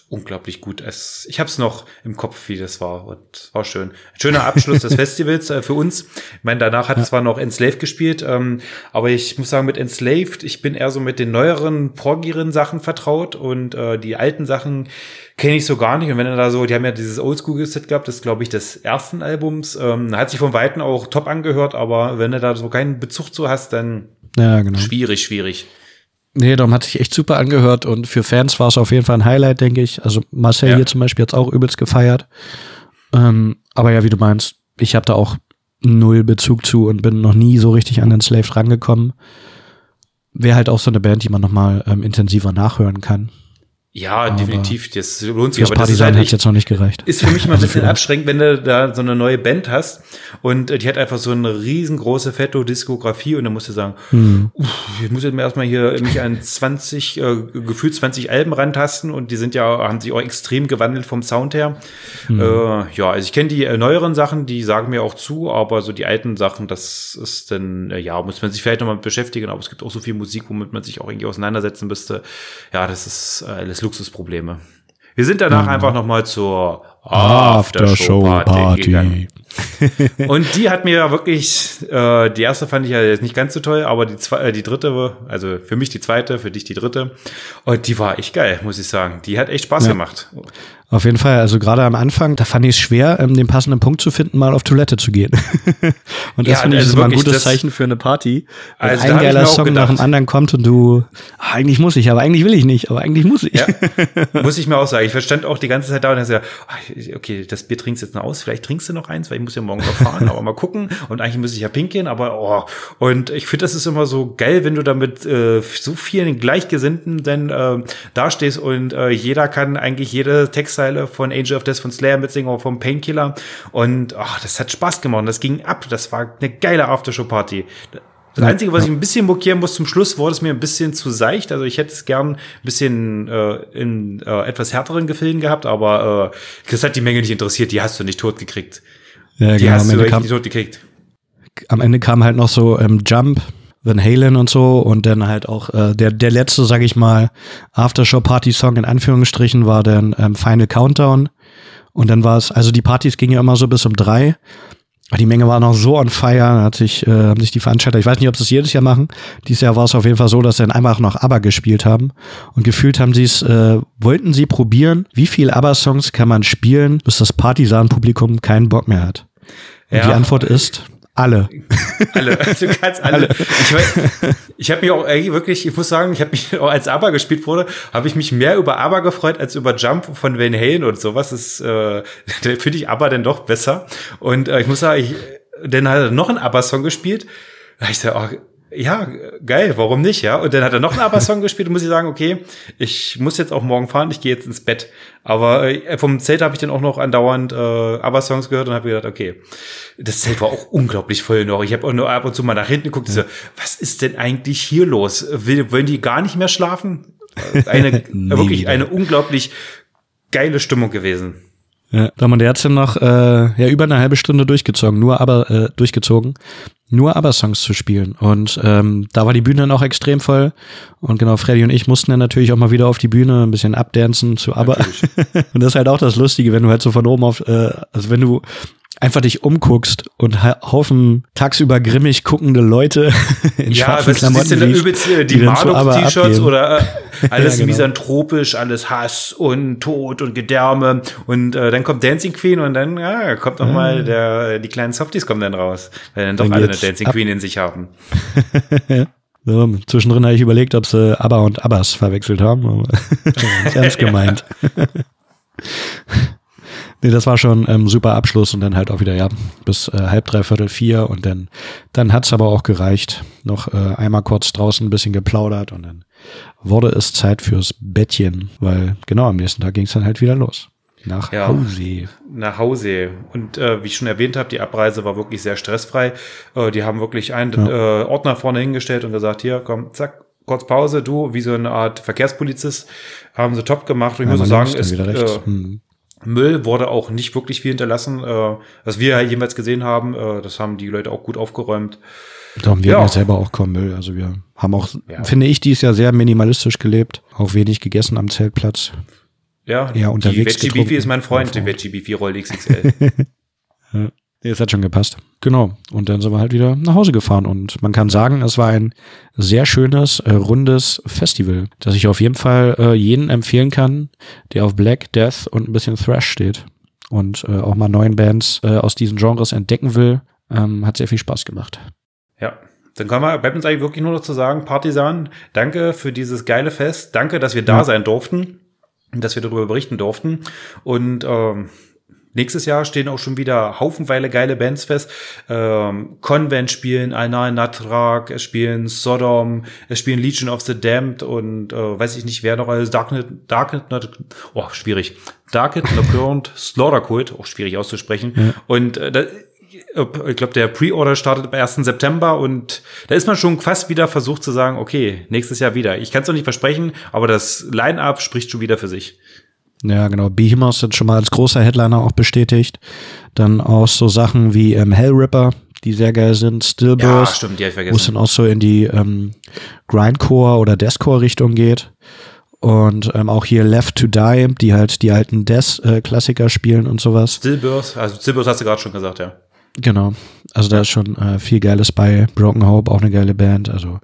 unglaublich gut. Es, ich habe es noch im Kopf, wie das war und war schön. Ein schöner Abschluss des Festivals äh, für uns. Ich meine, danach hat zwar noch Enslaved gespielt, ähm, aber ich muss sagen, mit Enslaved, ich bin eher so mit den neueren, proggieren Sachen vertraut und äh, die alten Sachen kenne ich so gar nicht. Und wenn er da so, die haben ja dieses Oldschool-Set gehabt, das ist, glaube ich, des ersten Albums, ähm, hat sich von Weitem auch top angehört, aber wenn du da so keinen Bezug zu hast, dann Ja, genau. schwierig, schwierig. Nee, darum hat sich echt super angehört und für Fans war es auf jeden Fall ein Highlight, denke ich. Also Marcel Ja. hier zum Beispiel hat auch übelst gefeiert. Ähm, aber ja, wie du meinst, ich habe da auch null Bezug zu und bin noch nie so richtig an den Slave rangekommen. Wäre halt auch so eine Band, die man nochmal ähm, intensiver nachhören kann. Ja, Aber definitiv, das lohnt sich. Fürs Aber das ist halt hat jetzt noch nicht gereicht. ist für mich immer ein Also bisschen abschränkend, wenn du da so eine neue Band hast und äh, die hat einfach so eine riesengroße Fetto-Diskografie und dann musst du sagen, Hm. uff, ich muss jetzt erstmal hier mich an 20, äh, gefühlt 20 Alben rantasten und die sind ja, haben sich auch extrem gewandelt vom Sound her. Hm. Äh, ja, also ich kenne die äh, neueren Sachen, die sagen mir auch zu, aber so die alten Sachen, das ist dann, äh, ja, muss man sich vielleicht nochmal beschäftigen, aber es gibt auch so viel Musik, womit man sich auch irgendwie auseinandersetzen müsste. Ja, das ist äh, alles Luxusprobleme. Wir sind danach einfach nochmal zur Aftershow-Party gegangen. Und die hat mir ja wirklich, äh, die erste fand ich ja jetzt nicht ganz so toll, aber die, zwei, äh, die dritte, also für mich die zweite, für dich die dritte. Und die war echt geil, muss ich sagen. Die hat echt Spaß Ja. gemacht. Auf jeden Fall, also gerade am Anfang, da fand ich es schwer, ähm, den passenden Punkt zu finden, mal auf Toilette zu gehen. und das Ja, finde ich also ist immer ein gutes Zeichen für eine Party. Wenn Also ein geiler Song nach dem gedacht. anderen kommt und du, ah, eigentlich muss ich, aber eigentlich will ich nicht, aber eigentlich muss ich. Ja, muss ich mir auch sagen. Ich verstand auch die ganze Zeit da und dachte, ja, okay, das Bier trinkst jetzt noch aus, vielleicht trinkst du noch eins, weil ich muss ja morgen noch fahren, aber mal gucken. Und eigentlich muss ich ja pinkeln, aber oh. Und ich finde, das ist immer so geil, wenn du da mit äh, so vielen Gleichgesinnten dann äh, dastehst und äh, jeder kann eigentlich jede Texte Textzeile von Angel of Death von Slayer mitsingen oder vom Painkiller. Und ach, das hat Spaß gemacht. Das ging ab. Das war eine geile Aftershow-Party. Das Einzige, was ich ein bisschen mokieren muss, zum Schluss wurde es mir ein bisschen zu seicht. Also ich hätte es gern ein bisschen äh, in äh, etwas härteren Gefilden gehabt, aber äh, das hat die Menge nicht interessiert. Die hast du nicht tot gekriegt. Ja, Die genau. hast Am du Ende, echt kam, nicht tot gekriegt. am Ende kam halt noch so ähm, Jump, Van Halen und so und dann halt auch äh, der der letzte, sag ich mal, Aftershow-Party-Song in Anführungsstrichen war dann ähm, Final Countdown und dann war es, also die Partys gingen ja immer so bis um drei. Die Menge war noch so on fire, da hat sich, äh, haben sich die Veranstalter, ich weiß nicht, ob sie es jedes Jahr machen. Dieses Jahr war es auf jeden Fall so, dass sie dann einfach noch ABBA gespielt haben. Und gefühlt haben sie es, äh, wollten sie probieren, wie viel ABBA-Songs kann man spielen, bis das Partisan-Publikum keinen Bock mehr hat. Und Ja. die Antwort ist alle. Alle, du kannst alle. Ich, weiß- ich habe mich auch ey, wirklich, ich muss sagen, ich habe mich auch als ABBA gespielt wurde, habe ich mich mehr über ABBA gefreut als über Jump von Van Halen und sowas. Das ist, äh, finde ich ABBA dann doch besser. Und äh, ich muss sagen, ich, dann hat er noch einen ABBA-Song gespielt. Da ich so, oh, ja, geil, warum nicht, ja? Und dann hat er noch einen ABBA-Song gespielt und muss ich sagen, okay, ich muss jetzt auch morgen fahren, ich gehe jetzt ins Bett. Aber äh, vom Zelt habe ich dann auch noch andauernd äh, ABBA-Songs gehört und habe gedacht, okay, das Zelt war auch unglaublich voll noch. Ich habe auch nur ab und zu mal nach hinten geguckt, so, was ist denn eigentlich hier los? Will, wollen die gar nicht mehr schlafen? Eine, Nie wirklich wieder. eine unglaublich geile Stimmung gewesen. Ja, Tom, der hat's dann noch äh, ja, über eine halbe Stunde durchgezogen, nur aber äh, durchgezogen, nur aber-Songs zu spielen. Und ähm, da war die Bühne dann auch extrem voll. Und genau, Freddy und ich mussten dann natürlich auch mal wieder auf die Bühne ein bisschen abdancen zu aber. und das ist halt auch das Lustige, wenn du halt so von oben auf, äh, also wenn du einfach dich umguckst und ha- Haufen tagsüber grimmig guckende Leute in Ja, schwarzen was Klamotten siehst, übelst die, die Marduk-T-Shirts oder äh, alles Ja, genau. misanthropisch, alles Hass und Tod und Gedärme und äh, dann kommt Dancing Queen und dann ja, kommt noch mal der die kleinen Softies kommen dann raus, weil dann doch Dann alle eine Dancing ab. Queen in sich haben. So, zwischendrin habe ich überlegt, ob sie ABBA und Abbas verwechselt haben. Aber ernst gemeint. Nee, das war schon ähm, super Abschluss und dann halt auch wieder, ja, bis äh, halb, dreiviertel, vier und dann, dann hat's aber auch gereicht. Noch äh, einmal kurz draußen ein bisschen geplaudert und dann wurde es Zeit fürs Bettchen, weil genau am nächsten Tag ging's dann halt wieder los. Nach Ja. Hause. nach Hause. Und äh, wie ich schon erwähnt habe, die Abreise war wirklich sehr stressfrei. Äh, die haben wirklich einen äh, Ordner vorne hingestellt und gesagt, hier, komm, zack, kurz Pause, du, wie so eine Art Verkehrspolizist, haben sie top gemacht. Und ich Ja, muss sagen, rechts. äh, Hm. Müll wurde auch nicht wirklich viel hinterlassen. Äh, was wir jemals gesehen haben, äh, das haben die Leute auch gut aufgeräumt. Darum wir Ja. haben ja selber auch kaum Müll. Also wir haben auch, Ja. finde ich, dies Jahr sehr minimalistisch gelebt. Auch wenig gegessen am Zeltplatz. Ja, Ja, unterwegs Die Veggie. Beefy ist mein Freund, die Ja, Veggie Beefy Roll XXL. Nee, es hat schon gepasst. Genau. Und dann sind wir halt wieder nach Hause gefahren. Und man kann sagen, es war ein sehr schönes, äh, rundes Festival, das ich auf jeden Fall äh, jeden empfehlen kann, der auf Black, Death und ein bisschen Thrash steht. Und äh, auch mal neuen Bands äh, aus diesen Genres entdecken will. Ähm, hat sehr viel Spaß gemacht. ja. Dann kann man, bleibt uns eigentlich wirklich nur noch zu sagen, Partisan, danke für dieses geile Fest. Danke, dass wir da Ja. sein durften, und dass wir darüber berichten durften. Und ähm, nächstes Jahr stehen auch schon wieder haufenweile geile Bands fest. Ähm, Convent spielen, Einal Natrak, es spielen Sodom, es spielen Legion of the Damned und äh, weiß ich nicht, wer noch alles, Darknet, Darknet, oh, schwierig. Darknet, Nocturne, Slaughter Cult, auch schwierig auszusprechen. Und äh, da, ich glaube, der Pre-Order startet am 1. September und da ist man schon fast wieder versucht zu sagen, okay, nächstes Jahr wieder. Ich kann es noch nicht versprechen, aber das Line-Up spricht schon wieder für sich. Ja, genau. Behemoth sind schon mal als großer Headliner auch bestätigt. Dann auch so Sachen wie ähm, Hellripper, die sehr geil sind. Stillburst. stimmt, die hab ich wo es vergessen. dann auch so in die ähm, Grindcore oder Deathcore-Richtung geht. Und ähm, auch hier Left to Die, die halt die alten Death-Klassiker spielen und sowas. Stillburst, also Stillburst hast du gerade schon gesagt, ja. Genau. Also da ist schon äh, viel Geiles bei. Broken Hope, auch eine geile Band. Also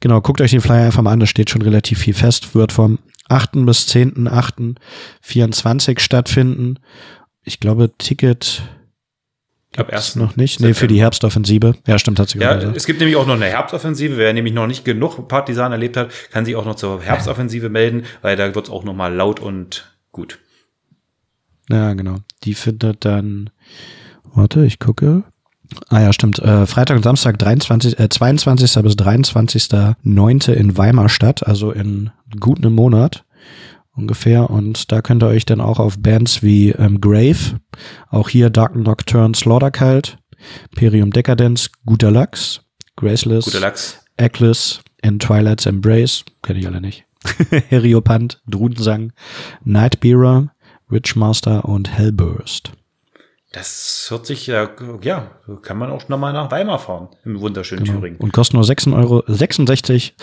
genau, guckt euch den Flyer einfach mal an, da steht schon relativ viel fest. Wird vom 8. bis 10.8.24 stattfinden. Ich glaube, Ticket Ab 1. noch nicht. Nee, für die Herbstoffensive. Ja, stimmt, hat sie Ja, gesagt. es gibt nämlich auch noch eine Herbstoffensive. Wer nämlich noch nicht genug Partisan erlebt hat, kann sich auch noch zur Herbstoffensive melden, weil da wird es auch noch mal laut und gut. Ja, genau. Die findet dann, warte, ich gucke. Ah ja, stimmt. Äh, Freitag und Samstag 23, äh, 22. bis 23.09. in Weimar statt, also in gut einem Monat. ungefähr. Und da könnt ihr euch dann auch auf Bands wie ähm, Grave, auch hier Dark Nocturne Slaughter Cult, Perium Decadence, Guter Lachs, Graceless, Guter Lachs. Eckles, In Twilight's Embrace, kenne ich alle nicht. Heriopant, Drudensang, Nightbearer, Witchmaster und Hellburst. Das hört sich ja, ja, kann man auch nochmal nach Weimar fahren, im wunderschönen Genau. Thüringen. Und kosten nur 6 Euro, 66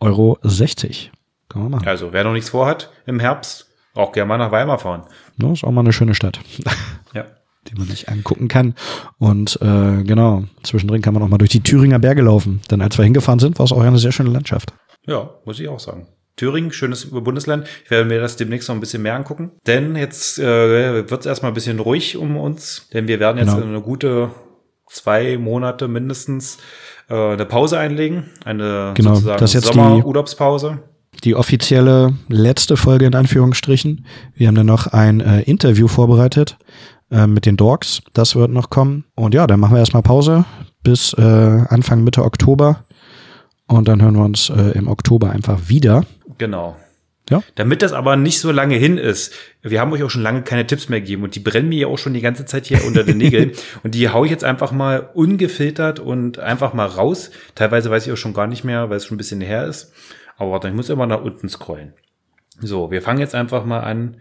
Euro 60. Kann man machen. Also, wer noch nichts vorhat im Herbst, auch gerne mal nach Weimar fahren. Das ist auch mal eine schöne Stadt, Ja. die man sich angucken kann. Und äh, genau, zwischendrin kann man auch mal durch die Thüringer Berge laufen. Denn als wir hingefahren sind, war es auch eine sehr schöne Landschaft. Ja, muss ich auch sagen. Thüringen, schönes Bundesland. Ich werde mir das demnächst noch ein bisschen mehr angucken. Denn jetzt äh, wird es erstmal ein bisschen ruhig um uns. Denn wir werden jetzt Genau. eine gute zwei Monate mindestens äh, eine Pause einlegen. Eine Genau, sozusagen das jetzt die- Sommerurlaubspause. Die offizielle letzte Folge in Anführungsstrichen. Wir haben dann noch ein äh, Interview vorbereitet äh, mit den Dogs. Das wird noch kommen. Und ja, dann machen wir erstmal Pause bis äh, Anfang Mitte Oktober. Und dann hören wir uns äh, im Oktober einfach wieder. Genau. Ja. Damit das aber nicht so lange hin ist, wir haben euch auch schon lange keine Tipps mehr gegeben und die brennen mir ja auch schon die ganze Zeit hier unter den Nägeln und die hau ich jetzt einfach mal ungefiltert und einfach mal raus. Teilweise weiß ich auch schon gar nicht mehr, weil es schon ein bisschen her ist. Aber warte, ich muss immer nach unten scrollen. So, wir fangen jetzt einfach mal an.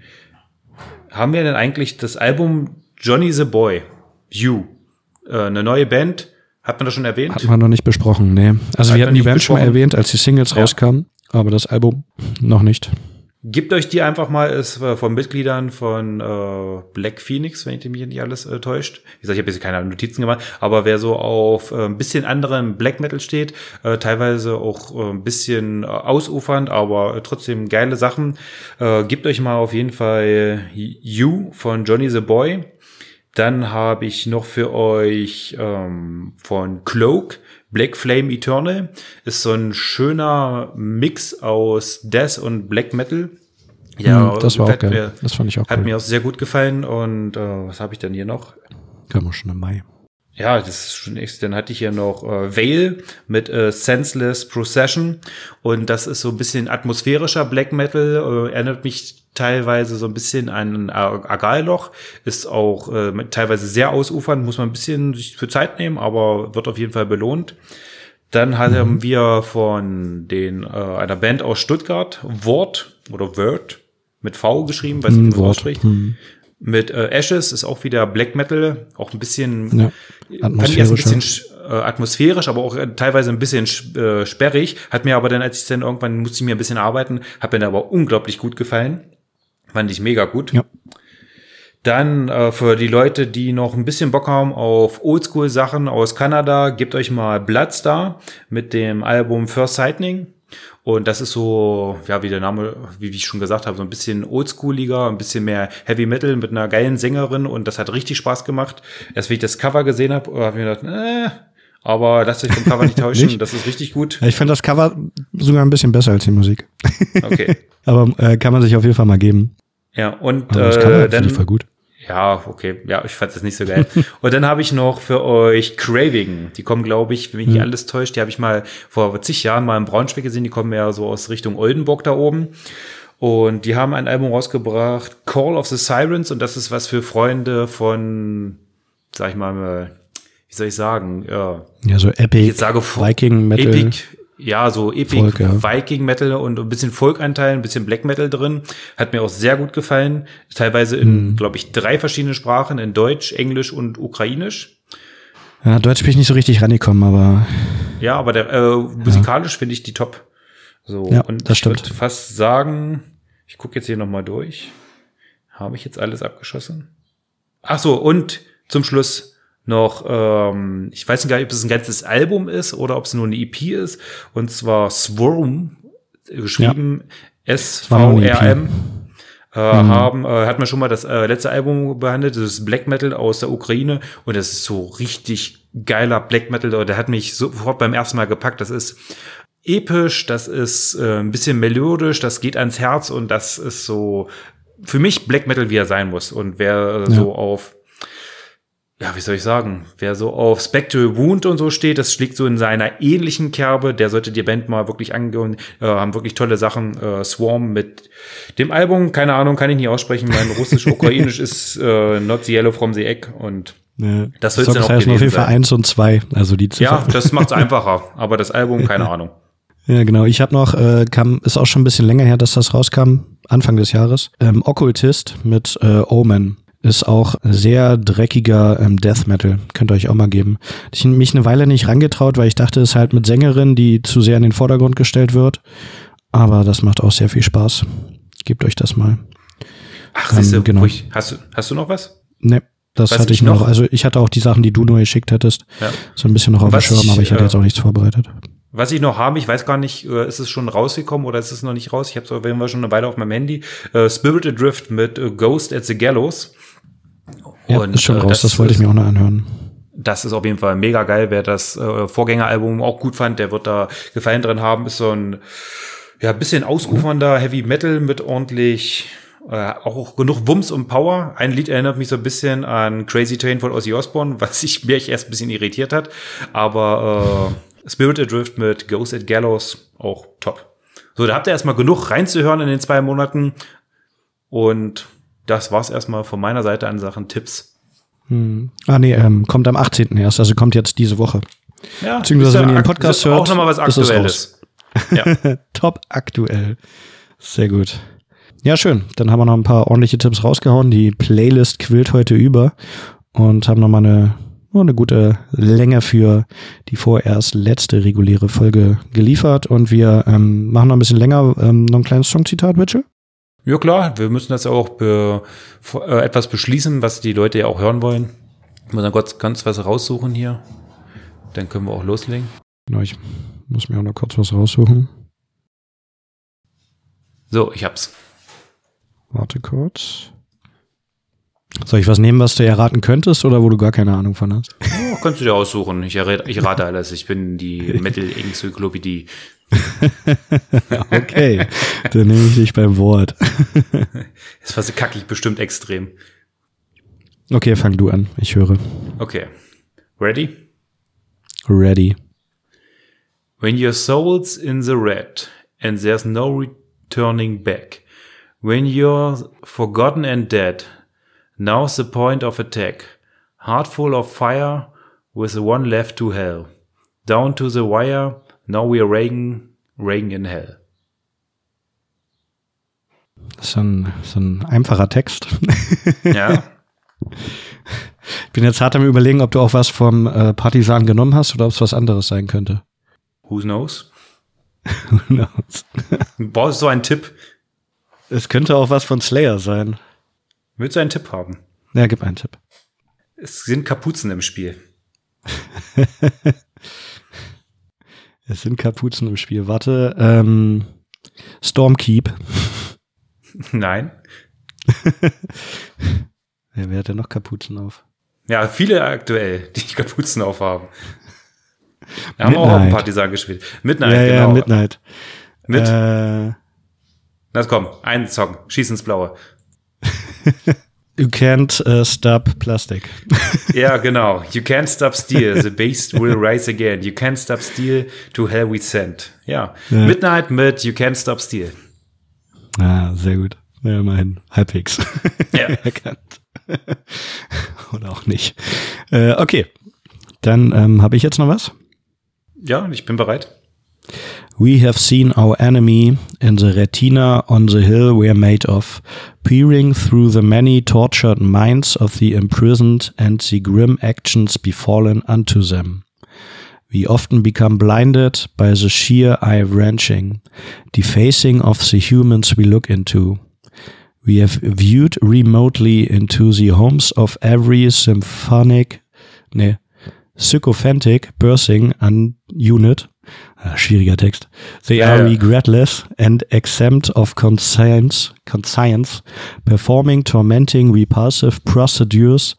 Haben wir denn eigentlich das Album Johnny the Boy, You, äh, eine neue Band? Hat man das schon erwähnt? Hatten wir noch nicht besprochen, nee. Also Hat wir man hatten die Band schon mal besprochen? erwähnt, als die Singles Ja. rauskamen. Aber das Album noch nicht. Gebt euch die einfach mal, ist äh, von Mitgliedern von äh, Black Phoenix, wenn ich mich nicht alles äh, täuscht. Wie gesagt, ich habe jetzt keine Notizen gemacht, aber wer so auf äh, ein bisschen anderen Black Metal steht, äh, teilweise auch äh, ein bisschen äh, ausufernd, aber äh, trotzdem geile Sachen, äh, gebt euch mal auf jeden Fall You von Johnny the Boy. Dann habe ich noch für euch ähm, von Cloak Black Flame Eternal. Ist so ein schöner Mix aus Death und Black Metal. Hm, das war auch geil. Mir, das fand ich auch hat cool. mir auch sehr gut gefallen. Und äh, was habe ich denn hier noch? Kam auch schon im Mai. Ja, das ist schon echt. Dann hatte ich hier noch äh, Veil mit äh, Senseless Procession. Und das ist so ein bisschen atmosphärischer Black Metal. Äh, erinnert mich teilweise so ein bisschen an Ar- Argalloch. Ist auch äh, teilweise sehr ausufernd. Muss man ein bisschen sich für Zeit nehmen, aber wird auf jeden Fall belohnt. Dann haben wir von den äh, einer Band aus Stuttgart, Wort oder Word mit V geschrieben, weiß nicht, wie man Hm, Wort. ausspricht. Hm. Mit äh, Ashes ist auch wieder Black Metal, auch ein bisschen Ja, ich erst ein bisschen sch- äh, atmosphärisch, aber auch äh, teilweise ein bisschen sch- äh, sperrig. Hat mir aber dann, als ich dann irgendwann musste ich mir ein bisschen arbeiten, hat mir dann aber unglaublich gut gefallen. Fand ich mega gut. Ja. Dann äh, für die Leute, die noch ein bisschen Bock haben auf Oldschool-Sachen aus Kanada, gebt euch mal Bloodstar mit dem Album First Sightning. Und das ist so, ja, wie der Name, wie ich schon gesagt habe, so ein bisschen oldschooliger, ein bisschen mehr Heavy Metal mit einer geilen Sängerin und das hat richtig Spaß gemacht. Erst wie ich das Cover gesehen habe, habe ich mir gedacht, äh, aber lasst euch vom Cover nicht täuschen, Nicht? das ist richtig gut. Ich finde das Cover sogar ein bisschen besser als die Musik. Okay. Aber äh, kann man sich auf jeden Fall mal geben. Ja, und äh, dann voll gut. Ja, okay. Ja, ich fand das nicht so geil. Und dann habe ich noch für euch Craving. Die kommen, glaube ich, wenn mich nicht alles täuscht, die habe ich mal vor zig Jahren mal in Braunschweig gesehen. Die kommen ja so aus Richtung Oldenburg da oben. Und die haben ein Album rausgebracht, Call of the Sirens. Und das ist was für Freunde von, sag ich mal, wie soll ich sagen, ja, Ja, so Epic, ich jetzt sage Viking Metal. Epic, ja, so Epic Folk, ja. Viking Metal und ein bisschen Folk-Anteil, ein bisschen Black Metal drin. Hat mir auch sehr gut gefallen. Teilweise in, Mhm. glaube ich, drei verschiedene Sprachen, in Deutsch, Englisch und Ukrainisch. Ja, Deutsch bin ich nicht so richtig rangekommen, aber Ja, aber der, äh, musikalisch finde ich die top. So, Ja, und das ich würde fast sagen, ich gucke jetzt hier nochmal durch. Habe ich jetzt alles abgeschossen? Ach so, und zum Schluss noch, ähm, ich weiß nicht gar nicht, ob es ein ganzes Album ist oder ob es nur eine EP ist. Und zwar Swarm, äh, geschrieben EP. S-V-R-M. Äh, haben, äh, hat man schon mal das äh, letzte Album behandelt, das ist Black Metal aus der Ukraine und das ist so richtig geiler Black Metal, der hat mich sofort beim ersten Mal gepackt, das ist episch, das ist äh, ein bisschen melodisch, das geht ans Herz und das ist so für mich Black Metal, wie er sein muss. Und wer äh, so auf ja, wie soll ich sagen, wer so auf Spectral Wound und so steht, das schlägt so in seiner ähnlichen Kerbe, der sollte die Band mal wirklich angehen, äh, haben wirklich tolle Sachen, äh, Swarm mit dem Album, keine Ahnung, kann ich nicht aussprechen, mein Russisch-Ukrainisch ist äh, Not the Yellow from the Egg und Ja. Das soll's Songs ja noch heißen auf jeden Fall sein. eins und zwei, also die ja, Ziffer- das macht's einfacher, aber das Album, keine Ahnung. Ja, genau. Ich habe noch, äh, kam, ist auch schon ein bisschen länger her, dass das rauskam, Anfang des Jahres. Ähm, Occultist mit äh, Omen ist auch sehr dreckiger ähm, Death Metal. Könnt ihr euch auch mal geben. Ich hab mich eine Weile nicht rangetraut, weil ich dachte, es ist halt mit Sängerin, die zu sehr in den Vordergrund gestellt wird. Aber das macht auch sehr viel Spaß. Gebt euch das mal. Ach, Ähm, siehst du, genau. ruhig. hast, du, hast du noch was? Ne, das Was hatte ich noch. noch- Also ich hatte auch die Sachen, die du nur geschickt hättest. Ja. So ein bisschen noch auf dem Schirm, ich, aber ich hatte äh, jetzt auch nichts vorbereitet. Was ich noch habe, ich weiß gar nicht, äh, ist es schon rausgekommen oder ist es noch nicht raus? Ich habe es auf jeden Fall schon eine Weile auf meinem Handy. Äh, Spirit Adrift mit äh, Ghost at the Gallows. Ja, Und, ist schon äh, raus, das, wollte ich ist- mir auch noch anhören. Das ist auf jeden Fall mega geil. Wer das äh, Vorgängeralbum auch gut fand, der wird da Gefallen drin haben. Ist so ein ja bisschen ausufernder Heavy Metal mit ordentlich äh, auch genug Wumms und Power. Ein Lied erinnert mich so ein bisschen an Crazy Train von Ozzy Osbourne, was sich mich erst ein bisschen irritiert hat. Aber äh, Spirit Adrift mit Ghost at Gallows auch top. So, da habt ihr erstmal genug reinzuhören in den zwei Monaten. Und das war's erstmal von meiner Seite an Sachen Tipps. Hm. Ah nee, ähm, kommt am 18. erst, also kommt jetzt diese Woche. Ja, Beziehungsweise, wenn ihr den Podcast auch hört, noch mal was Aktuelles. Ja. Top aktuell. Sehr gut. Ja, schön. Dann haben wir noch ein paar ordentliche Tipps rausgehauen. Die Playlist quillt heute über und haben nochmal eine, nur eine gute Länge für die vorerst letzte reguläre Folge geliefert. Und wir ähm, machen noch ein bisschen länger ähm, noch ein kleines Songzitat, Mitchell. Ja klar, wir müssen das auch be, äh, etwas beschließen, was die Leute ja auch hören wollen. Ich muss dann kurz ganz was raussuchen hier. Dann können wir auch loslegen. Genau, ich muss mir auch noch kurz was raussuchen. So, ich hab's. Warte kurz. Soll ich was nehmen, was du erraten könntest oder wo du gar keine Ahnung von hast? Oh, kannst du dir aussuchen. Ich, errät, ich rate alles. Ich bin die Metal-Enzyklopädie. Okay, dann nehme ich dich beim Wort. Das verkacke ich bestimmt extrem. Okay, fang du an. Ich höre. Okay. Ready? Ready. When your soul's in the red and there's no returning back. When you're forgotten and dead, now's the point of attack. Heart full of fire with the one left to hell. Down to the wire, now we're Reagan, Reagan in hell. Das ist so ein, so ein einfacher Text. Ja, Ich bin jetzt hart am überlegen, ob du auch was vom äh, Partisan genommen hast oder ob es was anderes sein könnte. who knows? Who knows? Brauchst du einen Tipp? Es könnte auch was von Slayer sein. Willst du einen Tipp haben? Ja, gib einen Tipp. Es sind Kapuzen im Spiel. Es sind Kapuzen im Spiel. Warte, ähm, Stormkeep. Nein. Wer, wer hat denn noch Kapuzen auf? Ja, viele aktuell, die Kapuzen aufhaben. Wir haben auch auf dem Midnight. Partisan gespielt. Midnight, ja, ja, genau. Midnight. Mit, Äh, na komm, ein Song, Schieß ins Blaue. You can't äh, stop plastic. Ja, genau. You can't stop steel, the beast will rise again. You can't stop steel, to hell we send. Ja. Ja. Midnight mit You can't stop steel. Ah, sehr gut. Ja, immerhin. Halbwegs. Ja. Erkannt. Oder auch nicht. Äh, okay. Dann ähm, habe ich jetzt noch was. Ja, ich bin bereit. We have seen our enemy in the retina on the hill we're made of, peering through the many tortured minds of the imprisoned and the grim actions befallen unto them. We often become blinded by the sheer eye wrenching, defacing of the humans we look into. We have viewed remotely into the homes of every symphonic, ne, sycophantic bursing un unit. Ah, schwieriger Text. They are regretless and exempt of conscience, conscience, performing tormenting repulsive procedures,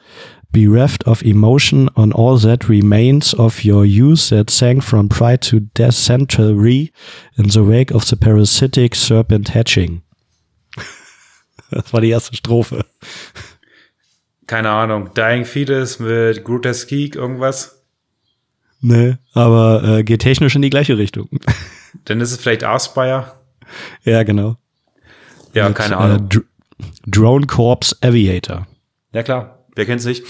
bereft of emotion on all that remains of your youth that sank from pride to dysentery in the wake of the parasitic serpent hatching. Das war die erste Strophe. keine Ahnung, Dying Fetus mit Grotesque Geek, irgendwas. Nee, aber äh, geht technisch in die gleiche Richtung. Dann ist es vielleicht Aspire. ja, genau. Ja, Mit, keine Äh, Ahnung. Dr Drone Corps Aviator. ja, klar. Wer kennt's nicht?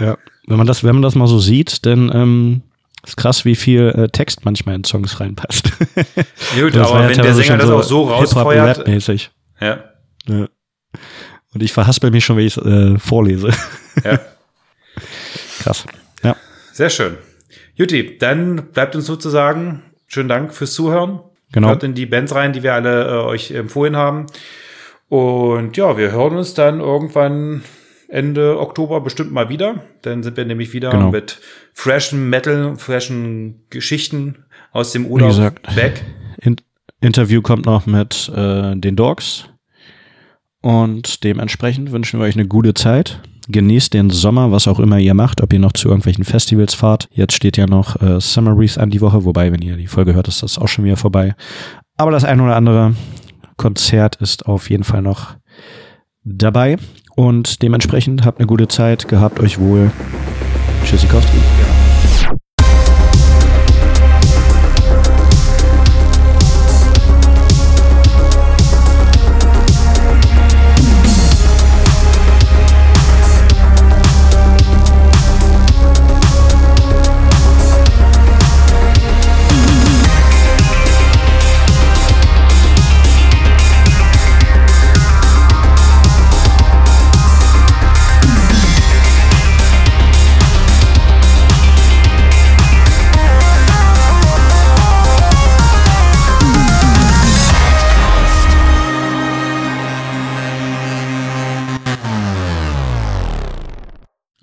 Ja. Wenn man das, wenn man das mal so sieht, dann ähm, ist krass, wie viel äh, Text manchmal in Songs reinpasst. Gut, aber ja wenn der Sänger das auch so rausfeuert. Hip-Hop-Rap-mäßig. Ja, Ja. Und ich verhaspel mich schon, wenn ich es äh, vorlese. ja. Krass. Ja. Sehr schön. Juti, dann bleibt uns sozusagen schönen Dank fürs Zuhören. Genau. Hört in die Bands rein, die wir alle äh, euch empfohlen haben. Und ja, wir hören uns dann irgendwann Ende Oktober bestimmt mal wieder. Dann sind wir nämlich wieder Genau. mit freshen Metal, freshen Geschichten aus dem Urlaub gesagt. weg. In Interview kommt noch mit äh, den Dogs. Und dementsprechend wünschen wir euch eine gute Zeit. Genießt den Sommer, was auch immer ihr macht, ob ihr noch zu irgendwelchen Festivals fahrt. Jetzt steht ja noch äh, Summer Wreath an die Woche, wobei, wenn ihr die Folge hört, ist das auch schon wieder vorbei. Aber das ein oder andere Konzert ist auf jeden Fall noch dabei. Und dementsprechend habt eine gute Zeit, gehabt euch wohl. Tschüssikowski.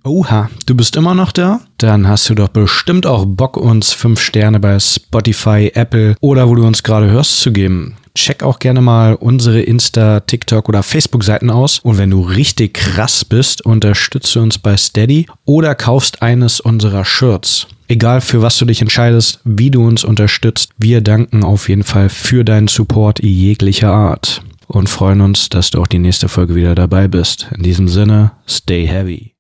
Oha, du bist immer noch da? Dann hast du doch bestimmt auch Bock, uns fünf Sterne bei Spotify, Apple oder wo du uns gerade hörst zu geben. Check auch gerne mal unsere Insta, TikTok oder Facebook-Seiten aus. Und wenn du richtig krass bist, unterstütze uns bei Steady oder kaufst eines unserer Shirts. Egal für was du dich entscheidest, wie du uns unterstützt, wir danken auf jeden Fall für deinen Support jeglicher Art und freuen uns, dass du auch die nächste Folge wieder dabei bist. In diesem Sinne, stay heavy.